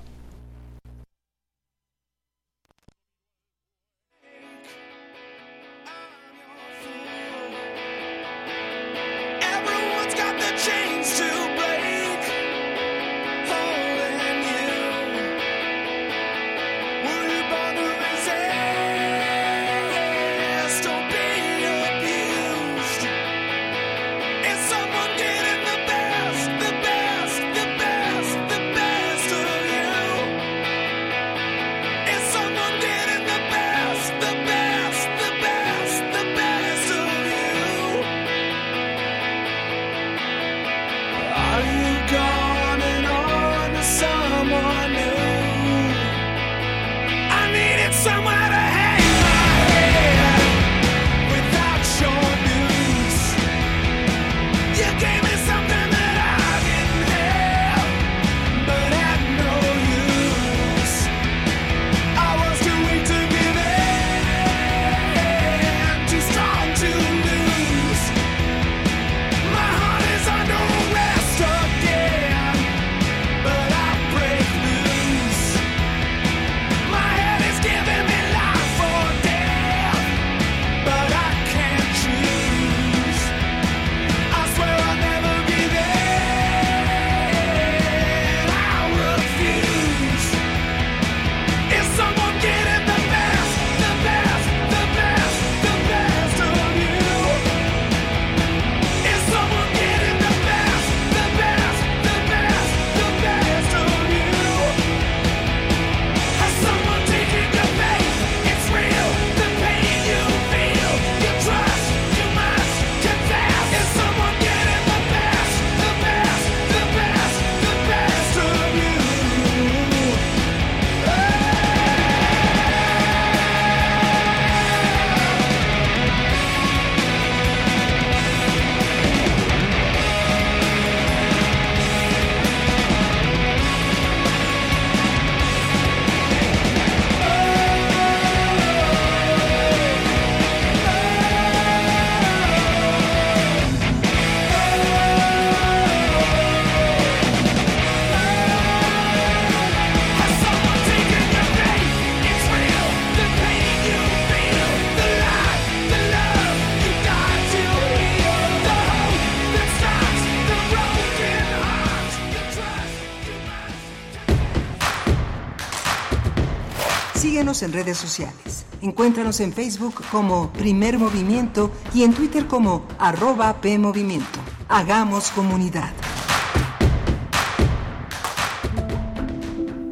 Síguenos en redes sociales. Encuéntranos en Facebook como Primer Movimiento y en Twitter como arroba PMovimiento. Hagamos comunidad.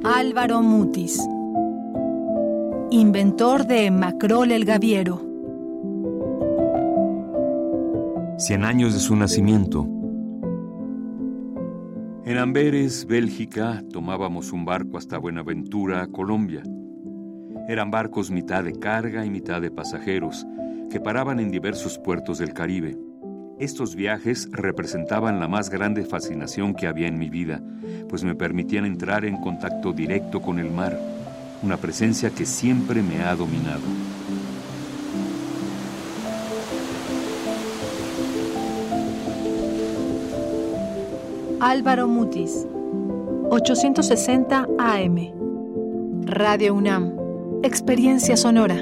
Álvaro Mutis, inventor de Macrol el Gaviero. Cien años de su nacimiento. En Amberes, Bélgica, tomábamos un barco hasta Buenaventura, Colombia. Eran barcos mitad de carga y mitad de pasajeros, que paraban en diversos puertos del Caribe. Estos viajes representaban la más grande fascinación que había en mi vida, pues me permitían entrar en contacto directo con el mar, una presencia que siempre me ha dominado. Álvaro Mutis, 860 AM. Radio UNAM. Experiencia sonora.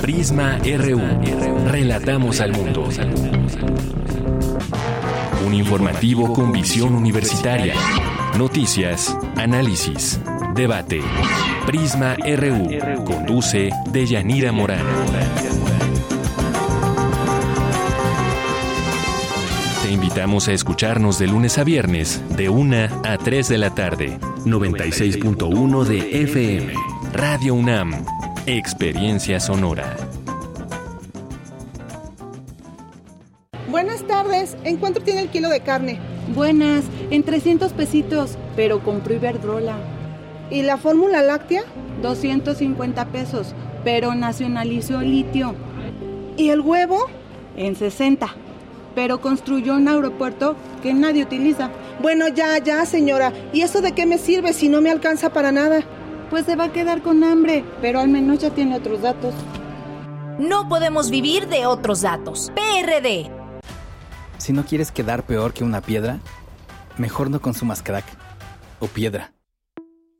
Prisma RU. Relatamos al mundo. Un informativo con visión universitaria. Noticias, análisis, debate. Prisma RU. Conduce Deyanira Morán. Te invitamos a escucharnos de lunes a viernes, de 1 a 3 de la tarde. 96.1 de FM. Radio UNAM. Experiencia sonora. Buenas tardes. ¿En cuánto tiene el kilo de carne? Buenas, en 300 pesitos, pero compró Iberdrola. ¿Y la fórmula láctea? 250 pesos, pero nacionalizó litio. ¿Y el huevo? En 60, pero construyó un aeropuerto que nadie utiliza. Bueno, ya, ya, señora. ¿Y eso de qué me sirve si no me alcanza para nada? Pues se va a quedar con hambre, pero al menos ya tiene otros datos. No podemos vivir de otros datos. PRD. Si no quieres quedar peor que una piedra, mejor no consumas crack o piedra.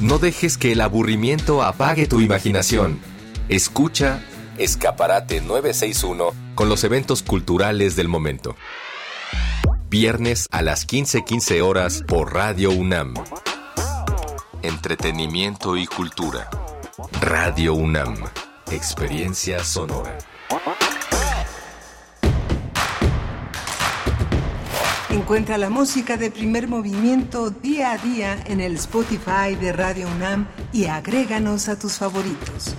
No dejes que el aburrimiento apague tu imaginación. Escucha Escaparate 961 con los eventos culturales del momento. Viernes a las 15:15 horas por Radio UNAM. Entretenimiento y cultura. Radio UNAM. Experiencia sonora. Encuentra la música de primer movimiento día a día en el Spotify de Radio UNAM y agréganos a tus favoritos.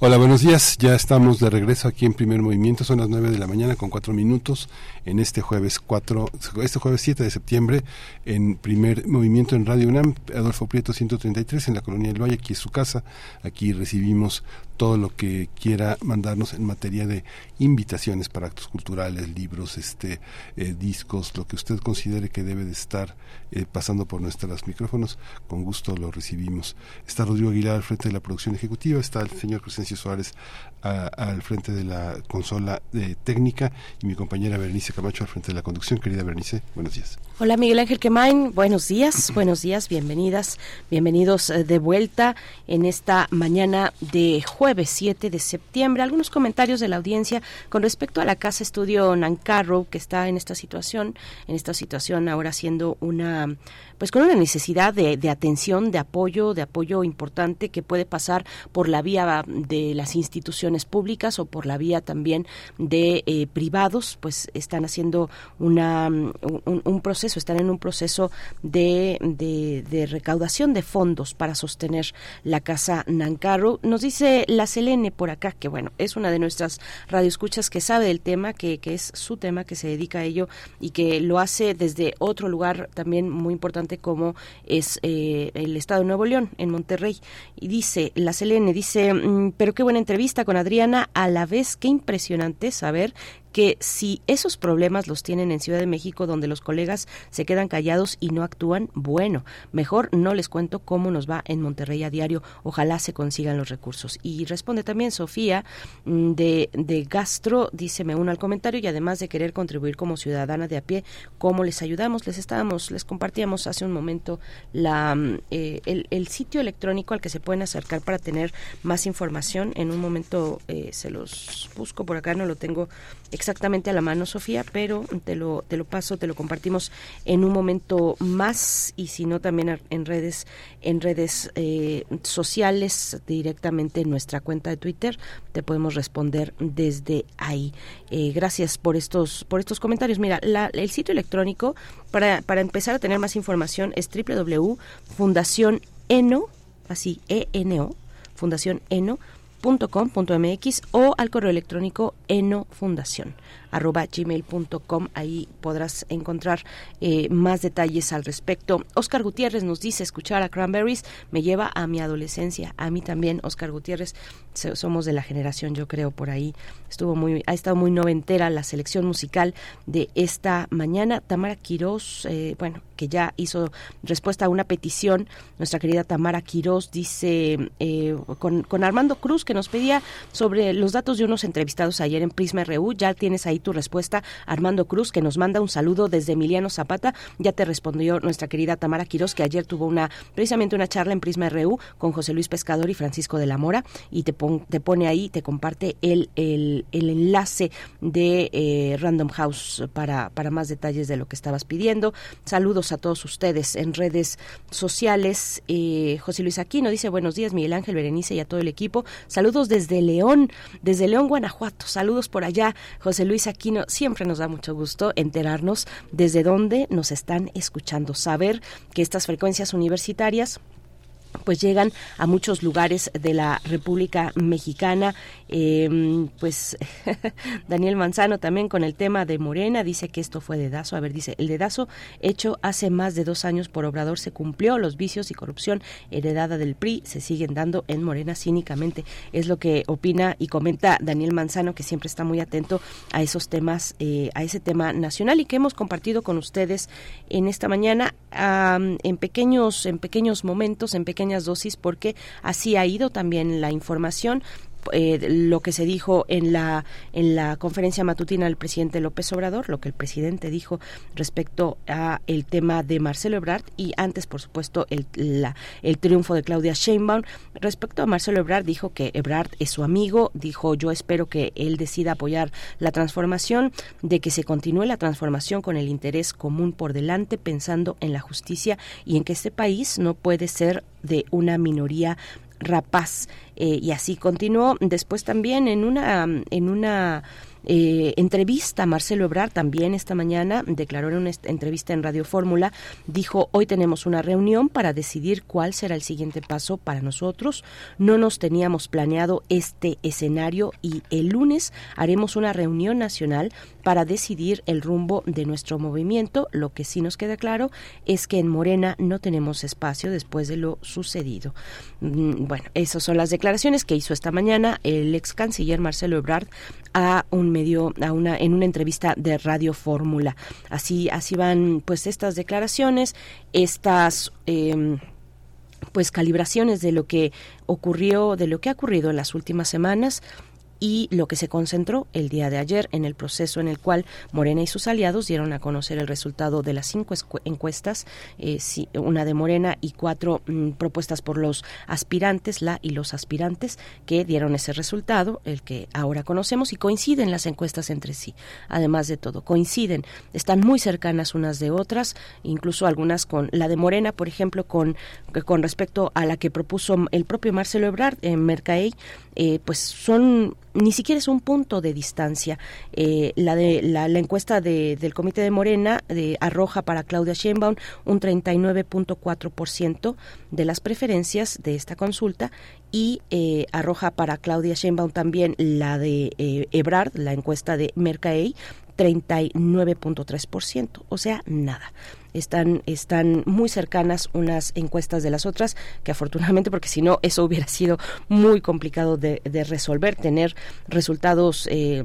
Hola, buenos días. Ya estamos de regreso aquí en Primer Movimiento. Son las 9 de la mañana con 4 minutos en este jueves 4, este jueves 7 de septiembre en Primer Movimiento en Radio UNAM, Adolfo Prieto 133 en la Colonia del Valle, aquí es su casa. Aquí recibimos todo lo que quiera mandarnos en materia de invitaciones para actos culturales, libros, este eh, discos, lo que usted considere que debe de estar eh, pasando por nuestros micrófonos, con gusto lo recibimos. Está Rodrigo Aguilar al frente de la producción ejecutiva, está el señor Crescencio Suárez al frente de la consola de técnica y mi compañera Berenice Camacho al frente de la conducción. Querida Berenice, buenos días. Hola Miguel Ángel Quemain, buenos días, buenos días, bienvenidas, bienvenidos eh, de vuelta en esta mañana de jueves 7 de septiembre. Algunos comentarios de la audiencia con respecto a la casa estudio Nancarrow que está en esta situación, en esta situación ahora siendo una, pues con una necesidad de, de atención, de apoyo, de apoyo importante que puede pasar por la vía de las instituciones públicas o por la vía también de eh, privados, pues están haciendo una, mm, un, proceso, están en un proceso de, de, recaudación de fondos para sostener la casa Nancarrow. Nos dice La Selene por acá, que bueno, es una de nuestras radioescuchas que sabe del tema, que, que es su tema, que se dedica a ello y que lo hace desde otro lugar también muy importante como es eh, el Estado de Nuevo León, en Monterrey. Y dice, La Selene dice, mm, pero qué buena entrevista con Adriana, a la vez qué impresionante saber que si esos problemas los tienen en Ciudad de México, donde los colegas se quedan callados y no actúan, bueno, mejor no les cuento cómo nos va en Monterrey a diario. Ojalá se consigan los recursos. Y responde también Sofía mm, de, de Gastro, dice, me uno al comentario y además de querer contribuir como ciudadana de a pie, ¿cómo les ayudamos? Les estábamos, les compartíamos hace un momento la, mm, eh, el, sitio electrónico al que se pueden acercar para tener más información. En un momento eh, se los busco por acá, no lo tengo exactamente a la mano, Sofía, pero te lo, te lo paso, te lo compartimos en un momento más y si no también en redes, en redes eh, sociales, directamente en nuestra cuenta de Twitter, te podemos responder desde ahí. Eh, gracias por estos, por estos comentarios. Mira, el sitio electrónico para, para empezar a tener más información es www.fundacioneno, así, E-N-O, Fundación Eno, o al correo electrónico enofundación arroba gmail.com. Ahí podrás encontrar eh, más detalles al respecto. Oscar Gutiérrez nos dice, escuchar a Cranberries me lleva a mi adolescencia. A mí también, Oscar Gutiérrez, somos de la generación, yo creo, por ahí. Estuvo muy, ha estado muy noventera la selección musical de esta mañana. Tamara Quirós, eh, bueno, que ya hizo respuesta a una petición. Nuestra querida Tamara Quirós dice, eh, con, con Armando Cruz, que nos pedía sobre los datos de unos entrevistados ayer en Prisma RU. Ya tienes ahí tu respuesta. Armando Cruz, que nos manda un saludo desde Emiliano Zapata. Ya te respondió nuestra querida Tamara Quiroz, que ayer tuvo una precisamente una charla en Prisma RU con José Luis Pescador y Francisco de la Mora. Y te, te pone ahí, te comparte el, el, el enlace de eh, Random House para, para más detalles de lo que estabas pidiendo. Saludos a todos ustedes en redes sociales. Eh, José Luis Aquino dice buenos días, Miguel Ángel Berenice y a todo el equipo. Saludos desde León, desde León, Guanajuato. Saludos por allá, José Luis Aquino siempre nos da mucho gusto enterarnos desde dónde nos están escuchando, saber que estas frecuencias universitarias pues llegan a muchos lugares de la República Mexicana. Eh, pues Daniel Manzano también con el tema de Morena dice que esto fue dedazo. A ver, dice, el dedazo hecho hace más de dos años por Obrador se cumplió. Los vicios y corrupción heredada del PRI se siguen dando en Morena cínicamente. Es lo que opina y comenta Daniel Manzano, que siempre está muy atento a esos temas, eh, a ese tema nacional y que hemos compartido con ustedes en esta mañana en pequeños, en pequeños momentos, en pequeños dosis porque así ha ido también la información eh, lo que se dijo en la en la conferencia matutina del presidente López Obrador, lo que el presidente dijo respecto a el tema de Marcelo Ebrard y antes, por supuesto, el, la, el triunfo de Claudia Sheinbaum. Respecto a Marcelo Ebrard, dijo que Ebrard es su amigo, dijo yo espero que él decida apoyar la transformación, de que se continúe la transformación con el interés común por delante, pensando en la justicia y en que este país no puede ser de una minoría rapaz. Eh, y así continuó. Después también en una, en una eh, entrevista, Marcelo Ebrard también esta mañana declaró en una entrevista en Radio Fórmula, dijo, hoy tenemos una reunión para decidir cuál será el siguiente paso para nosotros. No nos teníamos planeado este escenario y el lunes haremos una reunión nacional para decidir el rumbo de nuestro movimiento. Lo que sí nos queda claro es que en Morena no tenemos espacio después de lo sucedido. Mm, bueno, esas son las declaraciones que hizo esta mañana el ex canciller Marcelo Ebrard a un medio, a una, en una entrevista de Radio Fórmula. Así, así van pues estas declaraciones, estas eh, pues calibraciones de lo que ocurrió, de lo que ha ocurrido en las últimas semanas y lo que se concentró el día de ayer en el proceso en el cual Morena y sus aliados dieron a conocer el resultado de las cinco encuestas, eh, una de Morena y cuatro mm, propuestas por los aspirantes, la y los aspirantes, que dieron ese resultado, el que ahora conocemos, y coinciden las encuestas entre sí. Además de todo, coinciden, están muy cercanas unas de otras, incluso algunas con la de Morena, por ejemplo, con, con respecto a la que propuso el propio Marcelo Ebrard en Mercaey, eh, pues son ni siquiera es un punto de distancia. Eh, la, de, la, encuesta del Comité de Morena de, arroja para Claudia Sheinbaum un 39.4% de las preferencias de esta consulta y eh, arroja para Claudia Sheinbaum también la de eh, Ebrard, la encuesta de Mercaey, 39.3%, o sea, nada. Están, están muy cercanas unas encuestas de las otras, que afortunadamente, porque si no, eso hubiera sido muy complicado de, resolver, tener resultados eh,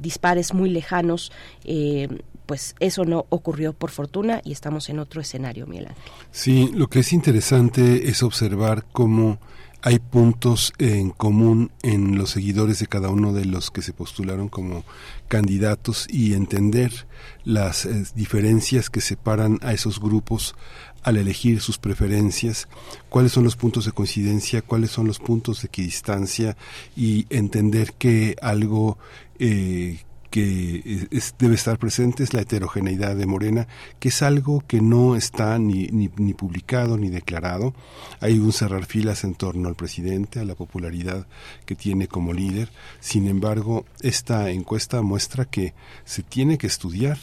dispares muy lejanos. Eh, pues eso no ocurrió por fortuna y estamos en otro escenario, Miguel Sí, lo que es interesante es observar cómo hay puntos en común en los seguidores de cada uno de los que se postularon como candidatos y entender las eh, diferencias que separan a esos grupos al elegir sus preferencias, cuáles son los puntos de coincidencia, cuáles son los puntos de equidistancia y entender que algo eh, que debe estar presente es la heterogeneidad de Morena, que es algo que no está ni, ni, publicado ni declarado. Hay un cerrar filas en torno al presidente, a la popularidad que tiene como líder. Sin embargo, esta encuesta muestra que se tiene que estudiar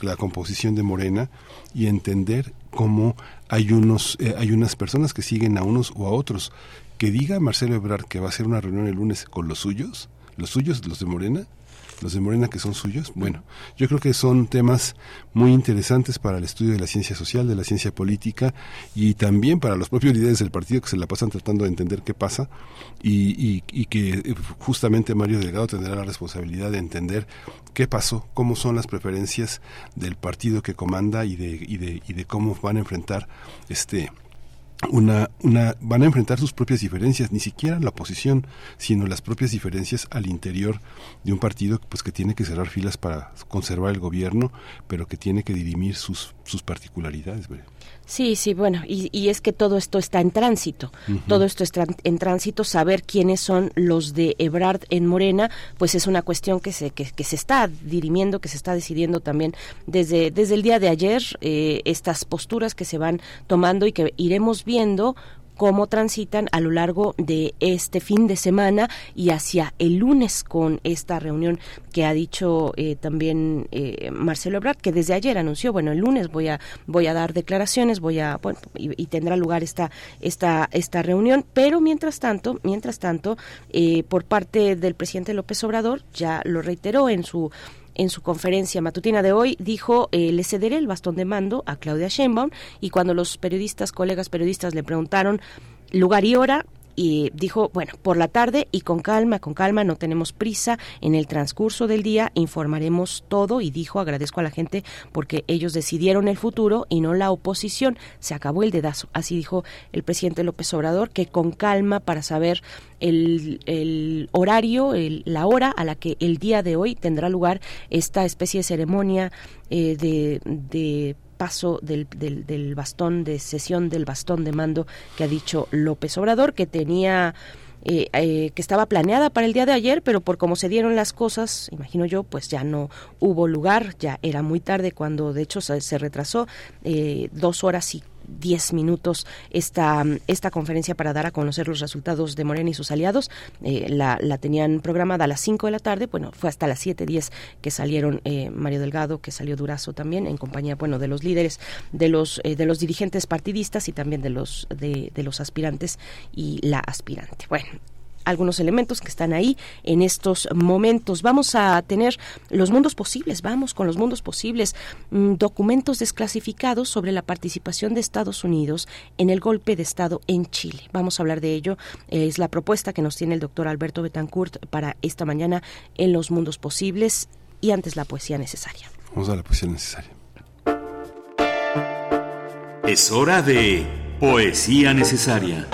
la composición de Morena y entender cómo hay, unos, eh, hay unas personas que siguen a unos o a otros. Que diga Marcelo Ebrard que va a hacer una reunión el lunes con los suyos, los suyos, los de Morena, los de Morena que son suyos. Bueno, yo creo que son temas muy interesantes para el estudio de la ciencia social, de la ciencia política y también para los propios líderes del partido que se la pasan tratando de entender qué pasa y, y, que eh, justamente Mario Delgado tendrá la responsabilidad de entender qué pasó, cómo son las preferencias del partido que comanda y de, y de, y de cómo van a enfrentar este una, una, van a enfrentar sus propias diferencias, ni siquiera la oposición, sino las propias diferencias al interior de un partido pues, que tiene que cerrar filas para conservar el gobierno, pero que tiene que dirimir sus, sus particularidades. Sí, sí, bueno, y, es que todo esto está en tránsito, todo esto está en tránsito, saber quiénes son los de Ebrard en Morena, pues es una cuestión que se, que, se está dirimiendo, que se está decidiendo también desde, desde el día de ayer, eh, estas posturas que se van tomando y que iremos viendo cómo transitan a lo largo de este fin de semana y hacia el lunes con esta reunión que ha dicho eh, también eh, Marcelo Ebrard, que desde ayer anunció, bueno, el lunes voy a voy a dar declaraciones, voy a bueno, y, tendrá lugar esta esta esta reunión, pero mientras tanto, mientras tanto, eh, por parte del presidente López Obrador ya lo reiteró en su en su conferencia matutina de hoy dijo eh, le cederé el bastón de mando a Claudia Sheinbaum y cuando los periodistas, colegas periodistas le preguntaron lugar y hora, y dijo, bueno, por la tarde y con calma, con calma, no tenemos prisa, en el transcurso del día informaremos todo y dijo, agradezco a la gente porque ellos decidieron el futuro y no la oposición, se acabó el dedazo, así dijo el presidente López Obrador, que con calma para saber el, el horario, la hora a la que el día de hoy tendrá lugar esta especie de ceremonia eh, de, de paso del, del, bastón de sesión del bastón de mando que ha dicho López Obrador, que tenía eh, eh, que estaba planeada para el día de ayer, pero por cómo se dieron las cosas, imagino yo, pues ya no hubo lugar, ya era muy tarde cuando de hecho se, retrasó eh, dos horas y diez minutos esta, esta conferencia para dar a conocer los resultados de Morena y sus aliados. Eh, la, la, tenían programada a las 5 de la tarde, bueno, fue hasta las 7.10 que salieron eh, Mario Delgado, que salió Durazo también, en compañía, bueno, de los líderes, de los, eh, de los dirigentes partidistas y también de los, de, de los aspirantes y la aspirante. Bueno, algunos elementos que están ahí en estos momentos. Vamos a tener los mundos posibles, vamos con los mundos posibles, mm, documentos desclasificados sobre la participación de Estados Unidos en el golpe de Estado en Chile. Vamos a hablar de ello. Es la propuesta que nos tiene el doctor Alberto Betancourt para esta mañana en los mundos posibles y antes la poesía necesaria. Vamos a la poesía necesaria. Es hora de poesía necesaria.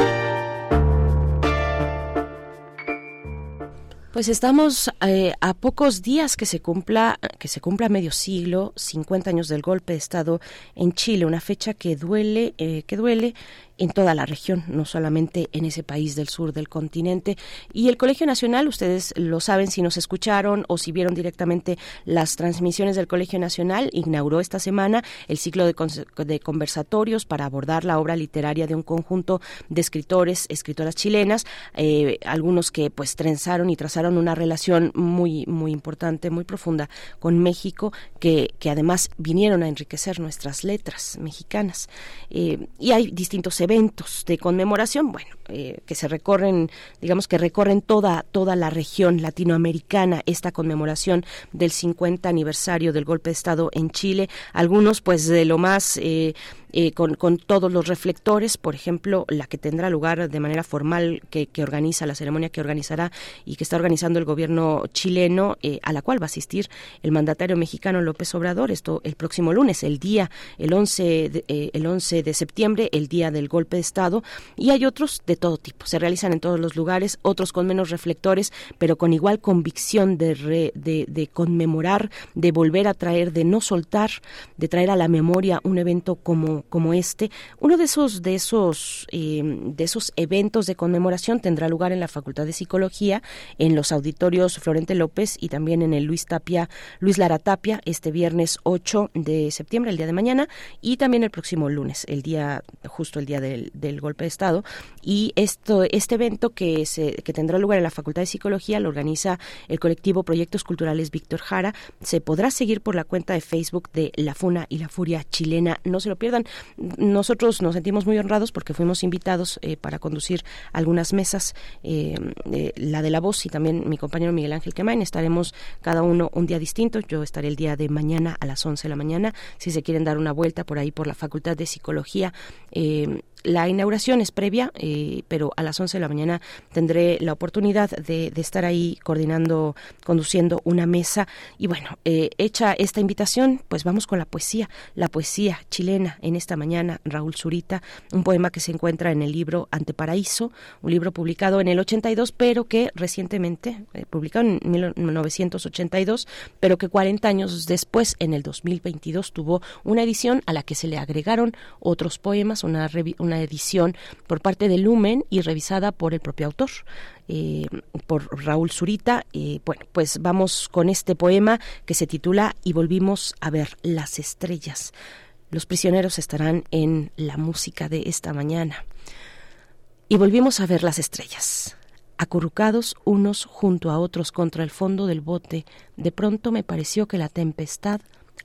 Pues estamos eh, a pocos días que se cumpla que se cumpla medio siglo, 50 años del golpe de estado en Chile, una fecha que duele, eh, que duele en toda la región, no solamente en ese país del sur del continente. Y el Colegio Nacional, ustedes lo saben si nos escucharon o si vieron directamente las transmisiones del Colegio Nacional, inauguró esta semana el ciclo de, conversatorios para abordar la obra literaria de un conjunto de escritores, escritoras chilenas, eh, algunos que pues trenzaron y trazaron una relación muy, muy importante, muy profunda con México, que, que además vinieron a enriquecer nuestras letras mexicanas. Eh, y hay distintos eventos de conmemoración, bueno, eh, que se recorren, digamos que recorren toda, toda la región latinoamericana esta conmemoración del 50 aniversario del golpe de Estado en Chile. Algunos, pues, de lo más eh, eh, con, con, todos los reflectores, por ejemplo, la que tendrá lugar de manera formal, que, que organiza la ceremonia que organizará y que está organizando el gobierno chileno, eh, a la cual va a asistir el mandatario mexicano López Obrador, esto el próximo lunes, el día, el 11 de, eh, el 11 de septiembre, el día del golpe de Estado, y hay otros de todo tipo, se realizan en todos los lugares, otros con menos reflectores, pero con igual convicción de, de, de conmemorar, de volver a traer, de no soltar, de traer a la memoria un evento como como, este. Uno de esos, de esos, eh, de esos eventos de conmemoración tendrá lugar en la Facultad de Psicología, en los auditorios Florente López y también en el Luis Tapia, Luis Lara Tapia, este viernes 8 de septiembre, el día de mañana, y también el próximo lunes, el día, justo el día del, del golpe de Estado. Y esto, este evento que se, que tendrá lugar en la Facultad de Psicología lo organiza el colectivo Proyectos Culturales Víctor Jara. Se podrá seguir por la cuenta de Facebook de La Funa y la Furia Chilena. No se lo pierdan. Nosotros nos sentimos muy honrados porque fuimos invitados eh, para conducir algunas mesas, eh, eh, la de la voz y también mi compañero Miguel Ángel Quemain. Estaremos cada uno un día distinto. Yo estaré el día de mañana a las 11 de la mañana. Si se quieren dar una vuelta por ahí por la Facultad de Psicología, la inauguración es previa, eh, pero a las 11 de la mañana tendré la oportunidad de, estar ahí coordinando, conduciendo una mesa. Y bueno, eh, hecha esta invitación, pues vamos con la poesía, la poesía chilena en esta mañana, Raúl Zurita, un poema que se encuentra en el libro Anteparaíso, un libro publicado en el 82, pero que recientemente, eh, publicado en 1982, pero que 40 años después, en el 2022, tuvo una edición a la que se le agregaron otros poemas, una, una una edición por parte de Lumen y revisada por el propio autor. Eh, por Raúl Zurita. Bueno, pues vamos con este poema que se titula Y volvimos a ver las estrellas. Los prisioneros estarán en la música de esta mañana. Y volvimos a ver las estrellas. Acurrucados unos junto a otros contra el fondo del bote, de pronto me pareció que la tempestad,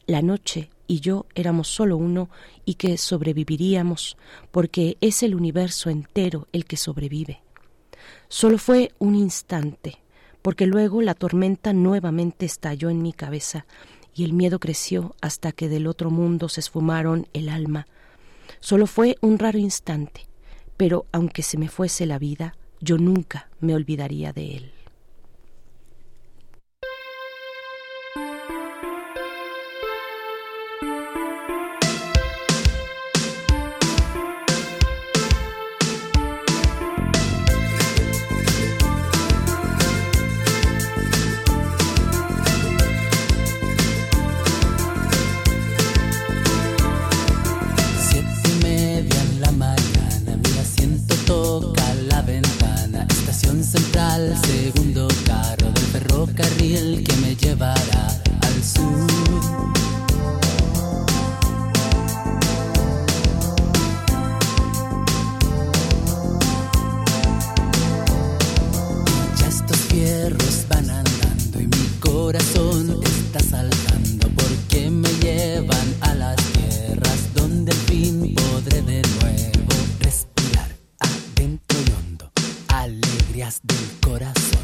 la noche y yo éramos solo uno y que sobreviviríamos, porque es el universo entero el que sobrevive. Solo fue un instante, porque luego la tormenta nuevamente estalló en mi cabeza y el miedo creció hasta que del otro mundo se esfumaron el alma. Solo fue un raro instante, pero aunque se me fuese la vida, yo nunca me olvidaría de él. al segundo carro del ferrocarril que me llevará al sur. Ya estos fierros van andando y mi corazón está salado. del corazón.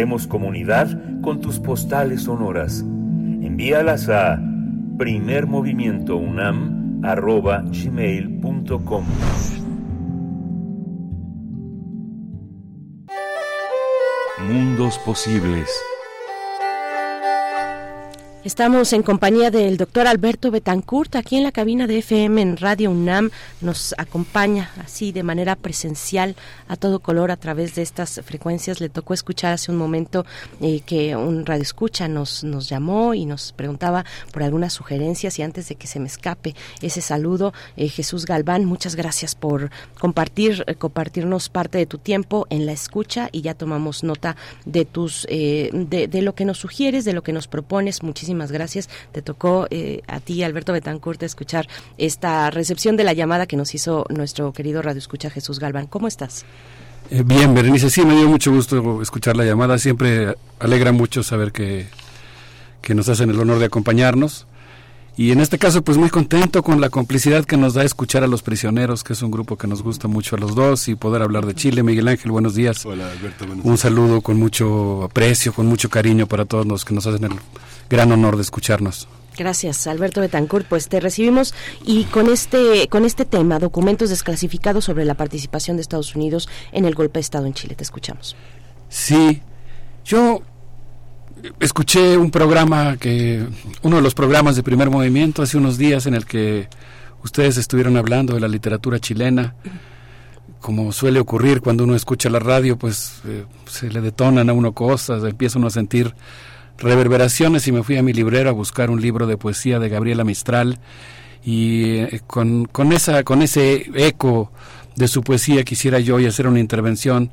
Hacemos comunidad con tus postales sonoras. Envíalas a primermovimientounam.gmail.com Mundos posibles. Estamos en compañía del doctor Alberto Betancourt aquí en la cabina de FM en Radio UNAM. Nos acompaña así de manera presencial a todo color a través de estas frecuencias. Le tocó escuchar hace un momento eh, que un radio escucha nos, nos llamó y nos preguntaba por algunas sugerencias y antes de que se me escape ese saludo, eh, Jesús Galván, muchas gracias por compartir, eh, compartirnos parte de tu tiempo en la escucha y ya tomamos nota de tus, de, de lo que nos sugieres, de lo que nos propones. Muchísimas gracias. Te tocó eh, a ti, Alberto Betancourt, escuchar esta recepción de la llamada que nos hizo nuestro querido radio escucha Jesús Galván. ¿Cómo estás? Eh, bien, Berenice, sí, me dio mucho gusto escuchar la llamada. Siempre alegra mucho saber que, que nos hacen el honor de acompañarnos. Y en este caso, pues muy contento con la complicidad que nos da escuchar a los prisioneros, que es un grupo que nos gusta mucho a los dos, y poder hablar de Chile. Miguel Ángel, buenos días. Hola, Alberto. Buenos Un días. saludo con mucho aprecio, con mucho cariño para todos los que nos hacen el gran honor de escucharnos. Gracias, Alberto Betancourt. Pues te recibimos y con este con este tema, documentos desclasificados sobre la participación de Estados Unidos en el golpe de Estado en Chile. Te escuchamos. Sí, yo escuché un programa que, uno de los programas de primer movimiento hace unos días en el que ustedes estuvieron hablando de la literatura chilena. Como suele ocurrir cuando uno escucha la radio, pues eh, se le detonan a uno cosas, empieza uno a sentir reverberaciones y me fui a mi librero a buscar un libro de poesía de Gabriela Mistral y eh, con, con, esa, con ese eco de su poesía quisiera yo hoy hacer una intervención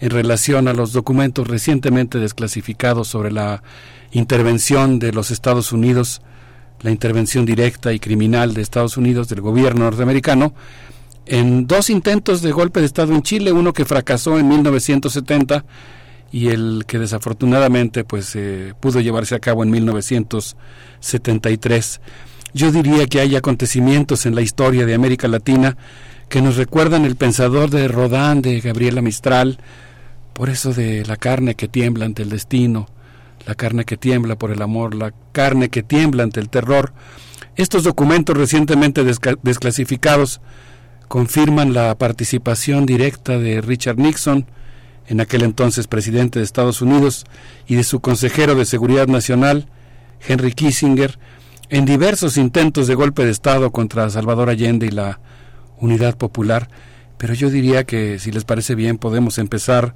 en relación a los documentos recientemente desclasificados sobre la intervención de los Estados Unidos, la intervención directa y criminal de Estados Unidos, del gobierno norteamericano, en dos intentos de golpe de Estado en Chile, uno que fracasó en 1970 y el que desafortunadamente pues eh, pudo llevarse a cabo en 1973. Yo diría que hay acontecimientos en la historia de América Latina que nos recuerdan el pensador de Rodán, de Gabriela Mistral, por eso de la carne que tiembla ante el destino, la carne que tiembla por el amor, la carne que tiembla ante el terror. Estos documentos recientemente desclasificados confirman la participación directa de Richard Nixon, en aquel entonces presidente de Estados Unidos, y de su consejero de Seguridad Nacional, Henry Kissinger, en diversos intentos de golpe de Estado contra Salvador Allende y la Unidad Popular. Pero yo diría que, si les parece bien, podemos empezar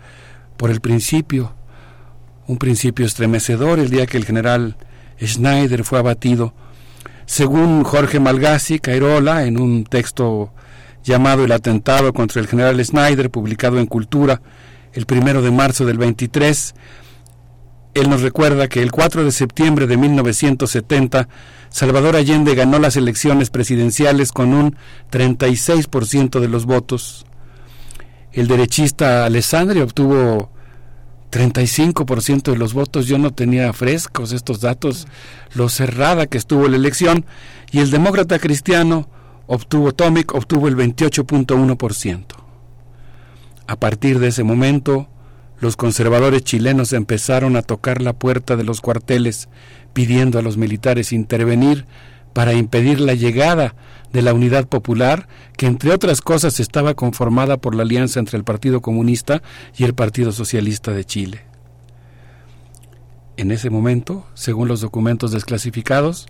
por el principio, un principio estremecedor, el día que el general Schneider fue abatido. Según Jorge Malgassi Cairola, en un texto llamado El atentado contra el general Schneider, publicado en Cultura el primero de marzo del 23, él nos recuerda que el 4 de septiembre de 1970, Salvador Allende ganó las elecciones presidenciales con un 36% de los votos. El derechista Alessandri obtuvo 35% de los votos. Yo no tenía frescos estos datos, lo cerrada que estuvo la elección. Y el demócrata cristiano obtuvo, Tomic obtuvo el 28.1%. A partir de ese momento, los conservadores chilenos empezaron a tocar la puerta de los cuarteles pidiendo a los militares intervenir para impedir la llegada de la Unidad Popular, que entre otras cosas estaba conformada por la alianza entre el Partido Comunista y el Partido Socialista de Chile. En ese momento, según los documentos desclasificados,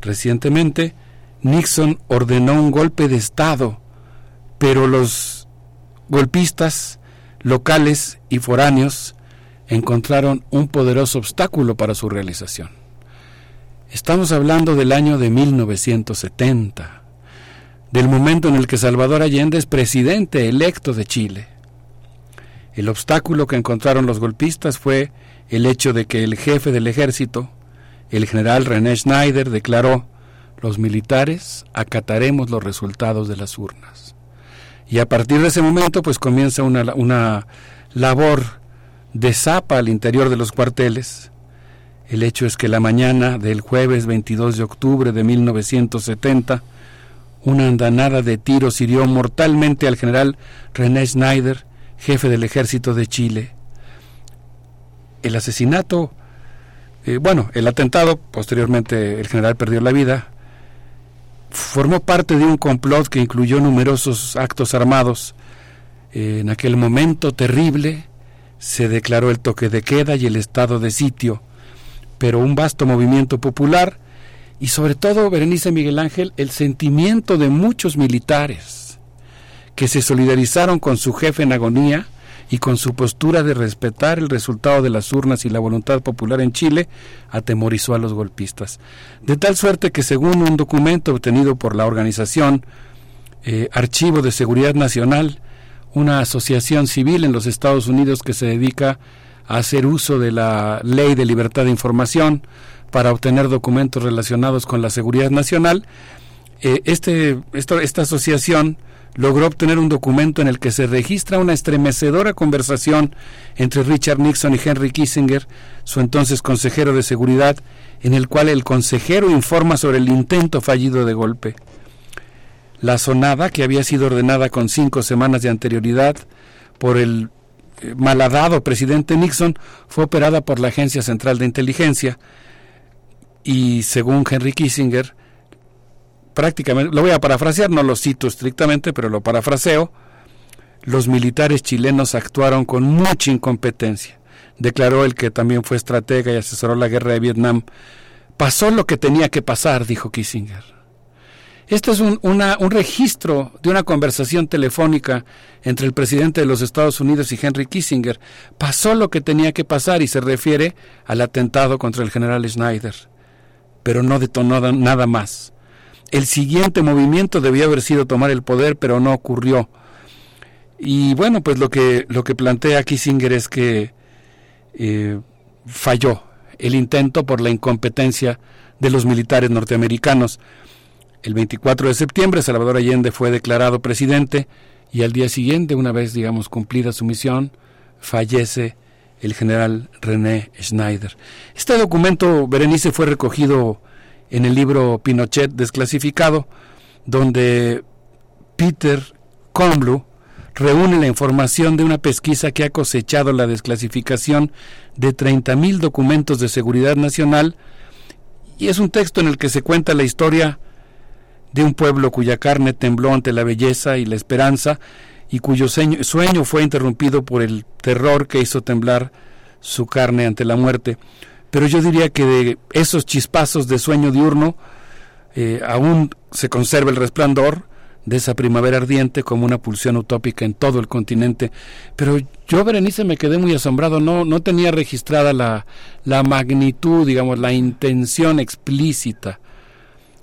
recientemente Nixon ordenó un golpe de Estado, pero los golpistas locales y foráneos encontraron un poderoso obstáculo para su realización. Estamos hablando del año de 1970, del momento en el que Salvador Allende es presidente electo de Chile. El obstáculo que encontraron los golpistas fue el hecho de que el jefe del ejército, el general René Schneider, declaró, los militares acataremos los resultados de las urnas. Y a partir de ese momento pues comienza una, una labor de zapa al interior de los cuarteles. El hecho es que la mañana del jueves 22 de octubre de 1970, una andanada de tiros hirió mortalmente al general René Schneider, jefe del ejército de Chile el asesinato, eh, bueno, el atentado, posteriormente el general perdió la vida, formó parte de un complot que incluyó numerosos actos armados. en aquel momento terrible se declaró el toque de queda y el estado de sitio, pero un vasto movimiento popular y sobre todo, Berenice Miguel Ángel, el sentimiento de muchos militares que se solidarizaron con su jefe en agonía, y con su postura de respetar el resultado de las urnas y la voluntad popular en Chile, atemorizó a los golpistas. De tal suerte que según un documento obtenido por la organización eh, Archivo de Seguridad Nacional, una asociación civil en los Estados Unidos que se dedica a hacer uso de la ley de libertad de información para obtener documentos relacionados con la seguridad nacional, eh, este, esta asociación logró obtener un documento en el que se registra una estremecedora conversación entre Richard Nixon y Henry Kissinger, su entonces consejero de seguridad, en el cual el consejero informa sobre el intento fallido de golpe. La sonada, que había sido ordenada con cinco semanas de anterioridad por el eh, malhadado presidente Nixon, fue operada por la Agencia Central de Inteligencia y, según Henry Kissinger, prácticamente, lo voy a parafrasear, no lo cito estrictamente, pero lo parafraseo, los militares chilenos actuaron con mucha incompetencia. Declaró el que también fue estratega y asesoró la guerra de Vietnam. Pasó lo que tenía que pasar, dijo Kissinger. Esto es un, un registro de una conversación telefónica entre el presidente de los Estados Unidos y Henry Kissinger. Pasó lo que tenía que pasar y se refiere al atentado contra el general Schneider. Pero no detonó nada más. El siguiente movimiento debía haber sido tomar el poder, pero no ocurrió. Y bueno, pues lo que, lo que plantea Kissinger es que eh, falló el intento por la incompetencia de los militares norteamericanos. El 24 de septiembre Salvador Allende fue declarado presidente y al día siguiente, una vez digamos cumplida su misión, fallece el general René Schneider. Este documento, Berenice, fue recogido en el libro Pinochet desclasificado, donde Peter Kornblum reúne la información de una pesquisa que ha cosechado la desclasificación de 30.000 documentos de seguridad nacional y es un texto en el que se cuenta la historia de un pueblo cuya carne tembló ante la belleza y la esperanza y cuyo sueño fue interrumpido por el terror que hizo temblar su carne ante la muerte pero yo diría que de esos chispazos de sueño diurno eh, aún se conserva el resplandor de esa primavera ardiente como una pulsión utópica en todo el continente. Pero yo, Berenice, me quedé muy asombrado, no, no tenía registrada la, la magnitud, digamos, la intención explícita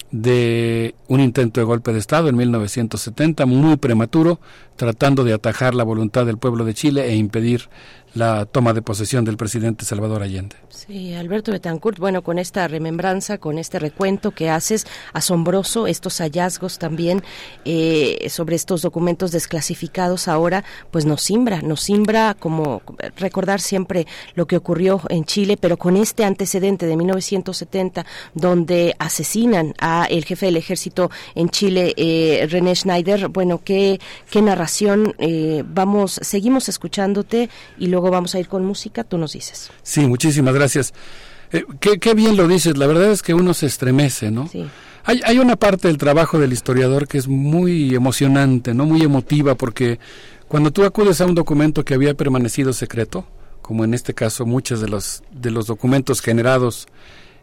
de un intento de golpe de Estado en 1970, muy prematuro, tratando de atajar la voluntad del pueblo de Chile e impedir la toma de posesión del presidente Salvador Allende. Sí, Alberto Betancourt, bueno, con esta remembranza, con este recuento que haces, asombroso, estos hallazgos también eh, sobre estos documentos desclasificados ahora, pues nos simbra, nos simbra como recordar siempre lo que ocurrió en Chile, pero con este antecedente de 1970, donde asesinan a el jefe del ejército en Chile, eh, René Schneider, bueno, qué, qué narración, eh, vamos, seguimos escuchándote y luego vamos a ir con música, tú nos dices. Sí, muchísimas gracias. Eh, qué, bien lo dices, la verdad es que uno se estremece, ¿no? Sí. Hay, hay una parte del trabajo del historiador que es muy emocionante, ¿no? Muy emotiva, porque cuando tú acudes a un documento que había permanecido secreto, como en este caso muchos de los, de los documentos generados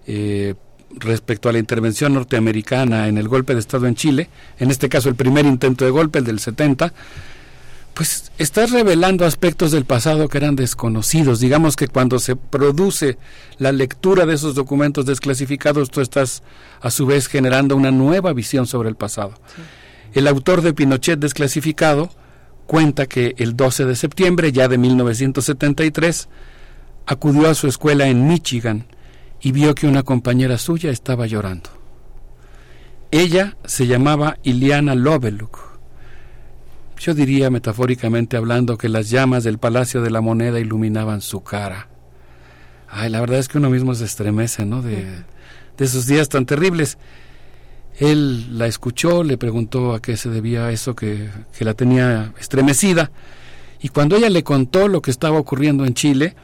eh, respecto a la intervención norteamericana en el golpe de Estado en Chile, en este caso el primer intento de golpe, el del 70, pues estás revelando aspectos del pasado que eran desconocidos. Digamos que cuando se produce la lectura de esos documentos desclasificados, tú estás a su vez generando una nueva visión sobre el pasado. El autor de Pinochet desclasificado cuenta que el 12 de septiembre ya de 1973 acudió a su escuela en Michigan y vio que una compañera suya estaba llorando. Ella se llamaba Iliana Loveluk yo diría metafóricamente hablando que las llamas del Palacio de la Moneda iluminaban su cara. Ay, la verdad es que uno mismo se estremece, ¿no? De, de esos días tan terribles. Él la escuchó, le preguntó a qué se debía eso que, que la tenía estremecida. Y cuando ella le contó lo que estaba ocurriendo en Chile,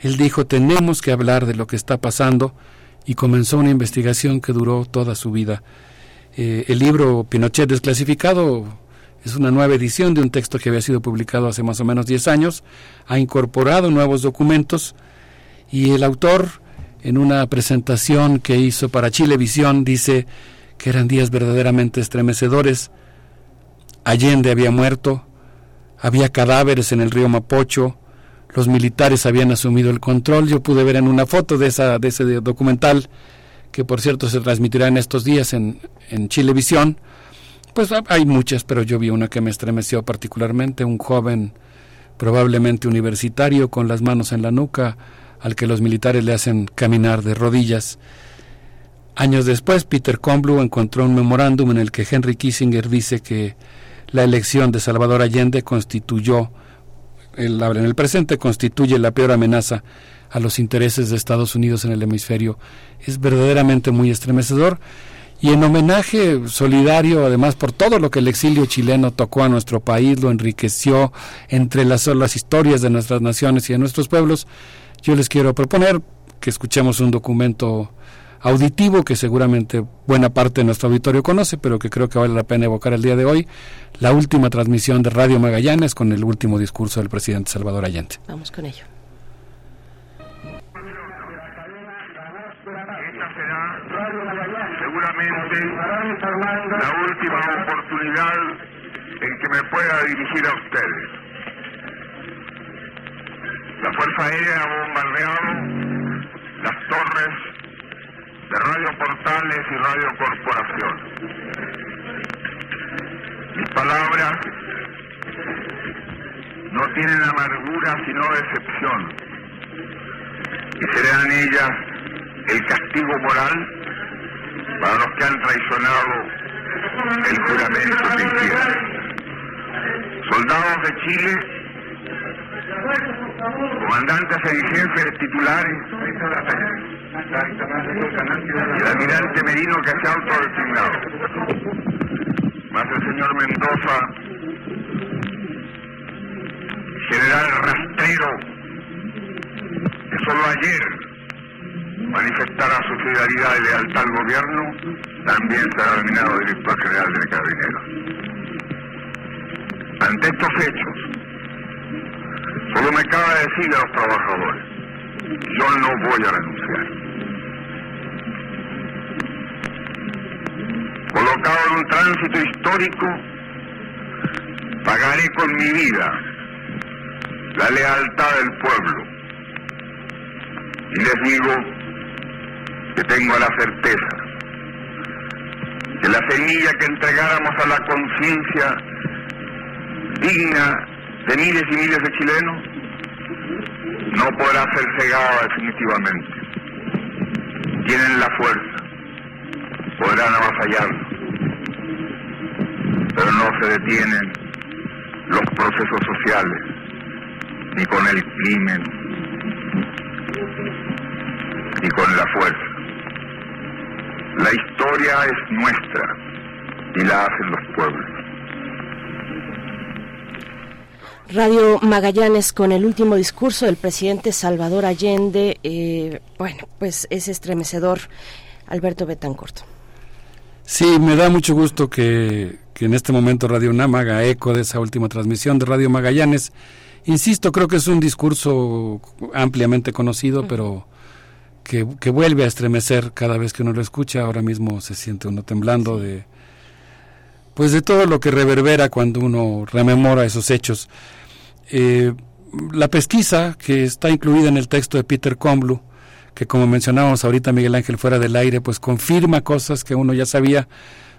él dijo, tenemos que hablar de lo que está pasando, y comenzó una investigación que duró toda su vida. Eh, el libro Pinochet desclasificado es una nueva edición de un texto que había sido publicado hace más o menos 10 años, ha incorporado nuevos documentos y el autor, en una presentación que hizo para Chilevisión, dice que eran días verdaderamente estremecedores. Allende había muerto, había cadáveres en el río Mapocho, los militares habían asumido el control. Yo pude ver en una foto de, esa, de ese documental, que por cierto se transmitirá en estos días en, en Chilevisión, pues hay muchas, pero yo vi una que me estremeció particularmente, un joven probablemente universitario con las manos en la nuca, al que los militares le hacen caminar de rodillas. Años después, Peter Comblu encontró un memorándum en el que Henry Kissinger dice que la elección de Salvador Allende constituyó, en el presente constituye la peor amenaza a los intereses de Estados Unidos en el hemisferio. Es verdaderamente muy estremecedor y en homenaje solidario, además, por todo lo que el exilio chileno tocó a nuestro país, lo enriqueció entre las, las historias de nuestras naciones y de nuestros pueblos, yo les quiero proponer que escuchemos un documento auditivo que seguramente buena parte de nuestro auditorio conoce, pero que creo que vale la pena evocar el día de hoy, la última transmisión de Radio Magallanes con el último discurso del presidente Salvador Allende. Vamos con ello. La última oportunidad en que me pueda dirigir a ustedes. La Fuerza Aérea ha bombardeado las torres de Radio Portales y Radio Corporación. Mis palabras no tienen amargura sino decepción y serán ellas el castigo moral para los que han traicionado el juramento que hicieron. Soldados de Chile, comandantes en jefes titulares, el almirante Merino que se ha autodesignado, más el señor Mendoza, general rastrero, que solo ayer manifestará su fidelidad y lealtad al gobierno, también será nominado director general de Carabineros. Ante estos hechos, solo me cabe decir a los trabajadores, yo no voy a renunciar. Colocado en un tránsito histórico, pagaré con mi vida la lealtad del pueblo. Y les digo que tengo la certeza que la semilla que entregáramos a la conciencia digna de miles y miles de chilenos no podrá ser cegada definitivamente. Tienen la fuerza, podrán avasallarlo, pero no se detienen los procesos sociales, ni con el crimen, ni con la fuerza. La historia es nuestra y la hacen los pueblos. Radio Magallanes con el último discurso del presidente Salvador Allende. Eh, bueno, pues es estremecedor. Alberto Betancourt. Sí, me da mucho gusto que, que en este momento Radio UNAM haga eco de esa última transmisión de Radio Magallanes. Insisto, creo que es un discurso ampliamente conocido, pero que, que, vuelve a estremecer cada vez que uno lo escucha. Ahora mismo se siente uno temblando de pues de todo lo que reverbera cuando uno rememora esos hechos. Eh, la pesquisa que está incluida en el texto de Peter Comblu, que como mencionábamos ahorita Miguel Ángel fuera del aire, pues confirma cosas que uno ya sabía,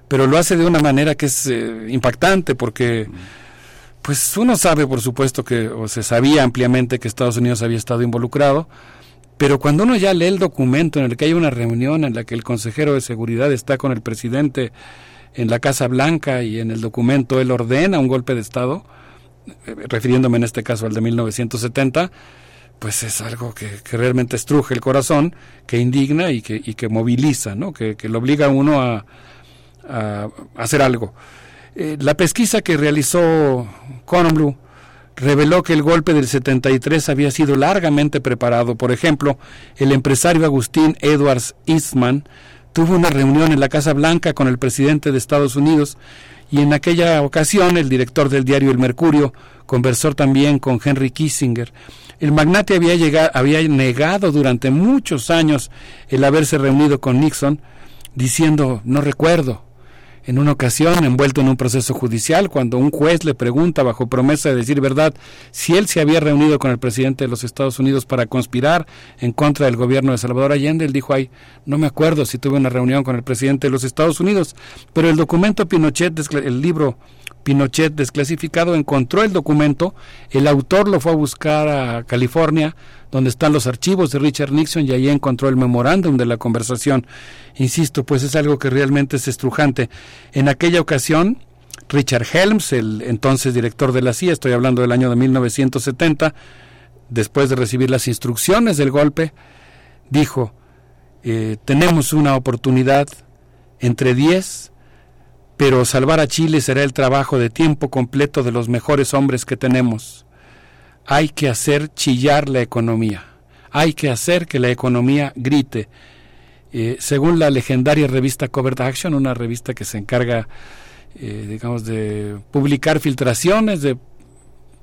pero lo hace de una manera que es eh, impactante porque pues uno sabe por supuesto que o se sabía ampliamente que Estados Unidos había estado involucrado, pero cuando uno ya lee el documento en el que hay una reunión en la que el consejero de seguridad está con el presidente en la Casa Blanca y en el documento él ordena un golpe de Estado, eh, refiriéndome en este caso al de 1970, pues es algo que, realmente estruje el corazón, que indigna y que, que moviliza, ¿no? que, lo obliga a uno a, hacer algo. Eh, la pesquisa que realizó Blue reveló que el golpe del 73 había sido largamente preparado. Por ejemplo, el empresario Agustín Edwards Eastman tuvo una reunión en la Casa Blanca con el presidente de Estados Unidos y en aquella ocasión el director del diario El Mercurio conversó también con Henry Kissinger. El magnate había, llegado, había negado durante muchos años el haberse reunido con Nixon, diciendo, no recuerdo, en una ocasión, envuelto en un proceso judicial, cuando un juez le pregunta bajo promesa de decir verdad si él se había reunido con el presidente de los Estados Unidos para conspirar en contra del gobierno de Salvador Allende, él dijo, ay, no me acuerdo si tuve una reunión con el presidente de los Estados Unidos, pero el documento Pinochet, el libro Pinochet desclasificado encontró el documento, el autor lo fue a buscar a California, donde están los archivos de Richard Nixon y ahí encontró el memorándum de la conversación. Insisto, pues es algo que realmente es estrujante. En aquella ocasión, Richard Helms, el entonces director de la CIA, estoy hablando del año de 1970, después de recibir las instrucciones del golpe, dijo, eh, tenemos una oportunidad entre 10 pero salvar a Chile será el trabajo de tiempo completo de los mejores hombres que tenemos. Hay que hacer chillar la economía, hay que hacer que la economía grite. Eh, según la legendaria revista Covert Action, una revista que se encarga, eh, digamos, de publicar filtraciones de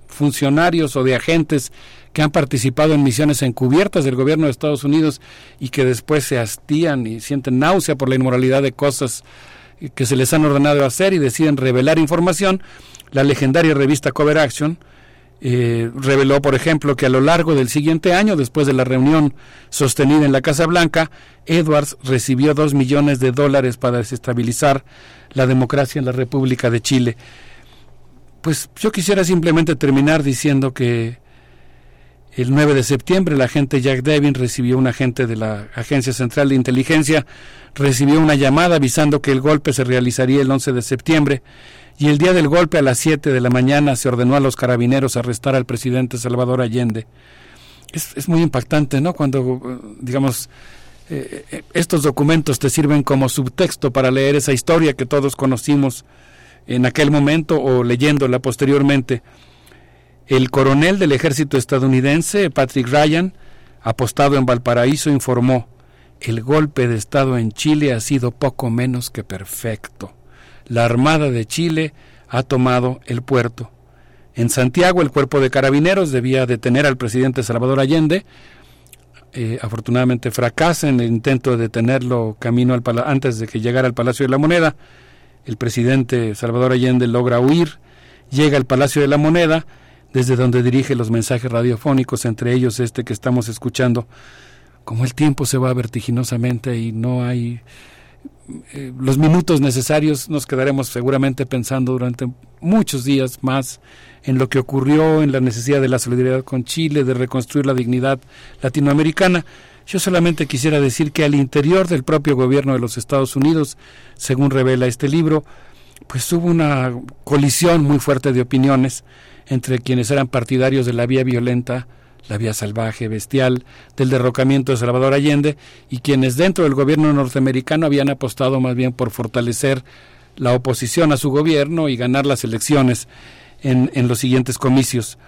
funcionarios o de agentes que han participado en misiones encubiertas del gobierno de Estados Unidos y que después se hastían y sienten náusea por la inmoralidad de cosas que se les han ordenado hacer y deciden revelar información, la legendaria revista Cover Action eh, reveló, por ejemplo, que a lo largo del siguiente año, después de la reunión sostenida en la Casa Blanca, Edwards recibió dos millones de dólares para desestabilizar la democracia en la República de Chile. Pues yo quisiera simplemente terminar diciendo que el 9 de septiembre, el agente Jack Devin recibió un agente de la Agencia Central de Inteligencia, recibió una llamada avisando que el golpe se realizaría el 11 de septiembre y el día del golpe a las 7 de la mañana se ordenó a los carabineros arrestar al presidente Salvador Allende. Es, muy impactante, ¿no? Cuando, digamos, eh, eh, estos documentos te sirven como subtexto para leer esa historia que todos conocimos en aquel momento o leyéndola posteriormente. El coronel del ejército estadounidense, Patrick Ryan, apostado en Valparaíso, informó, el golpe de Estado en Chile ha sido poco menos que perfecto. La Armada de Chile ha tomado el puerto. En Santiago, el cuerpo de carabineros debía detener al presidente Salvador Allende. Eh, afortunadamente fracasa en el intento de detenerlo camino al antes de que llegara al Palacio de la Moneda. El presidente Salvador Allende logra huir, llega al Palacio de la Moneda desde donde dirige los mensajes radiofónicos, entre ellos este que estamos escuchando. Como el tiempo se va vertiginosamente y no hay eh, los minutos necesarios, nos quedaremos seguramente pensando durante muchos días más en lo que ocurrió, en la necesidad de la solidaridad con Chile, de reconstruir la dignidad latinoamericana. Yo solamente quisiera decir que al interior del propio gobierno de los Estados Unidos, según revela este libro, pues hubo una colisión muy fuerte de opiniones entre quienes eran partidarios de la vía violenta, la vía salvaje, bestial, del derrocamiento de Salvador Allende, y quienes dentro del gobierno norteamericano habían apostado más bien por fortalecer la oposición a su gobierno y ganar las elecciones. en, en los siguientes comicios.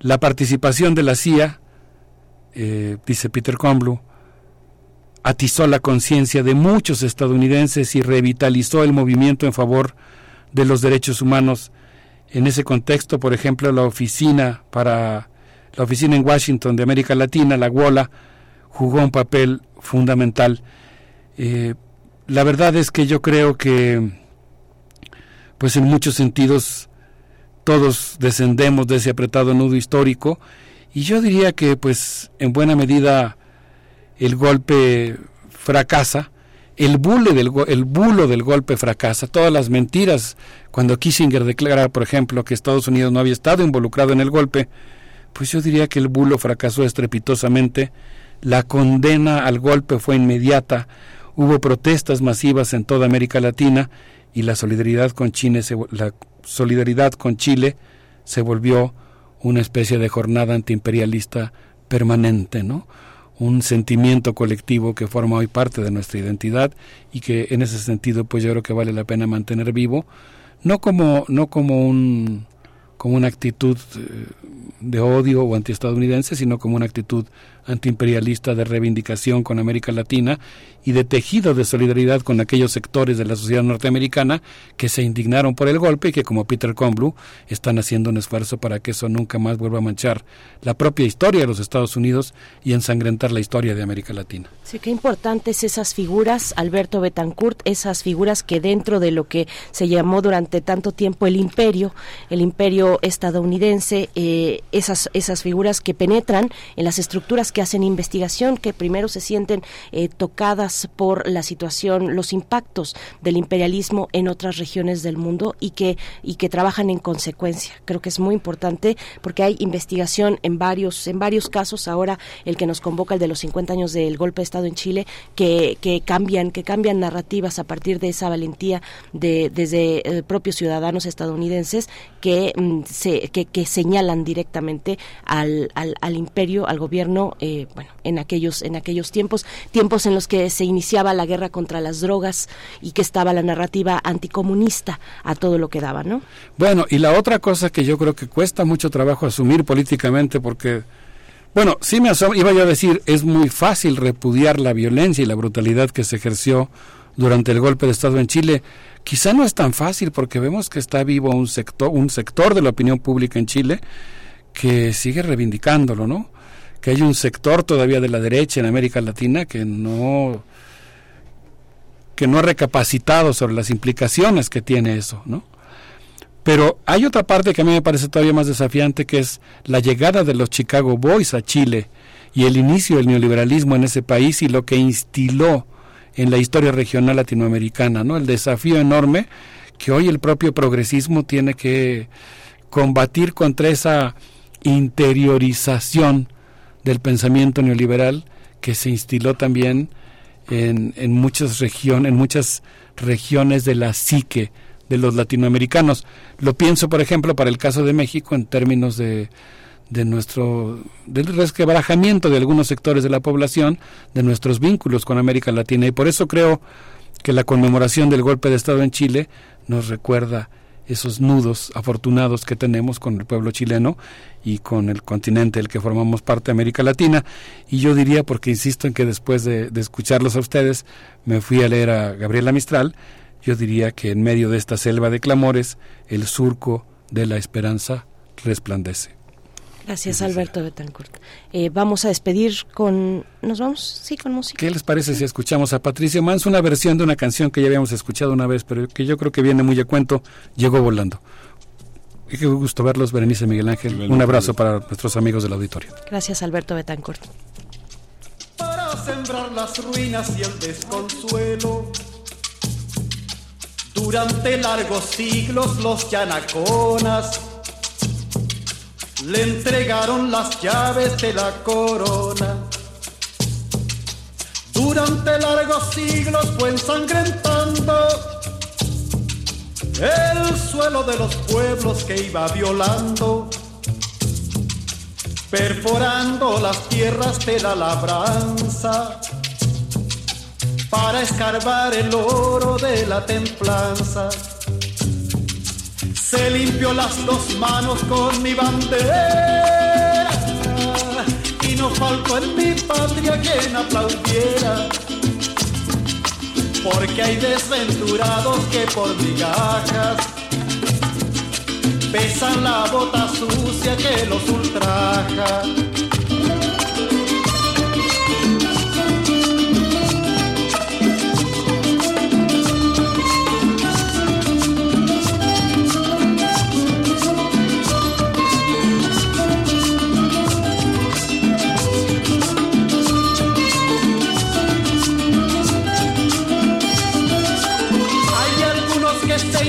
La participación de la CIA, eh, dice Peter Comblu, atizó la conciencia de muchos estadounidenses y revitalizó el movimiento en favor de los derechos humanos. En ese contexto, por ejemplo, la oficina para la oficina en Washington de América Latina, la WOLA, jugó un papel fundamental. Eh, la verdad es que yo creo que, pues en muchos sentidos, todos descendemos de ese apretado nudo histórico y yo diría que, pues, en buena medida el golpe fracasa, el, bule del, el bulo del golpe fracasa, todas las mentiras, cuando Kissinger declara, por ejemplo, que Estados Unidos no había estado involucrado en el golpe, pues yo diría que el bulo fracasó estrepitosamente, la condena al golpe fue inmediata, hubo protestas masivas en toda América Latina y la solidaridad con Chile la solidaridad con Chile se volvió una especie de jornada antiimperialista permanente, ¿no? Un sentimiento colectivo que forma hoy parte de nuestra identidad y que en ese sentido pues yo creo que vale la pena mantener vivo no como no como un como una actitud eh, de odio o antiestadounidense, sino como una actitud antiimperialista de reivindicación con América Latina y de tejido de solidaridad con aquellos sectores de la sociedad norteamericana que se indignaron por el golpe y que, como Peter Comblu, están haciendo un esfuerzo para que eso nunca más vuelva a manchar la propia historia de los Estados Unidos y ensangrentar la historia de América Latina. Sí, qué importantes esas figuras, Alberto Betancourt, esas figuras que dentro de lo que se llamó durante tanto tiempo el imperio, el imperio estadounidense, eh, esas, esas figuras que penetran en las estructuras que hacen investigación, que primero se sienten eh, tocadas por la situación, los impactos del imperialismo en otras regiones del mundo y que, y que trabajan en consecuencia. Creo que es muy importante porque hay investigación en varios, en varios casos, ahora el que nos convoca, el de los 50 años del golpe de Estado en Chile, que, que cambian, que cambian narrativas a partir de esa valentía de, desde eh, propios ciudadanos estadounidenses que, mm, se, que, que señalan directamente al, al, imperio, al gobierno, eh, bueno, en aquellos, en aquellos tiempos, tiempos en los que se iniciaba la guerra contra las drogas y que estaba la narrativa anticomunista a todo lo que daba, ¿no? Bueno, y la otra cosa que yo creo que cuesta mucho trabajo asumir políticamente porque bueno, sí me iba yo a decir, es muy fácil repudiar la violencia y la brutalidad que se ejerció durante el golpe de Estado en Chile. Quizá no es tan fácil porque vemos que está vivo un sector, un sector de la opinión pública en Chile que sigue reivindicándolo, ¿no? Que hay un sector todavía de la derecha en América Latina que no que no ha recapacitado sobre las implicaciones que tiene eso, ¿no? Pero hay otra parte que a mí me parece todavía más desafiante, que es la llegada de los Chicago Boys a Chile y el inicio del neoliberalismo en ese país y lo que instiló en la historia regional latinoamericana, ¿no? El desafío enorme que hoy el propio progresismo tiene que combatir contra esa interiorización del pensamiento neoliberal que se instiló también en, en muchas regiones, en muchas regiones de la psique de los latinoamericanos. Lo pienso, por ejemplo, para el caso de México en términos de, de nuestro del resquebrajamiento de algunos sectores de la población, de nuestros vínculos con América Latina y por eso creo que la conmemoración del golpe de Estado en Chile nos recuerda esos nudos afortunados que tenemos con el pueblo chileno y con el continente del que formamos parte América Latina. Y yo diría, porque insisto en que después de, de escucharlos a ustedes, me fui a leer a Gabriela Mistral, yo diría que en medio de esta selva de clamores, el surco de la esperanza resplandece. Gracias, Alberto Betancourt. Eh, vamos a despedir con... ¿Nos vamos? Sí, con música. ¿Qué les parece si escuchamos a Patricio Mans, una versión de una canción que ya habíamos escuchado una vez, pero que yo creo que viene muy a cuento, Llegó volando? Y qué gusto verlos, Berenice Miguel Ángel. Un abrazo para nuestros amigos del auditorio. Gracias, Alberto Betancourt. Para sembrar las ruinas y el desconsuelo, durante largos siglos los yanaconas le entregaron las llaves de la corona. Durante largos siglos fue ensangrentando el suelo de los pueblos que iba violando, perforando las tierras de la labranza para escarbar el oro de la templanza Se limpió las dos manos con mi bandera y no faltó en mi patria quien aplaudiera. Porque hay desventurados que por migajas besan la bota sucia que los ultraja.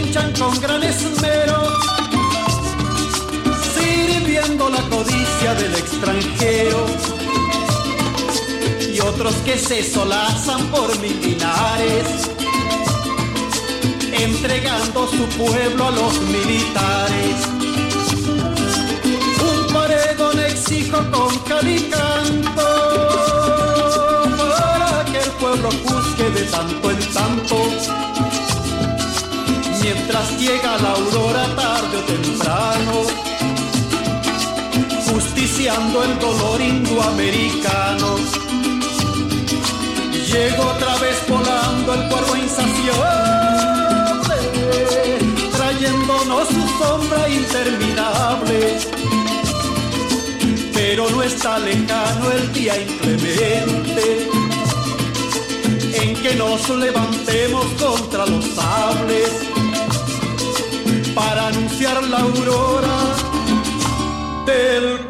Hinchan con gran esmero, sirviendo la codicia del extranjero. Y otros que se solazan por mil dinares, entregando su pueblo a los militares. Un paredón exijo con cal y canto para que el pueblo llega la aurora tarde o temprano, justiciando el dolor indoamericano. Llega otra vez volando el cuervo insaciable, trayéndonos su sombra interminable. Pero no está lejano el día inclemente en que nos levantemos contra los sables para anunciar la aurora del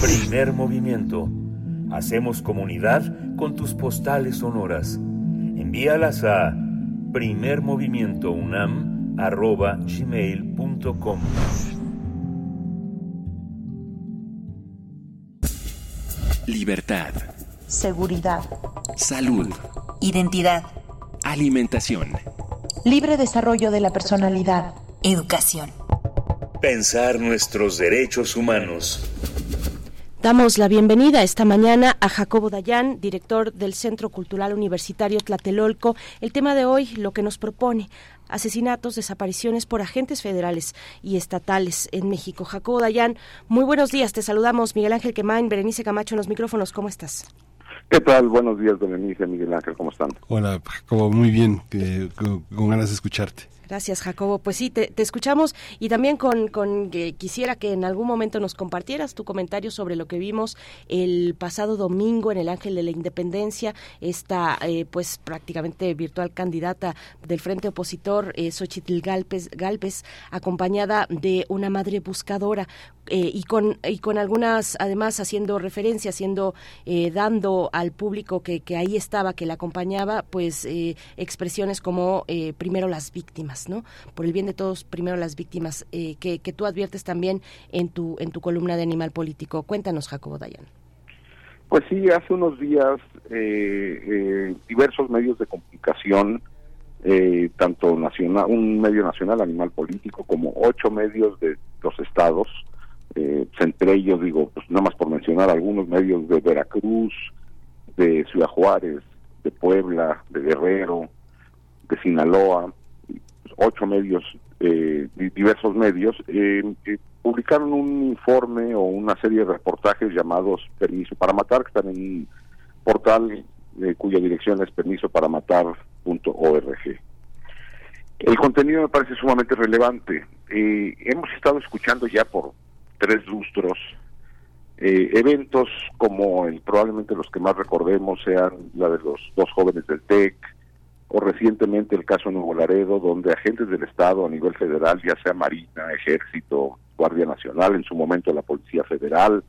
Primer movimiento. Hacemos comunidad con tus postales sonoras. Envíalas a primermovimientounam.gmail.com Libertad. Seguridad. Salud. Identidad. Alimentación. Libre desarrollo de la personalidad. Educación. Pensar nuestros derechos humanos. Damos la bienvenida esta mañana a Jacobo Dayan, director del Centro Cultural Universitario Tlatelolco. El tema de hoy, lo que nos propone, asesinatos, desapariciones por agentes federales y estatales en México. Jacobo Dayan, muy buenos días, te saludamos. Miguel Ángel Quemain, Berenice Camacho en los micrófonos, ¿cómo estás? ¿Qué tal? Buenos días, Berenice, Miguel Ángel, ¿cómo están? Hola, Jacobo, muy bien, eh, con, con ganas de escucharte. Gracias, Jacobo. Pues sí, te, escuchamos y también con, con eh, quisiera que en algún momento nos compartieras tu comentario sobre lo que vimos el pasado domingo en el Ángel de la Independencia, esta eh, pues prácticamente virtual candidata del Frente Opositor, eh, Xochitl Galpes, Galvez, acompañada de una madre buscadora. Eh, y con y con algunas además haciendo referencia haciendo eh, dando al público que, que ahí estaba que la acompañaba pues eh, expresiones como eh, primero las víctimas por el bien de todos primero las víctimas eh, que, que tú adviertes también en tu en tu columna de Animal Político. Cuéntanos Jacobo Dayan Pues sí, hace unos días eh, eh, diversos medios de comunicación, eh, tanto nacional, un medio nacional, Animal Político, como ocho medios de los estados, entre ellos, digo, pues nada más por mencionar algunos medios de Veracruz, de Ciudad Juárez, de Puebla, de Guerrero, de Sinaloa, ocho medios, eh, di- diversos medios, publicaron un informe o una serie de reportajes llamados Permiso para Matar, que están en un portal eh, cuya dirección es permisopara마tar.org. El contenido me parece sumamente relevante. Eh, hemos estado escuchando ya por tres lustros eh, eventos como el, probablemente los que más recordemos sean la de los dos jóvenes del TEC o recientemente el caso Nuevo Laredo donde agentes del Estado a nivel federal, ya sea Marina, Ejército, Guardia Nacional, en su momento la Policía Federal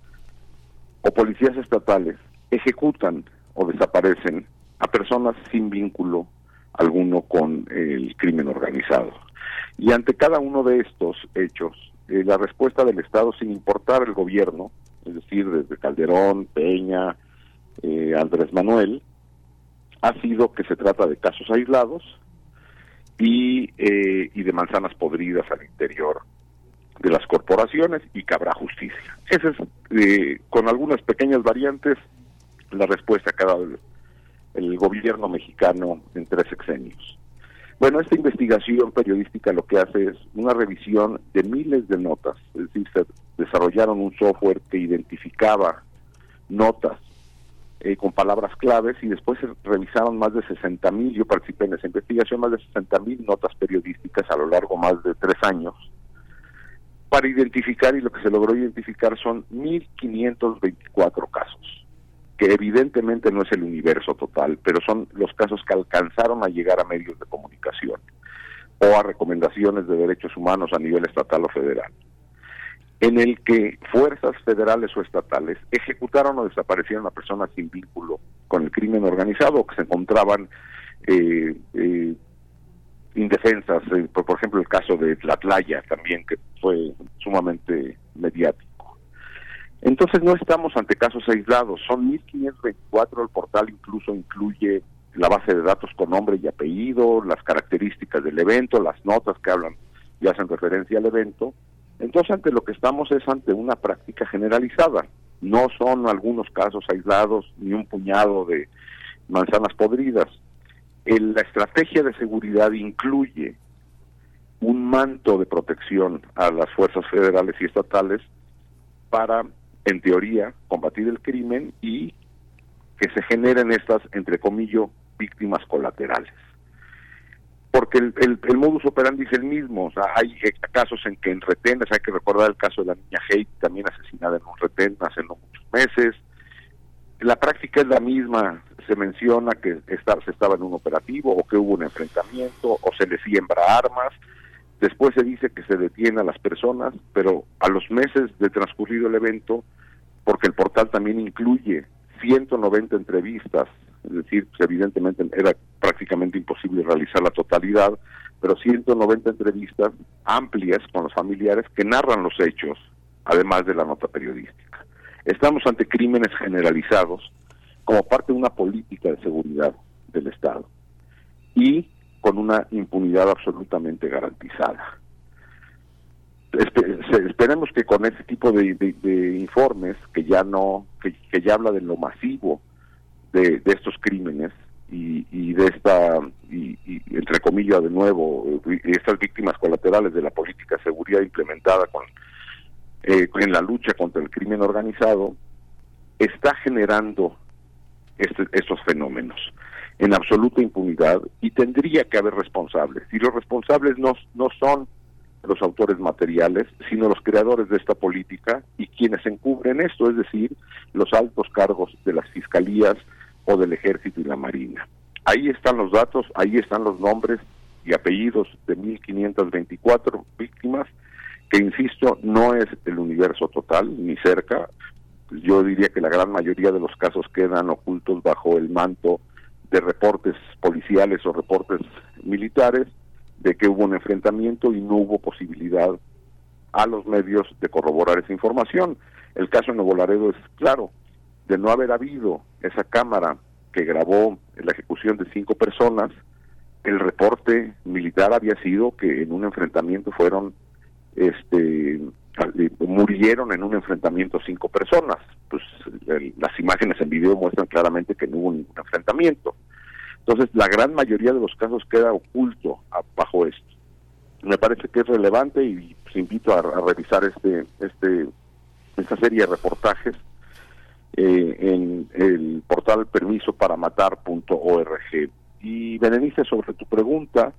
o policías estatales, ejecutan o desaparecen a personas sin vínculo alguno con el crimen organizado. Y ante cada uno de estos hechos, eh, la respuesta del Estado, sin importar el gobierno, es decir, desde Calderón, Peña, eh, Andrés Manuel, ha sido que se trata de casos aislados y, eh, y de manzanas podridas al interior de las corporaciones y que habrá justicia. Esa es, eh, con algunas pequeñas variantes, la respuesta que ha dado el, gobierno mexicano en tres sexenios. Bueno, esta investigación periodística lo que hace es una revisión de miles de notas, es decir, se desarrollaron un software que identificaba notas eh, con palabras claves y después se revisaron más de 60 mil, yo participé en esa investigación, más de 60 mil notas periodísticas a lo largo más de tres años para identificar y lo que se logró identificar son 1.524 casos, que evidentemente no es el universo total, pero son los casos que alcanzaron a llegar a medios de comunicación o a recomendaciones de derechos humanos a nivel estatal o federal, en el que fuerzas federales o estatales ejecutaron o desaparecieron a personas sin vínculo con el crimen organizado que se encontraban eh, eh, indefensas, eh, por, por, ejemplo el caso de Tlatlaya también, que fue sumamente mediático. Entonces no estamos ante casos aislados, son 1524, el portal incluso incluye la base de datos con nombre y apellido, las características del evento, las notas que hablan y hacen referencia al evento. Entonces ante lo que estamos es ante una práctica generalizada, no son algunos casos aislados ni un puñado de manzanas podridas, la estrategia de seguridad incluye un manto de protección a las fuerzas federales y estatales para, en teoría, combatir el crimen y que se generen estas, entre comillas, víctimas colaterales. Porque el, modus operandi es el mismo. O sea, hay casos en que en retenes, hay que recordar el caso de la niña Hate, también asesinada en un retén hace no muchos meses. La práctica es la misma, se menciona que estar, se estaba en un operativo o que hubo un enfrentamiento o se le siembra armas. Después se dice que se detiene a las personas, pero a los meses de transcurrido el evento, porque el portal también incluye 190 entrevistas, es decir, pues evidentemente era prácticamente imposible realizar la totalidad, pero 190 entrevistas amplias con los familiares que narran los hechos, además de la nota periodística. Estamos ante crímenes generalizados como parte de una política de seguridad del Estado y con una impunidad absolutamente garantizada. esperemos que con este tipo de, informes que ya no que, ya habla de lo masivo de estos crímenes y, y, de esta y, entre comillas de nuevo estas víctimas colaterales de la política de seguridad implementada con eh, en la lucha contra el crimen organizado está generando este, estos fenómenos en absoluta impunidad y tendría que haber responsables. Y los responsables no, no son los autores materiales, sino los creadores de esta política y quienes encubren esto, es decir, los altos cargos de las fiscalías o del ejército y la marina. Ahí están los datos, ahí están los nombres y apellidos de 1.524 víctimas, que insisto, no es el universo total, ni cerca. Yo diría que la gran mayoría de los casos quedan ocultos bajo el manto de reportes policiales o reportes militares de que hubo un enfrentamiento y no hubo posibilidad a los medios de corroborar esa información. El caso de Nuevo Laredo es claro, de no haber habido esa cámara que grabó la ejecución de cinco personas, el reporte militar había sido que en un enfrentamiento fueron, este, murieron en un enfrentamiento cinco personas. Pues el, las imágenes en video muestran claramente que no hubo ningún enfrentamiento. Entonces, la gran mayoría de los casos queda oculto a, bajo esto. Me parece que es relevante y pues, invito a, a, revisar este, este, esta serie de reportajes eh, en el portal permiso para matar.org. Y Berenice, sobre tu pregunta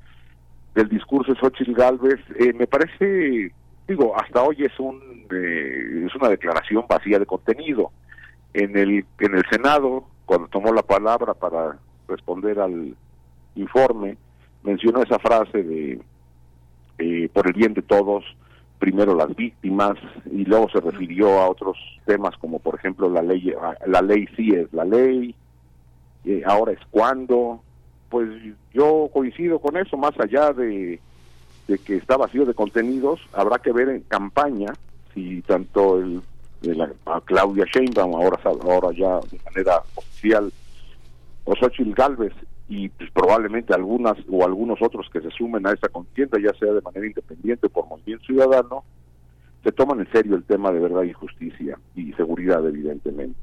del discurso de Xochitl Galvez, eh, me parece, digo, hasta hoy es, un, eh, es una declaración vacía de contenido. En el, en el Senado, cuando tomó la palabra para responder al informe, mencionó esa frase de eh, por el bien de todos, primero las víctimas y luego se refirió a otros temas como por ejemplo la ley la ley sí es la ley eh, ahora es cuando pues yo coincido con eso más allá de, de que está vacío de contenidos habrá que ver en campaña si tanto el, a Claudia Sheinbaum ahora ahora ya de manera oficial o Xochitl Galvez y pues, probablemente algunas o algunos otros que se sumen a esa contienda, ya sea de manera independiente o por movimiento ciudadano, se toman en serio el tema de verdad y justicia y seguridad, evidentemente.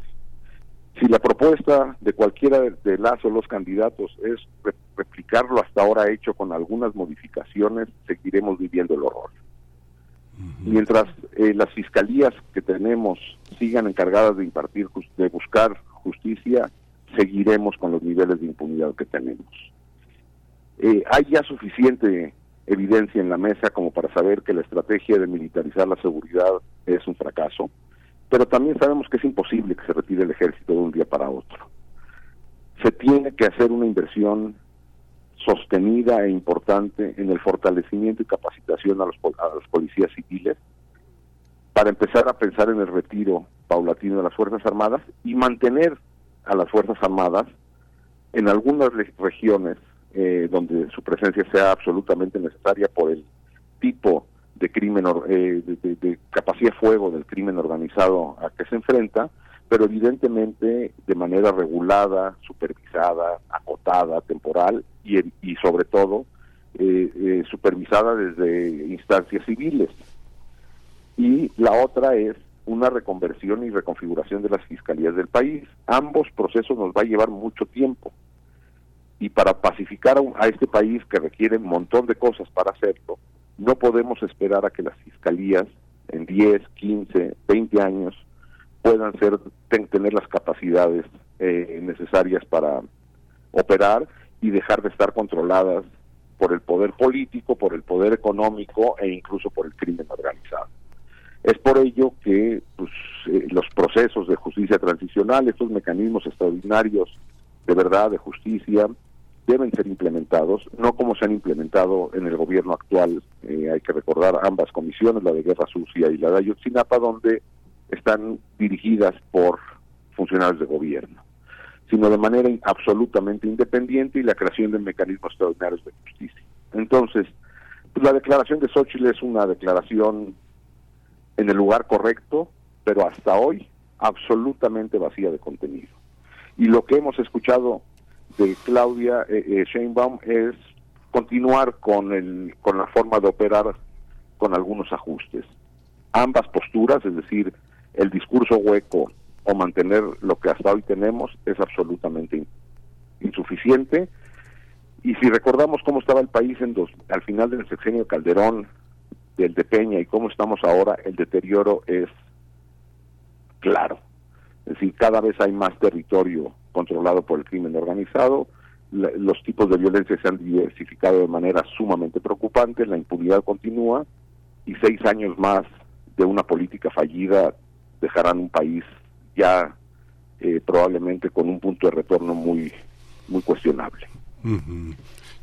Si la propuesta de cualquiera de las o los candidatos es replicar lo hasta ahora hecho con algunas modificaciones, seguiremos viviendo el horror. Mientras eh, las fiscalías que tenemos sigan encargadas de impartir, de buscar justicia, seguiremos con los niveles de impunidad que tenemos. Eh, hay ya suficiente evidencia en la mesa como para saber que la estrategia de militarizar la seguridad es un fracaso, pero también sabemos que es imposible que se retire el ejército de un día para otro. Se tiene que hacer una inversión sostenida e importante en el fortalecimiento y capacitación a los, a los policías civiles para empezar a pensar en el retiro paulatino de las Fuerzas Armadas y mantener a las Fuerzas Armadas en algunas regiones eh, donde su presencia sea absolutamente necesaria por el tipo de crimen, eh, de, de, capacidad de fuego del crimen organizado a que se enfrenta, pero evidentemente de manera regulada, supervisada, acotada, temporal y, y sobre todo eh, supervisada desde instancias civiles. Y la otra es una reconversión y reconfiguración de las fiscalías del país. Ambos procesos nos va a llevar mucho tiempo. Y para pacificar a, este país que requiere un montón de cosas para hacerlo, no podemos esperar a que las fiscalías en 10, 15, 20 años puedan ser tener las capacidades eh, necesarias para operar y dejar de estar controladas por el poder político, por el poder económico e incluso por el crimen organizado. Es por ello que pues, eh, los procesos de justicia transicional, estos mecanismos extraordinarios de verdad, de justicia, deben ser implementados, no como se han implementado en el gobierno actual. Eh, hay que recordar ambas comisiones, la de Guerra Sucia y la de Ayotzinapa, donde están dirigidas por funcionarios de gobierno, sino de manera absolutamente independiente y la creación de mecanismos extraordinarios de justicia. Entonces, pues, la declaración de Xochitl es una declaración en el lugar correcto, pero hasta hoy absolutamente vacía de contenido. Y lo que hemos escuchado de Claudia eh, eh, Sheinbaum es continuar con, el, con la forma de operar con algunos ajustes. Ambas posturas, es decir, el discurso hueco o mantener lo que hasta hoy tenemos, es absolutamente insuficiente. Y si recordamos cómo estaba el país en dos, al final del sexenio Calderón, del de Peña y cómo estamos ahora, el deterioro es claro. Es decir, cada vez hay más territorio controlado por el crimen organizado, los tipos de violencia se han diversificado de manera sumamente preocupante, la impunidad continúa y seis años más de una política fallida dejarán un país ya eh, probablemente con un punto de retorno muy muy cuestionable.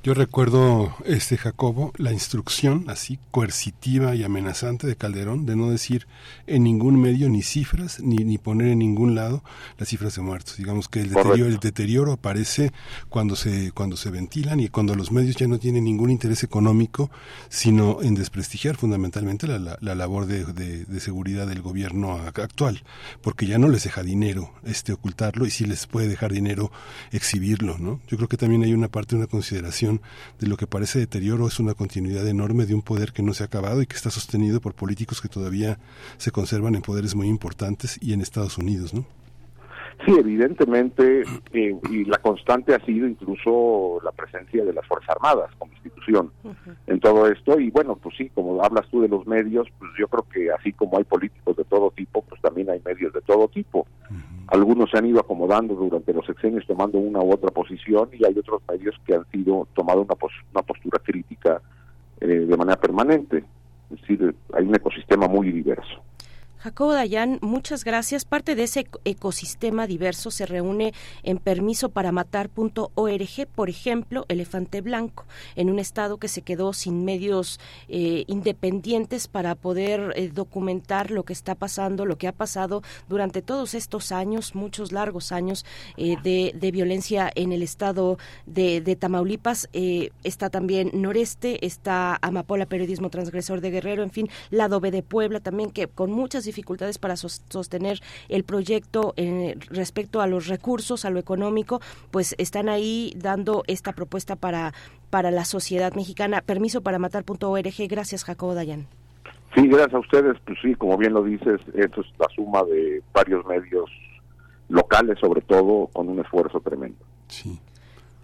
Yo recuerdo, este Jacobo, la instrucción así coercitiva y amenazante de Calderón de no decir en ningún medio ni cifras, ni, ni poner en ningún lado las cifras de muertos. Digamos que el deterioro, el deterioro aparece cuando se, cuando se ventilan y cuando los medios ya no tienen ningún interés económico, sino en desprestigiar fundamentalmente la, la, labor de, de, de, seguridad del gobierno actual, porque ya no les deja dinero este ocultarlo y si les puede dejar dinero exhibirlo, ¿no? Yo creo que también hay una parte, una consideración de lo que parece deterioro es una continuidad enorme de un poder que no se ha acabado y que está sostenido por políticos que todavía se conservan en poderes muy importantes y en Estados Unidos, ¿no? Sí, evidentemente, eh, y la constante ha sido incluso la presencia de las Fuerzas Armadas como institución en todo esto. Y bueno, pues sí, como hablas tú de los medios, pues yo creo que así como hay políticos de todo tipo, pues también hay medios de todo tipo. Algunos se han ido acomodando durante los sexenios tomando una u otra posición y hay otros medios que han sido tomado una, una postura crítica eh, de manera permanente. Es decir, hay un ecosistema muy diverso. Jacobo Dayan, muchas gracias. Parte de ese ecosistema diverso se reúne en permisoparamatar.org, por ejemplo, Elefante Blanco, en un estado que se quedó sin medios eh, independientes para poder eh, documentar lo que está pasando, lo que ha pasado durante todos estos años, muchos largos años eh, de, violencia en el estado de, de Tamaulipas. está también Noreste, está Amapola Periodismo Transgresor de Guerrero, en fin, Lado B de Puebla también, que con muchas dificultades para sostener el proyecto eh, respecto a los recursos, a lo económico, pues están ahí dando esta propuesta para, para la sociedad mexicana. Permiso para matar.org. Gracias, Jacobo Dayan. Sí, gracias a ustedes. Pues sí, como bien lo dices, esto es la suma de varios medios locales, sobre todo, con un esfuerzo tremendo. Sí.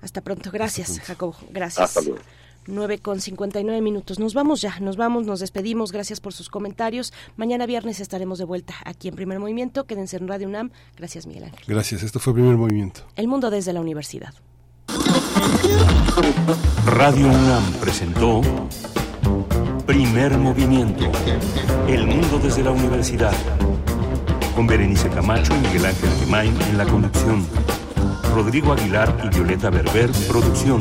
Hasta pronto. Gracias, Jacobo. Gracias. Hasta luego. 9 con 59 minutos. Nos vamos ya, nos vamos, nos despedimos. Gracias por sus comentarios. Mañana viernes estaremos de vuelta aquí en Primer Movimiento. Quédense en Radio UNAM. Gracias, Miguel Ángel. Gracias. Esto fue Primer Movimiento. El mundo desde la universidad. Radio UNAM presentó Primer Movimiento. El mundo desde la universidad. Con Berenice Camacho y Miguel Ángel Gemain en la conducción. Rodrigo Aguilar y Violeta Berber, producción.